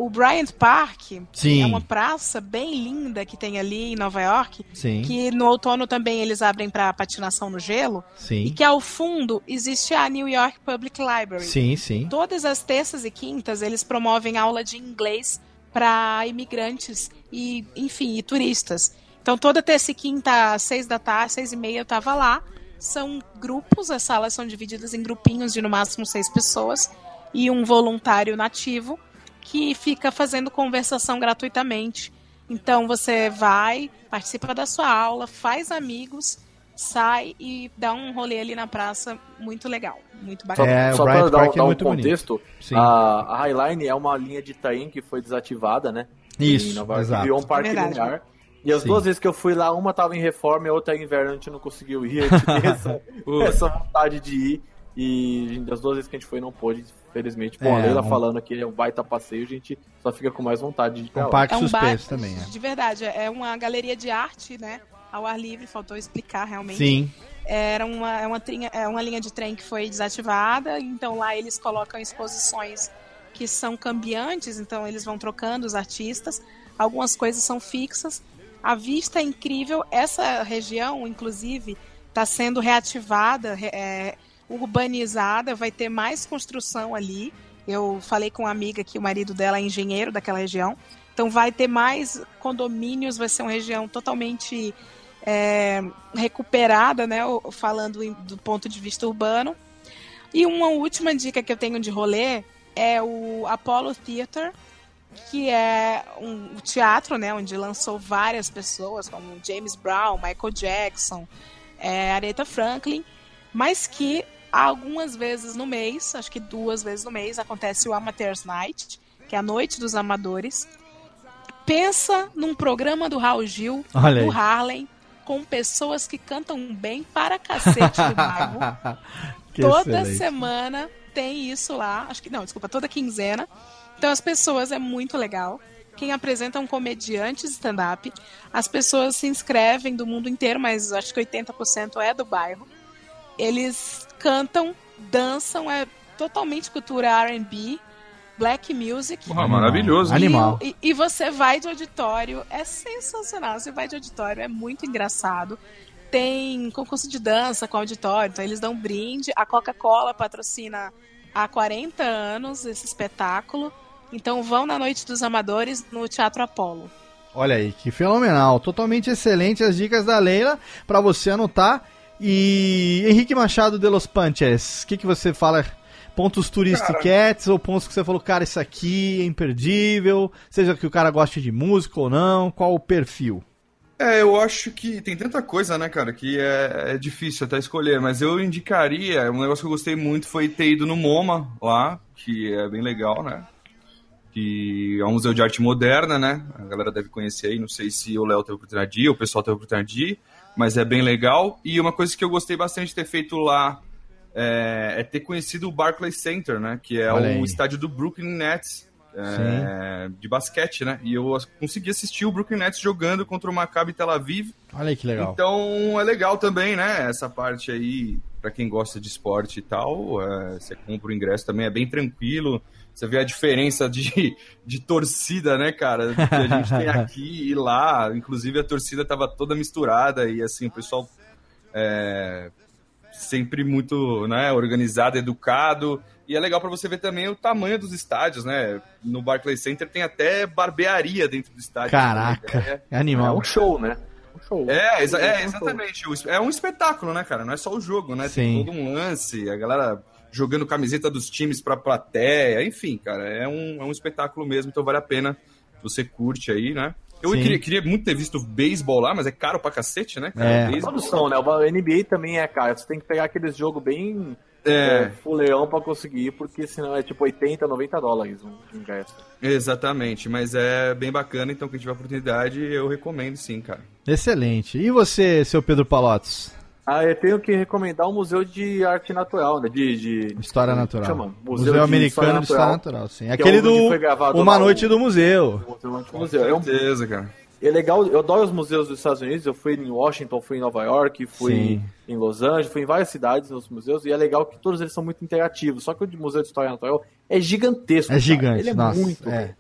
o Bryant Park. Sim. É uma praça bem linda que tem ali em Nova York. Sim. Que no outono também eles abrem para patinação no gelo. E Sim. que ao fundo existe a New York Public Library. Sim, sim. Todas as terças e quintas eles promovem aula de inglês para imigrantes e, enfim, e turistas. Então toda terça e quinta, às seis da tarde, seis e meia eu tava lá. São grupos, as salas são divididas em grupinhos de no máximo seis pessoas e um voluntário nativo que fica fazendo conversação gratuitamente Então você vai, participa da sua aula, faz amigos, sai e dá um rolê ali na praça muito legal, muito Só, bacana. É, só para dar, é dar um muito bonito. contexto, a, a Highline é uma linha de trem que foi desativada, né? Isso, em Nova York, exato. virou um parque Verdade. linear. E as Sim. duas vezes que eu fui lá, uma tava em reforma e a outra em inverno, a gente não conseguiu ir. A gente (laughs) essa, essa vontade de ir. E das duas vezes que a gente foi, não pôde, felizmente. Bom, É, a Leila um- falando que é um baita passeio, a gente só fica com mais vontade de ir Um parque É um suspenso também, é. De verdade, é uma galeria de arte, né? Ao ar livre, faltou explicar realmente. Sim. Era uma, é uma, trinha- é uma linha de trem que foi desativada, então lá eles colocam exposições que são cambiantes, então eles vão trocando os artistas. Algumas coisas são fixas. A vista é incrível. Essa região, inclusive, está sendo reativada, re- é, urbanizada, vai ter mais construção ali. Eu falei com uma amiga que o marido dela é engenheiro daquela região. Então vai ter mais condomínios, vai ser uma região totalmente é, recuperada, né? Falando do ponto de vista urbano. E uma última dica que eu tenho de rolê é o Apollo Theater, que é um teatro, né? Onde lançou várias pessoas, como James Brown, Michael Jackson, é, Aretha Franklin, mas que algumas vezes no mês, acho que duas vezes no mês, acontece o Amateurs Night, que é a noite dos amadores. Pensa num programa do Raul Gil, Olha do aí. Harlem, com pessoas que cantam bem para cacete do bairro. (laughs) Que toda excelente. semana tem isso lá. Acho que não, desculpa, toda quinzena. Então as pessoas é muito legal. Quem apresenta é um comediante de stand-up. As pessoas se inscrevem do mundo inteiro, mas acho que 80% é do bairro. Eles cantam, dançam, é totalmente cultura R&B, black music. Porra, maravilhoso. Animal. E, e você vai de auditório, é sensacional. Você vai de auditório, é muito engraçado. Tem concurso de dança com auditório, então eles dão brinde. A Coca-Cola patrocina há 40 anos esse espetáculo. Então vão na Noite dos Amadores no Teatro Apolo. Olha aí, que fenomenal. Totalmente excelente as dicas da Leila pra você anotar. E Henrique Machado de Los Panches, o que, que você fala? Pontos turistiquetes ou pontos que você falou, cara, isso aqui é imperdível, seja que o cara goste de música ou não, qual o perfil? É, eu acho que tem tanta coisa, né, cara, que é, é difícil até escolher, mas eu indicaria, um negócio que eu gostei muito foi ter ido no MoMA lá, que é bem legal, né? Que é um museu de arte moderna, né? A galera deve conhecer aí, não sei se o Léo teve oportunidade de ir, o pessoal teve oportunidade de ir, mas é bem legal. E uma coisa que eu gostei bastante de ter feito lá é, é ter conhecido o Barclays Center, né? Que é Olha o aí. estádio do Brooklyn Nets. é, de basquete, né? E eu consegui assistir o Brooklyn Nets jogando contra o Maccabi Tel Aviv. Olha aí que legal. Então é legal também, né? Essa parte aí, pra quem gosta de esporte e tal, é, você compra o ingresso também, é bem tranquilo. Você vê a diferença de, (laughs) de torcida, né, cara? Que a gente tem aqui e lá. Inclusive a torcida tava toda misturada e assim, o pessoal é, sempre muito né, organizado, educado. E é legal para você ver também o tamanho dos estádios, né? No Barclays Center tem até barbearia dentro do estádio. Caraca, é É animal. um show, né? Um show. É, exa- é, exatamente. É um espetáculo, né, cara? Não é só o jogo, né? Sim. Tem todo um lance, a galera jogando camiseta dos times pra plateia, enfim, cara, é um, é um espetáculo mesmo, então vale a pena. Você curte aí, né? Eu queria, queria muito ter visto beisebol lá, mas é caro pra cacete, né? cara? É. Beisebol. Todos são, né? O NBA também é caro. Você tem que pegar aqueles jogos bem É. é, fuleão pra conseguir, porque senão é tipo 80, 90 dólares um ingresso. Exatamente, mas é bem bacana, então quem tiver oportunidade, eu recomendo sim, cara. Excelente. E você, seu Pedro Palotes? Ah, eu tenho que recomendar o Museu de Arte Natural, né? De, de História Natural. Chama? Museu, Americano de História Natural, sim. é Aquele onde do foi gravado Uma Noite do Museu. Museu, museu. É, um, Certeza, cara. é legal, eu adoro os museus dos Estados Unidos. Eu fui em Washington, fui em Nova York, fui Sim. em Los Angeles, fui em várias cidades nos museus. E é legal que todos eles são muito interativos. Só que o de Museu de História Natural é gigantesco. É cara. gigante, Ele é nossa. muito. é.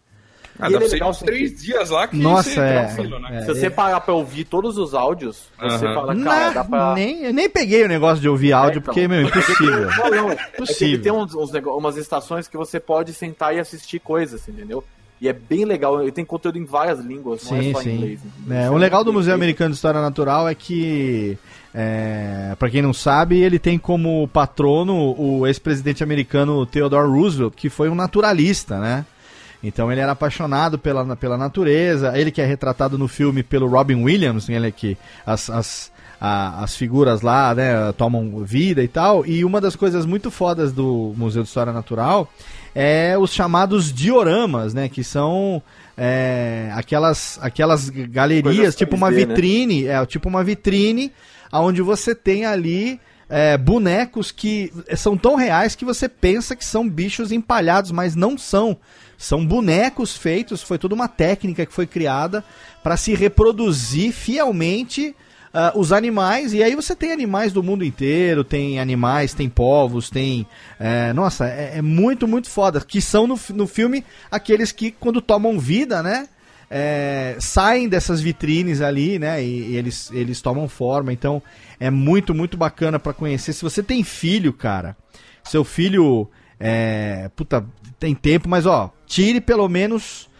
Ah, E dá ele pra é legal uns três dias lá que Nossa, você é. tranquilo, né? é. Se você parar pra ouvir todos os áudios, você fala, cara, Na- dá pra. nem, eu nem peguei o negócio de ouvir áudio, É, então. porque, meu, impossível. Não, não, é Possível. ele tem uns, uns umas estações que você pode sentar e assistir coisas, entendeu? E é bem legal, ele tem conteúdo em várias línguas, não Sim, é só em sim. inglês. É, o legal do Museu. Americano de História Natural é que, é, para quem não sabe, ele tem como patrono o ex-presidente americano Theodore Roosevelt, que foi um naturalista, né? Então ele era apaixonado pela, pela natureza. Ele que é retratado no filme pelo Robin Williams, ele é que as, as, a- as figuras lá, né, tomam vida e tal. E uma das coisas muito fodas do Museu de História Natural é os chamados dioramas, né, que são é, aquelas, aquelas galerias, Coisas tipo uma 3D, né? vitrine, é tipo uma vitrine onde você tem ali é, bonecos que são tão reais que você pensa que são bichos empalhados, mas não são. São bonecos feitos, foi toda uma técnica que foi criada para se reproduzir fielmente ah, os animais. E aí você tem animais do mundo inteiro, tem animais, tem povos, tem. é, nossa, é, é muito, muito foda. Que são no, no filme aqueles que, quando tomam vida, né? é, saem dessas vitrines ali, né? E, e eles, eles tomam forma. Então é muito, muito bacana pra conhecer. Se você tem filho, cara, seu filho é, puta, tem tempo, mas ó, tire pelo menos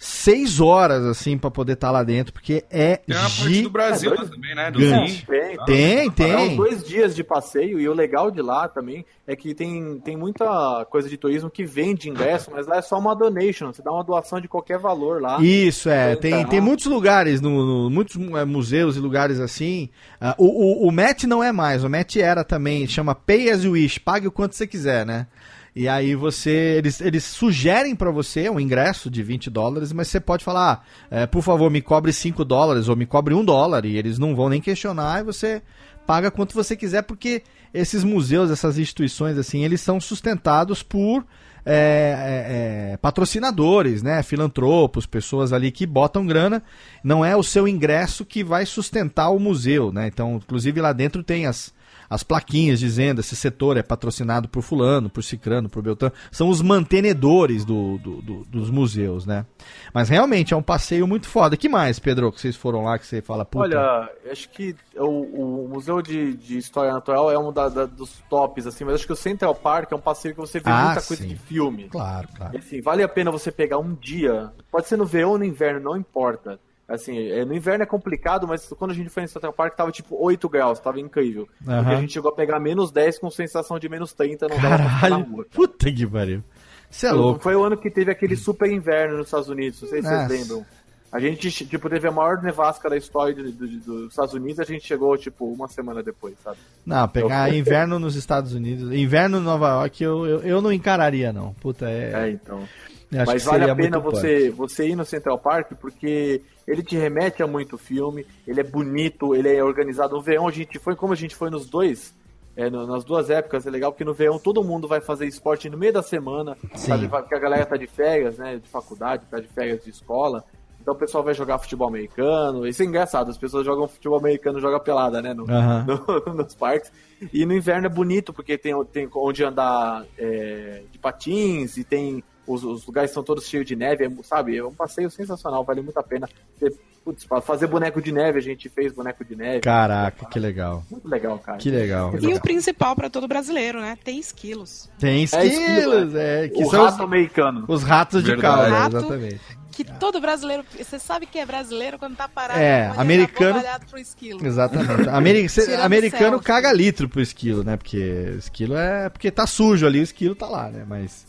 seis horas assim pra poder estar lá dentro, porque é Tem uma parte do Brasil É também, né? Do Gigante. Zinho. Tem, Tem, tem. dois dias de passeio e o legal de lá também é que tem, tem muita coisa de turismo que vende ingresso, mas lá é só uma donation. Você dá uma doação de qualquer valor lá. Isso, é. Então, Tem, tá. tem muitos lugares, no, no- muitos é, museus e lugares assim. Ah, o, o, o MET não é mais, o MET era também, chama Pay as you wish, pague o quanto você quiser, né? E aí você, eles, eles sugerem pra você um ingresso de 20 dólares, mas você pode falar, ah, é, por favor, me cobre 5 dólares ou me cobre 1 dólar, e eles não vão nem questionar, e você paga quanto você quiser, porque esses museus, essas instituições, assim, eles são sustentados por é, é, é, patrocinadores, né, filantropos, pessoas ali que botam grana. Não é o seu ingresso que vai sustentar o museu, né? Então, inclusive lá dentro tem as, as plaquinhas dizendo esse setor é patrocinado por fulano, por cicrano, por beltrano. São os mantenedores do, do- do- dos museus, né? Mas realmente é um passeio muito foda. que mais, Pedro, que vocês foram lá que você fala, puta... Olha, acho que o, o Museu de, de História Natural é um da- da- dos tops, assim, mas acho que o Central Park é um passeio que você vê Ah, muita coisa sim. de filme. Claro, claro. E, assim, vale a pena você pegar um dia. Pode ser no verão ou no inverno, não importa. Assim, é, no inverno é complicado, mas quando a gente foi em Central Park tava tipo 8 graus, tava incrível. Porque Aham. a gente chegou a pegar menos 10 com sensação de menos 30, não dava pra ficar na Caralho, rua. puta que pariu. Você é louco. Foi o ano que teve aquele super inverno nos Estados Unidos, não sei se Nossa. vocês lembram. A gente, tipo, teve a maior nevasca da história do- do- dos Estados Unidos, a gente chegou, tipo, uma semana depois, sabe? Não, pegar (laughs) inverno nos Estados Unidos, inverno em Nova York, eu, eu, eu não encararia, não. Puta, é. É, então. Mas vale a pena você, você ir no Central Park porque ele te remete a muito filme, ele é bonito, ele é organizado. No verão a gente foi, como a gente foi nos dois, é, no- nas duas épocas, é legal porque no verão todo mundo vai fazer esporte no meio da semana, Sim. sabe? Porque a galera tá de férias, né? De faculdade, tá de férias de escola. Então o pessoal vai jogar futebol americano. Isso é engraçado, as pessoas jogam futebol americano, jogam pelada, né? No, (laughs) no- nos parques. E no inverno é bonito, porque tem, tem onde andar é, de patins e tem. Os, os lugares são todos cheios de neve, é, sabe? É um passeio sensacional, vale muito a pena. Você- putz, fazer boneco de neve, a gente fez boneco de neve. Caraca, que legal. Muito legal, cara. Que legal. E o principal pra todo brasileiro, né? Tem esquilos. Tem esquilos, é, que o são rato os, americano. os ratos de Verdade. calda, Rato. exatamente. Que todo brasileiro. Você sabe que é brasileiro quando tá parado. É, americano- pro esquilo. Exatamente. (laughs) Ameri- cê- americano selfie. caga litro pro esquilo, né? Porque esquilo é. Porque tá sujo ali, o esquilo tá lá, né? Mas.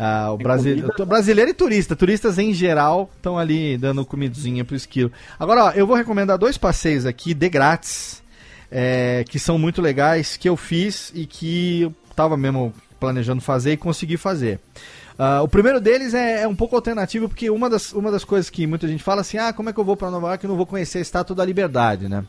Ah, o brasile... brasileiro e turista. Turistas em geral estão ali dando comidinha pro esquilo. Agora, ó, eu vou recomendar dois passeios aqui de grátis. é, que são muito legais, que eu fiz e que eu tava mesmo planejando fazer e consegui fazer. Ah, o primeiro deles é, é um pouco alternativo, porque uma das, uma das coisas que muita gente fala assim, ah, como é que eu vou para Nova York e não vou conhecer a Estátua da Liberdade, né?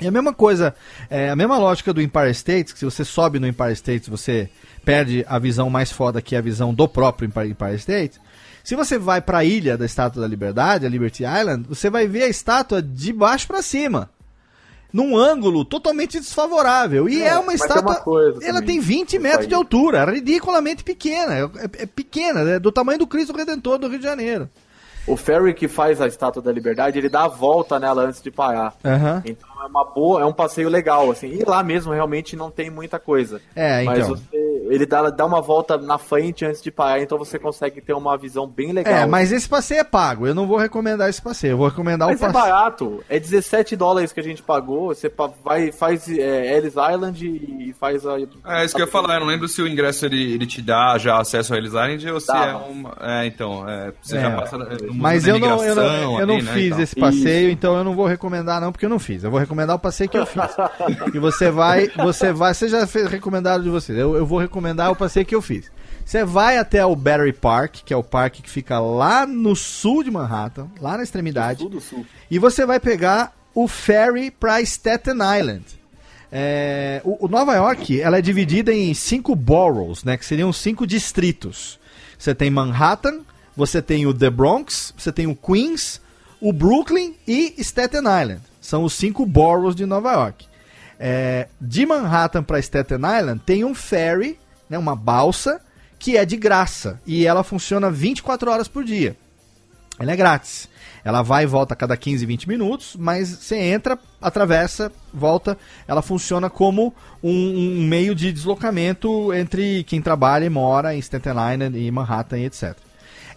E a mesma coisa, é a mesma lógica do Empire State, que se você sobe no Empire State, você perde a visão mais foda que é a visão do próprio Empire, State. Se você vai para a ilha da Estátua da Liberdade, a Liberty Island, você vai ver a estátua de baixo para cima. Num ângulo totalmente desfavorável. E é, É, uma tem estátua. uma ela tem 20 nessa metros de altura, é ridiculamente pequena. É, é- é pequena, é do tamanho do Cristo Redentor do Rio de Janeiro. O ferry que faz a Estátua da Liberdade, ele dá a volta nela antes de parar. Aham. Então é uma boa, é um passeio legal, assim. E lá mesmo realmente não tem muita coisa. É, Mas então. você, ele dá, dá uma volta na frente antes de parar, então você consegue ter uma visão bem legal. É, mas esse passeio é pago. Eu não vou recomendar esse passeio. Eu vou recomendar Mas o é passeio. barato, é 17 dólares que a gente pagou, você vai, faz é, Ellis Island e faz a... É isso que eu ia falar, eu não lembro se o ingresso ele, ele te dá já acesso ao Ellis Island ou se Dá. é uma. É, então, é, você É, já passa mundo Mas eu não, eu não, eu não ali, né, fiz esse passeio, então eu não vou recomendar não, porque eu não fiz. Eu vou recomendar o passeio que eu fiz. e você vai, você vai, você já fez recomendado de vocês. Eu, eu vou recomendar o passeio que eu fiz. Você vai até o Battery Park, que é o parque que fica lá no sul de Manhattan, lá na extremidade. Tudo sul. E você vai pegar o ferry para Staten Island. É, o, o Nova York ela é dividida em cinco boroughs, né, que seriam cinco distritos. Você tem Manhattan, você tem o The Bronx, você tem o Queens, o Brooklyn e Staten Island. São os cinco boroughs de Nova York. É, de Manhattan para Staten Island tem um ferry, né, uma balsa, que é de graça e ela funciona 24 horas por dia. Ela é grátis. Ela vai e volta a cada 15, 20 minutos, mas você entra, atravessa, volta. Ela funciona como um, um meio de deslocamento entre quem trabalha e mora em Staten Island e Manhattan etc.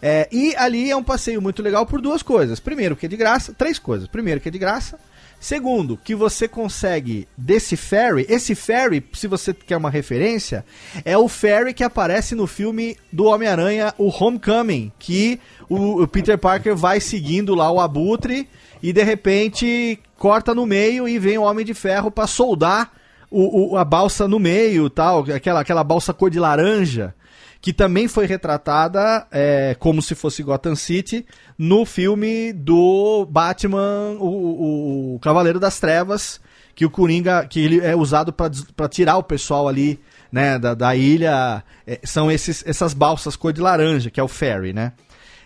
É, e ali é um passeio muito legal por duas coisas. Primeiro, que é de graça. Três coisas. Primeiro, que é de graça. Segundo, que você consegue desse ferry. Esse ferry, se você quer uma referência, é o ferry que aparece no filme do Homem-Aranha, o Homecoming, que o, o Peter Parker vai seguindo lá o abutre e de repente corta no meio e vem o Homem de Ferro para soldar o, o- a balsa no meio, tal, aquela, aquela balsa cor de laranja que também foi retratada é, como se fosse Gotham City no filme do Batman, o, o- Cavaleiro das Trevas, que o Coringa, que ele é usado para tirar o pessoal ali, né, da, da ilha, é, são esses, essas balsas cor de laranja, que é o ferry, né?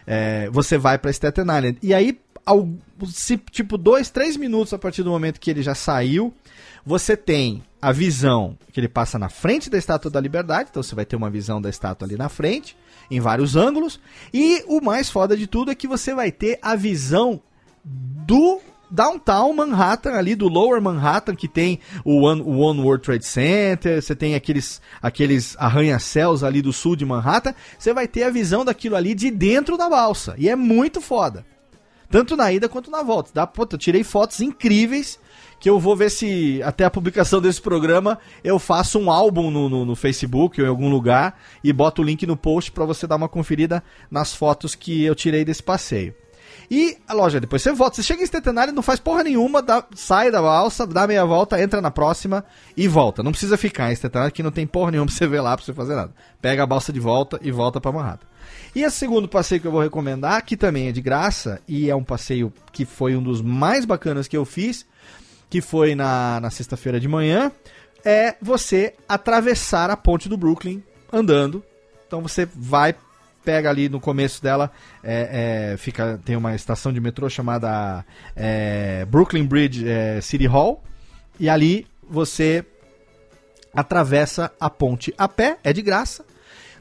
É, você vai para Staten Island. E aí, tipo, dois, três minutos a partir do momento que ele já saiu, você tem a visão que ele passa na frente da Estátua da Liberdade, então você vai ter uma visão da estátua ali na frente, em vários ângulos. E o mais foda de tudo é que você vai ter a visão do downtown Manhattan, ali do Lower Manhattan, que tem o One, o One World Trade Center, você tem aqueles, aqueles arranha-céus ali do sul de Manhattan, você vai ter a visão daquilo ali de dentro da balsa. E é muito foda. Tanto na ida quanto na volta. Dá, puta, eu tirei fotos incríveis que eu vou ver se até a publicação desse programa eu faço um álbum no, no, no Facebook ou em algum lugar e boto o link no post para você dar uma conferida nas fotos que eu tirei desse passeio. E a loja, depois você volta. Você chega em Centenário, não faz porra nenhuma, dá- sai da balsa, dá meia volta, entra na próxima e volta. Não precisa ficar em Centenário, que não tem porra nenhuma pra você ver lá, pra você fazer nada. Pega a balsa de volta e volta pra Manhattan. E o segundo passeio que eu vou recomendar, que também é de graça, e é um passeio que foi um dos mais bacanas que eu fiz, que foi na, na sexta-feira de manhã, é você atravessar a ponte do Brooklyn andando. Então você vai, pega ali no começo dela, é, é, fica, tem uma estação de metrô chamada é, Brooklyn Bridge é, City Hall, e ali você atravessa a ponte a pé, é de graça.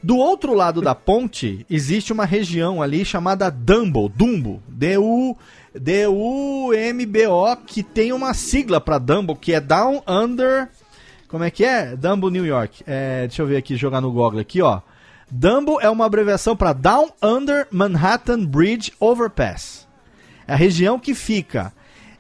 Do outro lado da ponte existe uma região ali chamada Dumbo, Dumbo, D-U D-U-M-B-O, que tem uma sigla para Dumbo, que é Down Under. Como é que é? Dumbo New York. É, deixa eu ver aqui, jogar no Google aqui, ó. Dumbo é uma abreviação para Down Under Manhattan Bridge Overpass. É a região que fica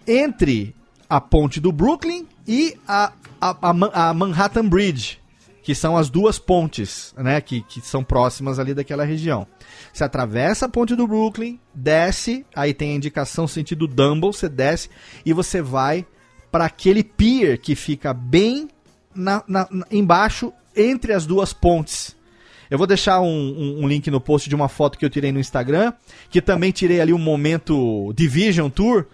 entre a ponte do Brooklyn e a, a, a a Manhattan Bridge, que são as duas pontes, né, que, que são próximas ali daquela região. Você atravessa a ponte do Brooklyn, desce, aí tem a indicação sentido Dumble, você desce e você vai para aquele pier que fica bem na, na- embaixo entre as duas pontes. Eu vou deixar um, um- um link no post de uma foto que eu tirei no Instagram, que também tirei ali um momento Division Tour,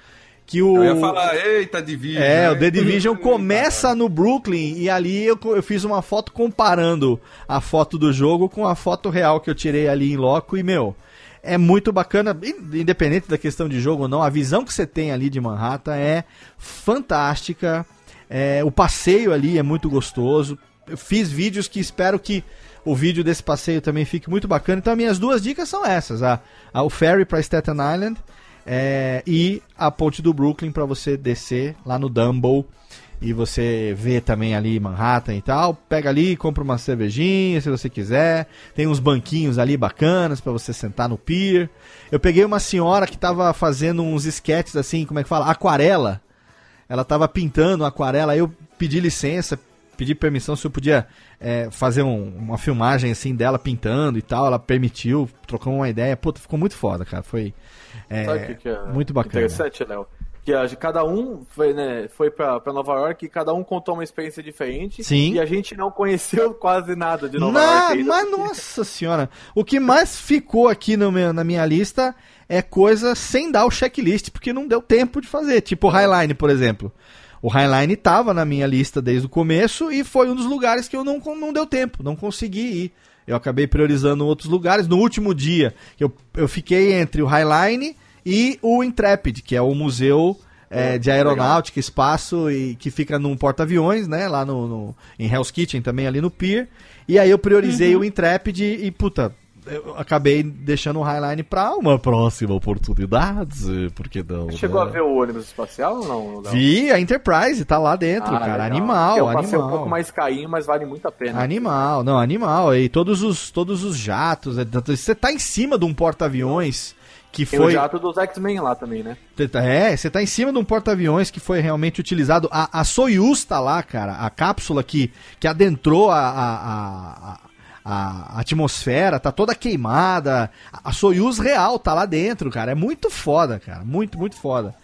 que o Eu ia falar, eita, Division. é, né? o The Division começa no Brooklyn e ali eu, eu fiz uma foto comparando a foto do jogo com a foto real que eu tirei ali em loco e, meu, é muito bacana, in- independente da questão de jogo ou não, a visão que você tem ali de Manhattan é fantástica, é, o passeio ali é muito gostoso, eu fiz vídeos que espero que o vídeo desse passeio também fique muito bacana, então minhas duas dicas são essas, a, a- o ferry para Staten Island é, e a ponte do Brooklyn para você descer lá no Dumbo e você vê também ali Manhattan e tal, pega ali, compra uma cervejinha se você quiser. Tem uns banquinhos ali bacanas pra você sentar no pier. Eu peguei uma senhora que tava fazendo uns esquetes assim, como é que fala? Aquarela. Ela tava pintando aquarela, eu pedi licença, pedi permissão se eu podia é, fazer um- uma filmagem assim dela pintando e tal. Ela permitiu, trocou uma ideia. Puta, ficou muito foda, cara. Foi é, Sabe o que, que é muito bacana. interessante, Léo? Que a, cada um foi, né, foi pra, pra Nova York e cada um contou uma experiência diferente. Sim. E a gente não conheceu (laughs) quase nada de Nova Na- York ainda. mas nossa senhora, o que mais ficou aqui no meu- na minha lista é coisa sem dar o checklist, porque não deu tempo de fazer. Tipo o Highline, por exemplo. O Highline tava na minha lista desde o começo e foi um dos lugares que eu não, não deu tempo, não consegui ir. Eu acabei priorizando outros lugares. No último dia, eu, eu fiquei entre o Highline e o Intrepid, que é o museu é, de aeronáutica, espaço e que fica num porta-aviões, né? Lá no, no- em Hell's Kitchen também, ali no Pier. E aí eu priorizei o Intrepid e, puta, eu acabei deixando o Highline pra uma próxima oportunidade. Porque não? Chegou né? a ver o ônibus espacial ou não? Léo? Vi, a Enterprise tá lá dentro, Ah, cara. legal. Animal, Eu passei animal. um pouco mais cainho, mas vale muito a pena. Animal, não, animal. E todos os, todos os jatos. é, Você tá em cima de um porta-aviões que Tem o foi. jato dos X-Men lá também, né? É, você tá em cima de um porta-aviões que foi realmente utilizado. A, a Soyuz tá lá, cara. A cápsula que, que adentrou a, a, a, a- atmosfera, tá toda queimada. A, Soyuz real tá lá dentro, cara. É muito foda, cara. Muito, muito foda.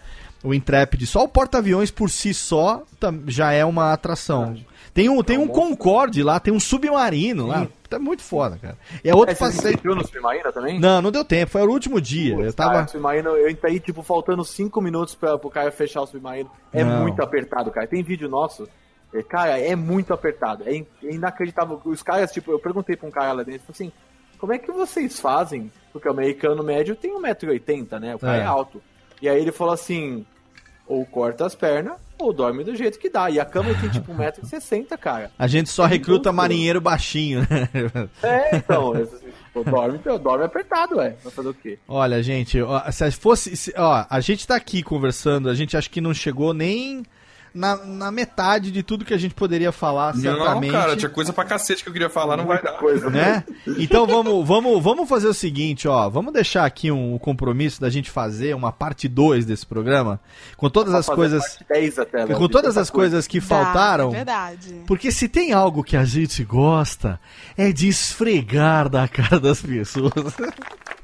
O Intrepid. Só o porta-aviões por si só já é uma atração. Tem um, tem um Concorde lá, tem um submarino lá. Tá muito foda, cara. E é outro É, você passeio. assistiu no Submarina também? Não, não deu tempo. Foi o último dia. Eu Cara, tava. o Submarino, eu entrei, tipo, faltando 5 minutos pra, pro cara fechar o Submarino. É Não. muito apertado, cara. Tem vídeo nosso. É, Cara, é muito apertado. É é inacreditável. Os caras, tipo, eu perguntei pra um cara lá dentro, assim, como é que vocês fazem? Porque o americano médio tem 1,80m, né? O cara É. é. alto. E aí ele falou assim, ou corta as pernas, ou dorme do jeito que dá. E a cama tem, tipo, (laughs) 1,60m, cara. A gente só recruta minúsculo. marinheiro baixinho, né? (laughs) É, então, dorme, dorme apertado, ué. Vai fazer o quê? Olha, gente, ó, se fosse. se- ó, a gente tá aqui conversando, a gente acho que não chegou nem na, na metade de tudo que a gente poderia falar, Não, certamente. cara, tinha coisa pra cacete que eu queria falar, não vai dar. Coisa, né? Então vamos, vamos, vamos fazer o seguinte, ó, vamos deixar aqui um compromisso da gente fazer uma parte 2 desse programa, com todas as coisas, parte 10 até, com todas as coisas que Dá, faltaram. É verdade. Porque se tem algo que a gente gosta, é de esfregar na cara das pessoas. (laughs)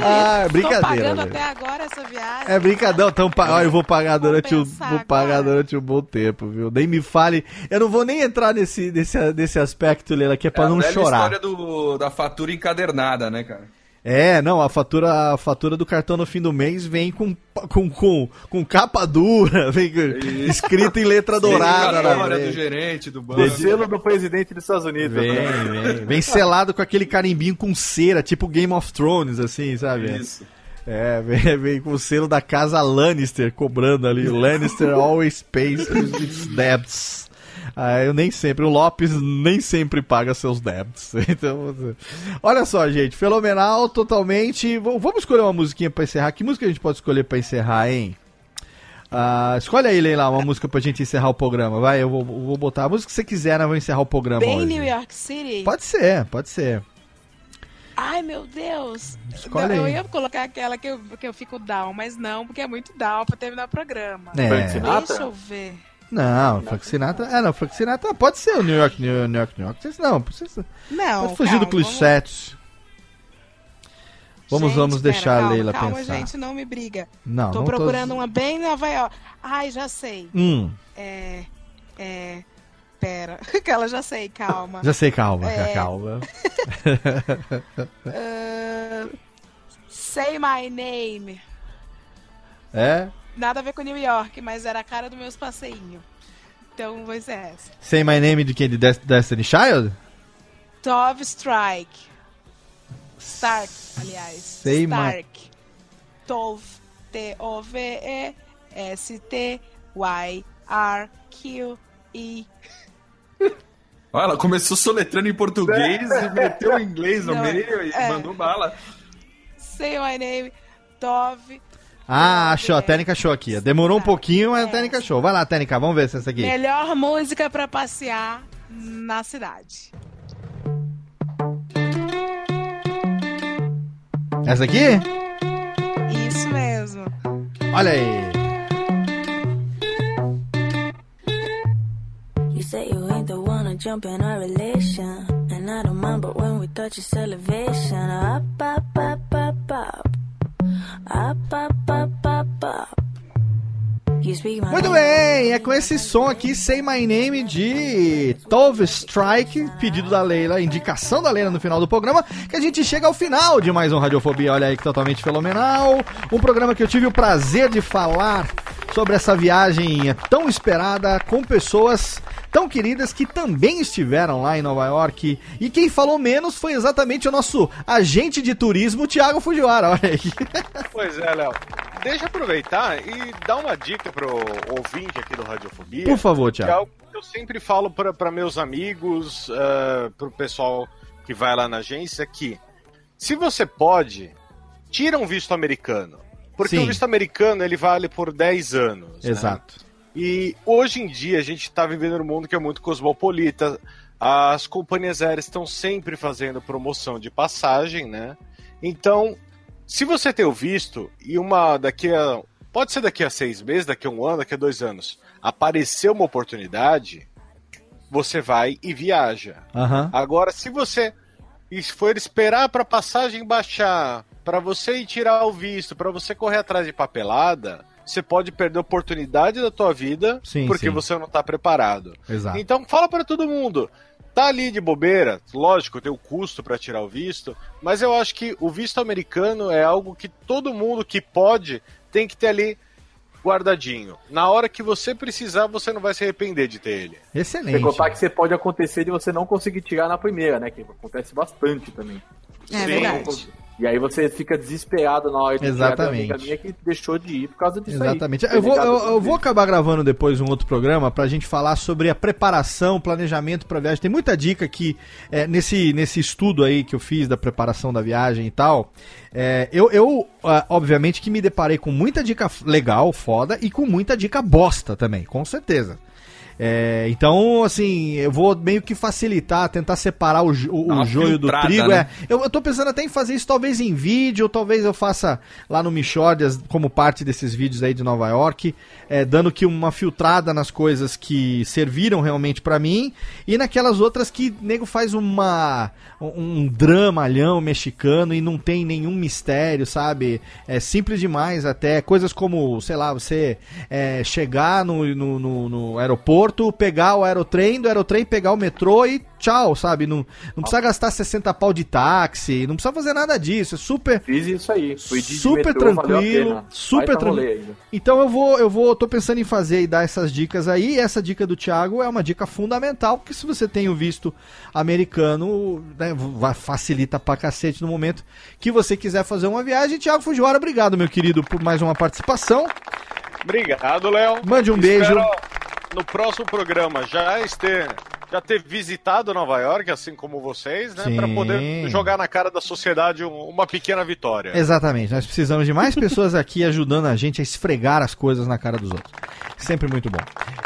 ah, brincadeira. pagando velho. até agora essa viagem. É brincadeira, então pa- eu vou pagar durante um, pensar vou pagar durante um bom tempo, viu? Nem me fale, eu não vou nem entrar nesse nesse, nesse aspecto, Leila, que é pra É a não chorar. história do, da fatura encadernada, né, cara? É, não, a fatura, a fatura do cartão no fim do mês vem com com, com, com capa dura, (laughs) vem com- escrito em letra dourada na Dedicatória do frente. gerente do banco. O selo do presidente dos Estados Unidos. Vem, né? vem, vem selado com aquele carimbinho com cera, tipo Game of Thrones, assim, sabe? Isso. É, vem, vem com o selo da casa Lannister cobrando ali. Lannister always pays its debts. Ah, eu nem sempre, o Lopes nem sempre paga seus debts. (laughs) Então, olha só, gente, fenomenal, totalmente. V- Vamos escolher uma musiquinha pra encerrar. Que música a gente pode escolher pra encerrar, hein? Ah, escolhe aí, Leila, uma música pra gente encerrar o programa. Vai, eu vou, vou botar a música que você quiser, nós vamos encerrar o programa Bem hoje. New York City. Pode ser, pode ser. Ai, meu Deus. Escolhe Não, eu aí. ia colocar aquela que eu, que eu fico down, mas não, porque é muito down pra terminar o programa. É. Deixa eu ver. Não, Frank Sinatra. É, não, Frank Sinatra pode ser o New York, New, New York, New York. Vocês Não, precisa. Não, Pode fugir do calma, clichete. Vamos, Gente, vamos pera, deixar calma, a Leila calma, pensar. gente, não me briga. Não, tô não procurando uma bem Nova York. Ai, já sei. Hum, É. É. Pera. (laughs) Aquela já sei, calma. já sei, calma, É. calma. (laughs) (laughs) Ah, say my name. É? Nada a ver com New York, mas era a cara dos meus passeinhos. Então vai ser essa. Say My Name de quem? De Des- Destiny Child? Tove Strike. Stark, aliás. Say my- Stark. Tove. T-O-V-E-S-T-Y-R-Q-E. Olha, ela começou soletrando em português e meteu o inglês no Não, meio e é. mandou bala. Say my name. Tove Ah, achou, a Técnica achou aqui. Demorou um pouquinho, mas a Técnica achou. Vai lá, Técnica, vamos ver se é essa aqui. Melhor música pra passear na cidade. Essa aqui? Isso mesmo. Olha aí. You say you ain't the one to jump in our relation. And I don't mind, but when we touch it's elevation. Up, up, up, up, up. Muito bem, é com esse som aqui, Say My Name, de Tove Strike, pedido da Leila, indicação da Leila no final do programa, que a gente chega ao final de mais um Radiofobia, olha aí que totalmente fenomenal. Um programa que eu tive o prazer de falar sobre essa viagem tão esperada com pessoas tão queridas que também estiveram lá em Nova York. E quem falou menos foi exatamente o nosso agente de turismo, Thiago Fujiwara, (laughs) olha aí. Pois é, Léo. Deixa eu aproveitar e dar uma dica pro ouvinte aqui do Radiofobia. Por favor, Que é Thiago. algo que eu sempre falo para meus amigos, uh, pro pessoal que vai lá na agência, que se você pode, tira um visto americano. Porque Sim. o visto americano ele vale por 10 anos. né? Exato. E hoje em dia a gente está vivendo num mundo que é muito cosmopolita. As companhias aéreas estão sempre fazendo promoção de passagem, né? Então, se você tem o visto e uma daqui a. Pode ser daqui a seis meses, daqui a um ano, daqui a dois anos, aparecer uma oportunidade, você vai e viaja. Aham. Agora, se você for esperar para passagem baixar, para você ir tirar o visto, para você correr atrás de papelada, você pode perder a oportunidade da tua vida Sim, porque sim. você não tá preparado. Exato. Então fala para todo mundo. Tá ali de bobeira, lógico, tem o custo para tirar o visto, mas eu acho que o visto americano é algo que todo mundo que pode tem que ter ali guardadinho. Na hora que você precisar, você não vai se arrepender de ter ele. Excelente. contar que você pode acontecer de você não conseguir tirar na primeira, né? Que acontece bastante também. É Sim. verdade. E aí você fica desesperado na hora de Exatamente. amiga minha que deixou de ir por causa disso aí. Exatamente. Foi Eu vou, eu, eu vou acabar gravando depois um outro programa pra gente falar sobre a preparação, planejamento pra viagem. Tem muita dica aqui é, nesse, nesse estudo aí que eu fiz da preparação da viagem e tal. É, eu, eu ah, obviamente, que me deparei com muita dica legal, foda, e com muita dica bosta também, com certeza. É, então, assim, eu vou meio que facilitar, tentar separar o, o, Dá o joio do trigo. né? É, eu, eu tô pensando até em fazer isso talvez em vídeo, ou talvez eu faça lá no Michordias como parte desses vídeos aí de Nova York, é, dando que uma filtrada nas coisas que serviram realmente pra mim e naquelas outras que nego faz uma um, um dramalhão mexicano e não tem nenhum mistério, sabe? É simples demais até. Coisas como, sei lá, você é, chegar no, no, no- no aeroporto, pegar o aerotrem, do aerotrem pegar o metrô e tchau, sabe? Não, não precisa gastar 60 pau de táxi, não precisa fazer nada disso. É super. Fiz isso aí. Fui de Super metrô, tranquilo, super tranquilo. ainda. Então eu vou, eu vou, tô pensando em fazer e dar essas dicas aí. E essa dica do Thiago é uma dica fundamental, porque se você tem o visto americano, né, facilita pra cacete no momento que você quiser fazer uma viagem. Thiago Fujiwara, obrigado, meu querido, por mais uma participação. Obrigado, Léo. Mande um Espero beijo. No próximo programa já ter, já ter visitado Nova York, assim como vocês, né? Para poder jogar na cara da sociedade um- uma pequena vitória. Exatamente, nós precisamos de mais pessoas aqui ajudando a gente a esfregar as coisas na cara dos outros. Sempre muito bom.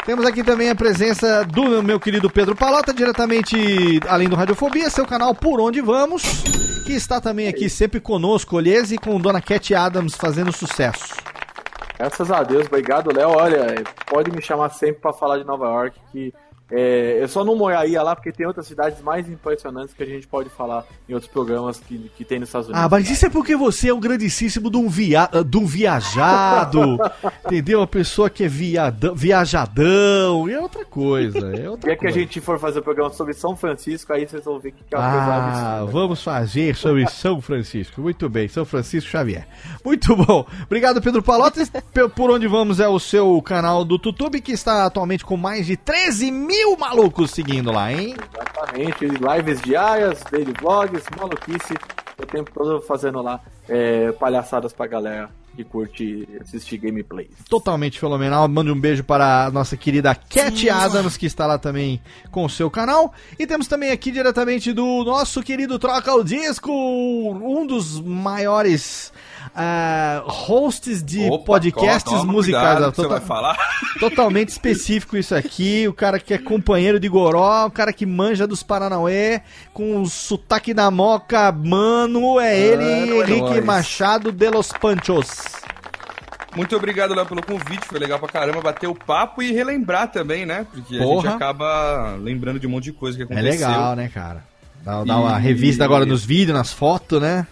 Temos aqui também a presença do meu querido Pedro Palota, diretamente além do Radiofobia, seu canal Por Onde Vamos, que está também aqui sempre conosco, Olhese, e com Dona Cat Adams fazendo sucesso. Graças a Deus, obrigado, Léo. Olha, pode me chamar sempre pra falar de Nova York, que é, eu só não moraria lá porque tem outras cidades mais impressionantes que a gente pode falar em outros programas que, que tem nos Estados Unidos. Ah, mas isso é porque você é um grandíssimo de um, via... de um viajado, (laughs) entendeu? Uma pessoa que é viadão, viajadão, e é outra coisa, é outra dia que a gente for fazer o programa sobre São Francisco, aí vocês vão ver que, que é uma coisa Ah, vamos fazer sobre São Francisco. Muito bem, São Francisco Xavier. Muito bom. Obrigado, Pedro Palotes. (laughs) Por onde vamos é o seu canal do YouTube, que está atualmente com mais de 13 mil malucos seguindo lá, hein? Exatamente, lives diárias, daily vlogs, maluquice, o tempo todo fazendo lá é, palhaçadas pra galera. que curte assistir gameplays. Totalmente fenomenal. Mande um beijo para a nossa querida Cat Adams, que está lá também com o seu canal. E temos também aqui diretamente do nosso querido Troca o Disco, um dos maiores ah, hosts de Opa, podcasts toma, toma musicais. cuidado Ah, que você vai falar. (laughs) Totalmente específico isso aqui. O cara que é companheiro de Goró, o cara que manja dos Paranauê, com o sotaque da moca, mano, é ele, é Henrique. Machado de los Panchos. Muito obrigado, Léo, pelo convite. Foi legal pra caramba bater o papo e relembrar também, né? Porque a Porra. gente acaba lembrando de um monte de coisa que É aconteceu. legal, né, cara? Dá, dá uma E- revista agora nos vídeos, nas fotos, né?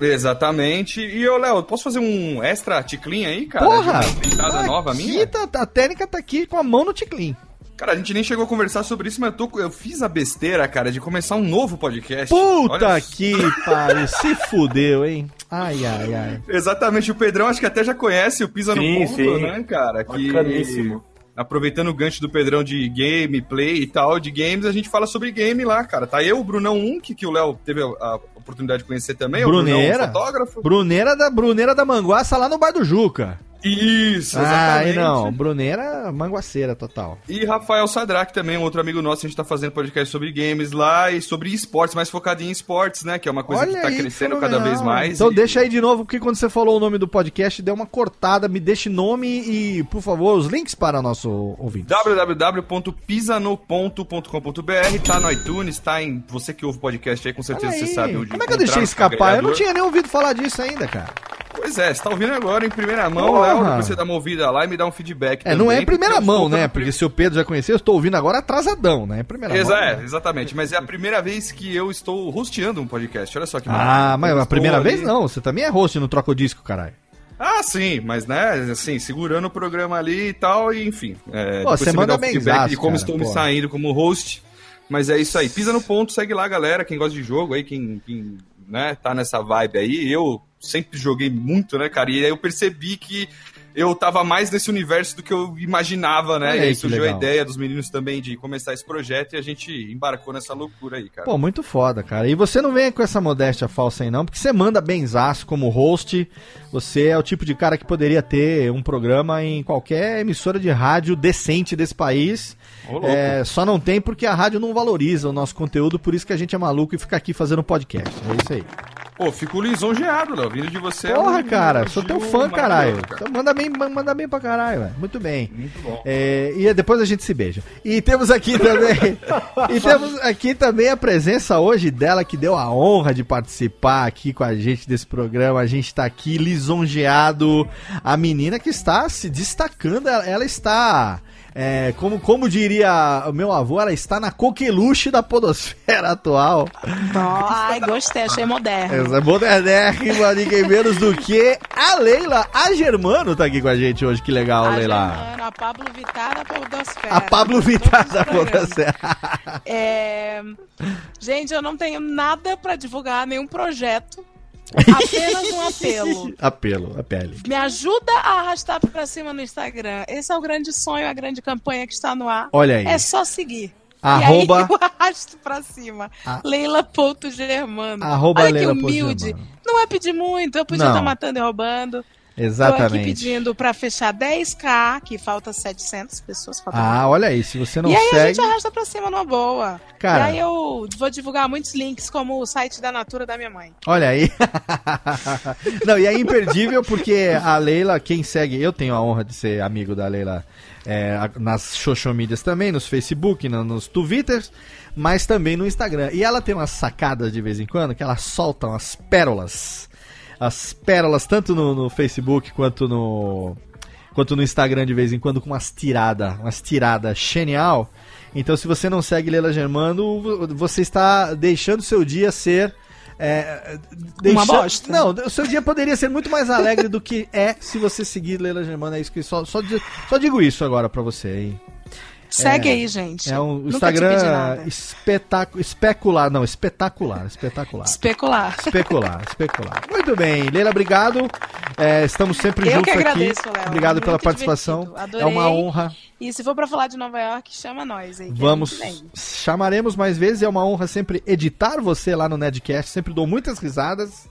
Exatamente. E ô, Léo, posso fazer um extra ticlin aí, cara? Porra! Uma empreitada nova Aqui minha? tá- a técnica tá aqui com a mão no ticlin. Cara, a gente nem chegou a conversar sobre isso, mas eu, tô, eu fiz a besteira, cara, de começar um novo podcast. Puta Olha que pariu, se fudeu, hein? Ai, ai, ai. Exatamente, o Pedrão acho que até já conhece o Pisa no Sim, Ponto, sim. né, cara? Que, Bacaníssimo. Aproveitando o gancho do Pedrão de gameplay e tal, de games, a gente fala sobre game lá, cara. Tá eu, o Brunão Unk, que o Léo teve a, oportunidade de conhecer também, o Bruneira? Brunão fotógrafo. Bruneira da, Bruneira da Manguaça lá no Bar do Juca. Isso, Ah, exatamente. aí não, Bruneira manguaceira total. E Rafael Sadrak também, um outro amigo nosso, a gente tá fazendo podcast sobre games lá e sobre esportes, mais focado em esportes, né? Que é uma coisa que tá aí, crescendo cada vez mais. Então e- deixa aí de novo, porque quando você falou o nome do podcast, deu uma cortada, me deixe nome e, por favor, os links para nosso ouvinte. www.pisanoponto.com.br, tá no iTunes, tá em. Você que ouve podcast aí, com certeza Olha você sabe onde Como é que eu deixei escapar? Eu não tinha nem ouvido falar disso ainda, cara. Pois é, você tá ouvindo agora em primeira mão, Porra. Léo, depois você dá uma ouvida lá e me dá um feedback. É, não é também, em primeira mão, né? Porque se o Pedro já conhecia, eu estou ouvindo agora atrasadão, né? Em primeira Exa mão. é, exatamente, mas é a primeira vez que eu estou hosteando um podcast, olha só que Ah, mas a primeira ali- vez não, você também é host no Troca o Disco, caralho. Ah, sim, mas né, assim, segurando o programa ali e tal, e enfim. É, Pô, você manda o bem feedback zaço, de como cara, estou me saindo como host. Mas é isso aí. Pisa no ponto, segue lá, galera. Quem gosta de jogo aí, quem, quem né, tá nessa vibe aí. Eu sempre joguei muito, né, cara? E aí eu percebi que eu tava mais nesse universo do que eu imaginava, né? Olha e aí aí surgiu a ideia dos meninos também de começar esse projeto e a gente embarcou nessa loucura aí, cara. Pô, muito foda, cara. E você não vem com essa modéstia falsa aí, não, porque você manda benzaço como host. Você é o tipo de cara que poderia ter um programa em qualquer emissora de rádio decente desse país. Ô. É, só não tem porque a rádio não valoriza o nosso conteúdo, por isso que a gente é maluco e fica aqui fazendo podcast. É isso aí. Pô, fico lisonjeado, Léo. Vindo de você. é Porra, um cara, sou teu fã, caralho. Então manda bem, manda bem pra caralho, velho. Muito bem. Muito bom. É, e depois a gente se beija. E temos aqui também. (laughs) e temos aqui também a presença hoje dela que deu a honra de participar aqui com a gente desse programa. A gente tá aqui lisonjeado. A menina que está se destacando, ela, ela está. É, como, como diria o meu avô, ela está na coqueluche da podosfera atual. Ai, gostei, achei moderno. Essa é modernérrima, ninguém menos do que a Leila. A Germano tá aqui com a gente hoje, que legal, A Leila. Germana, a Pablo Vittar da Podosfera. A Pablo Vittar da podosfera. É... Gente, eu não tenho nada pra divulgar, nenhum projeto. Apenas um apelo. (laughs) Apelo, a pele. Me ajuda a arrastar pra cima no Instagram. Esse é o grande sonho, a grande campanha que está no ar. Olha aí. É só seguir. Arroba- E aí (laughs) eu arrasto pra cima. A- Leila.germano. Arroba Olha que Leila humilde. Não é pedir muito, eu podia estar matando e roubando. Tô aqui Exatamente. pedindo pra fechar 10k, que falta 700 pessoas. Falta Ah, olha aí, se você não e aí a segue. gente arrasta pra cima numa boa. Cara. E aí eu vou divulgar muitos links, como o site da Natura da minha mãe. Olha aí. (laughs) não, e é imperdível porque a Leila, quem segue, eu tenho a honra de ser amigo da Leila é, nas social medias também, nos Facebook, no- nos Twitters, mas também no Instagram. E ela tem umas sacadas de vez em quando que ela solta umas pérolas. As pérolas, tanto no, no Facebook quanto no. Quanto no Instagram de vez em quando, com umas tiradas, umas tiradas genial. Então, se você não segue Leila Germano, vo- você está deixando seu dia ser. é, Uma bosta. Não, o seu dia poderia ser muito mais alegre do que é se você seguir Leila Germano. É isso que só, só, só digo isso agora pra você, hein? Segue É, aí, gente. É um Instagram espetacular, especular, não, espetacular, espetacular. Especular. Especular, especular. Muito bem, Leila, obrigado. É, estamos sempre Eu juntos que agradeço, aqui. Léo. Obrigado pela Muito participação. divertido. É uma honra. E se for pra falar de Nova York, chama nós aí. Vamos, chamaremos mais vezes. É uma honra sempre editar você lá no Nedcast. Sempre dou muitas risadas.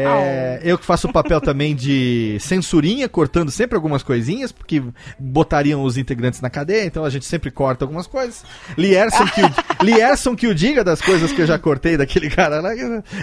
É, eu que faço o papel também de censurinha, cortando sempre algumas coisinhas, porque botariam os integrantes na cadeia, então a gente sempre corta algumas coisas. Lierson que, o, (laughs) Lierson que o diga das coisas que eu já cortei daquele cara lá.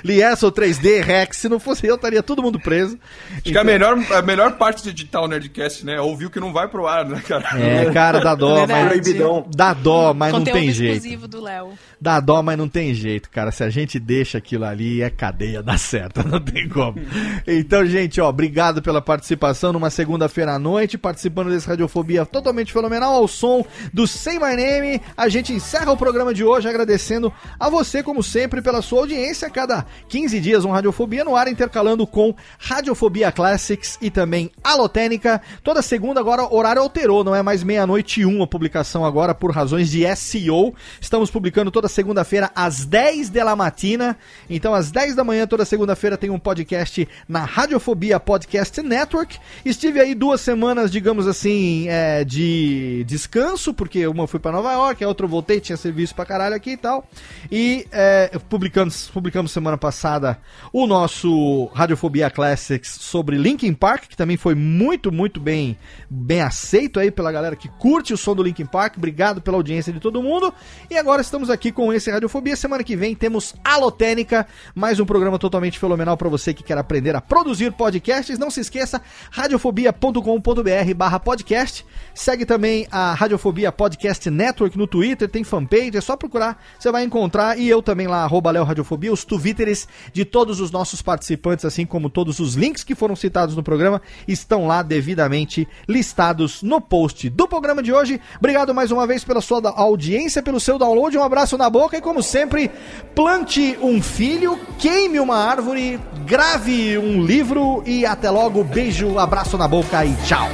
Lierson 3D, Rex, se não fosse eu, estaria todo mundo preso. Acho que a melhor, a melhor parte de editar o Nerdcast, né? é Ouvir o que não vai pro ar, né, cara? É, cara, dá dó, (laughs) mas, Proibidão. dá dó, mas não tem jeito. exclusivo do Léo. Dá dó, mas não tem jeito, cara. Se a gente deixa aquilo ali, é cadeia, dá certo, (laughs) não tem como. Então, gente, ó, obrigado pela participação numa segunda-feira à noite, participando desse Radiofobia totalmente fenomenal, ao som do Say My Name. A gente encerra o programa de hoje agradecendo a você, como sempre, pela sua audiência. Cada 15 dias, um Radiofobia no ar, intercalando com Radiofobia Classics e também Alotênica. Toda segunda, agora, o horário alterou, não é mais meia-noite e um a publicação agora, por razões de SEO. Estamos publicando toda segunda-feira às 10 da matina. Então, às 10 da manhã, toda segunda-feira, tem um podcast na Radiofobia Podcast Network. Estive aí duas semanas, digamos assim, é, de descanso, porque uma fui pra Nova York, a outra eu voltei, tinha serviço pra caralho aqui e tal. E é, publicamos, publicamos semana passada o nosso Radiofobia Classics sobre Linkin Park, que também foi muito, muito bem, bem aceito aí pela galera que curte o som do Linkin Park. Obrigado pela audiência de todo mundo. E agora estamos aqui com esse Radiofobia. Semana que vem temos Alotênica, mais um programa totalmente fenomenal para você que quer aprender a produzir podcasts. Não se esqueça, radiofobia.com.br barra podcast. Segue também a Radiofobia Podcast Network no Twitter, tem fanpage, é só procurar, você vai encontrar. E eu também lá, arroba Léo Radiofobia, os twitters de todos os nossos participantes, assim como todos os links que foram citados no programa, estão lá devidamente listados no post do programa de hoje. Obrigado mais uma vez pela sua audiência, pelo seu download, um abraço na boca e como sempre, plante um filho, queime uma árvore, grave um livro e até logo, beijo, abraço na boca e tchau.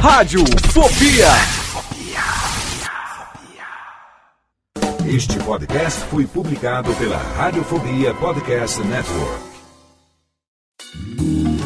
Rádio Fobia. Este podcast foi publicado pela Radiofobia Podcast Network.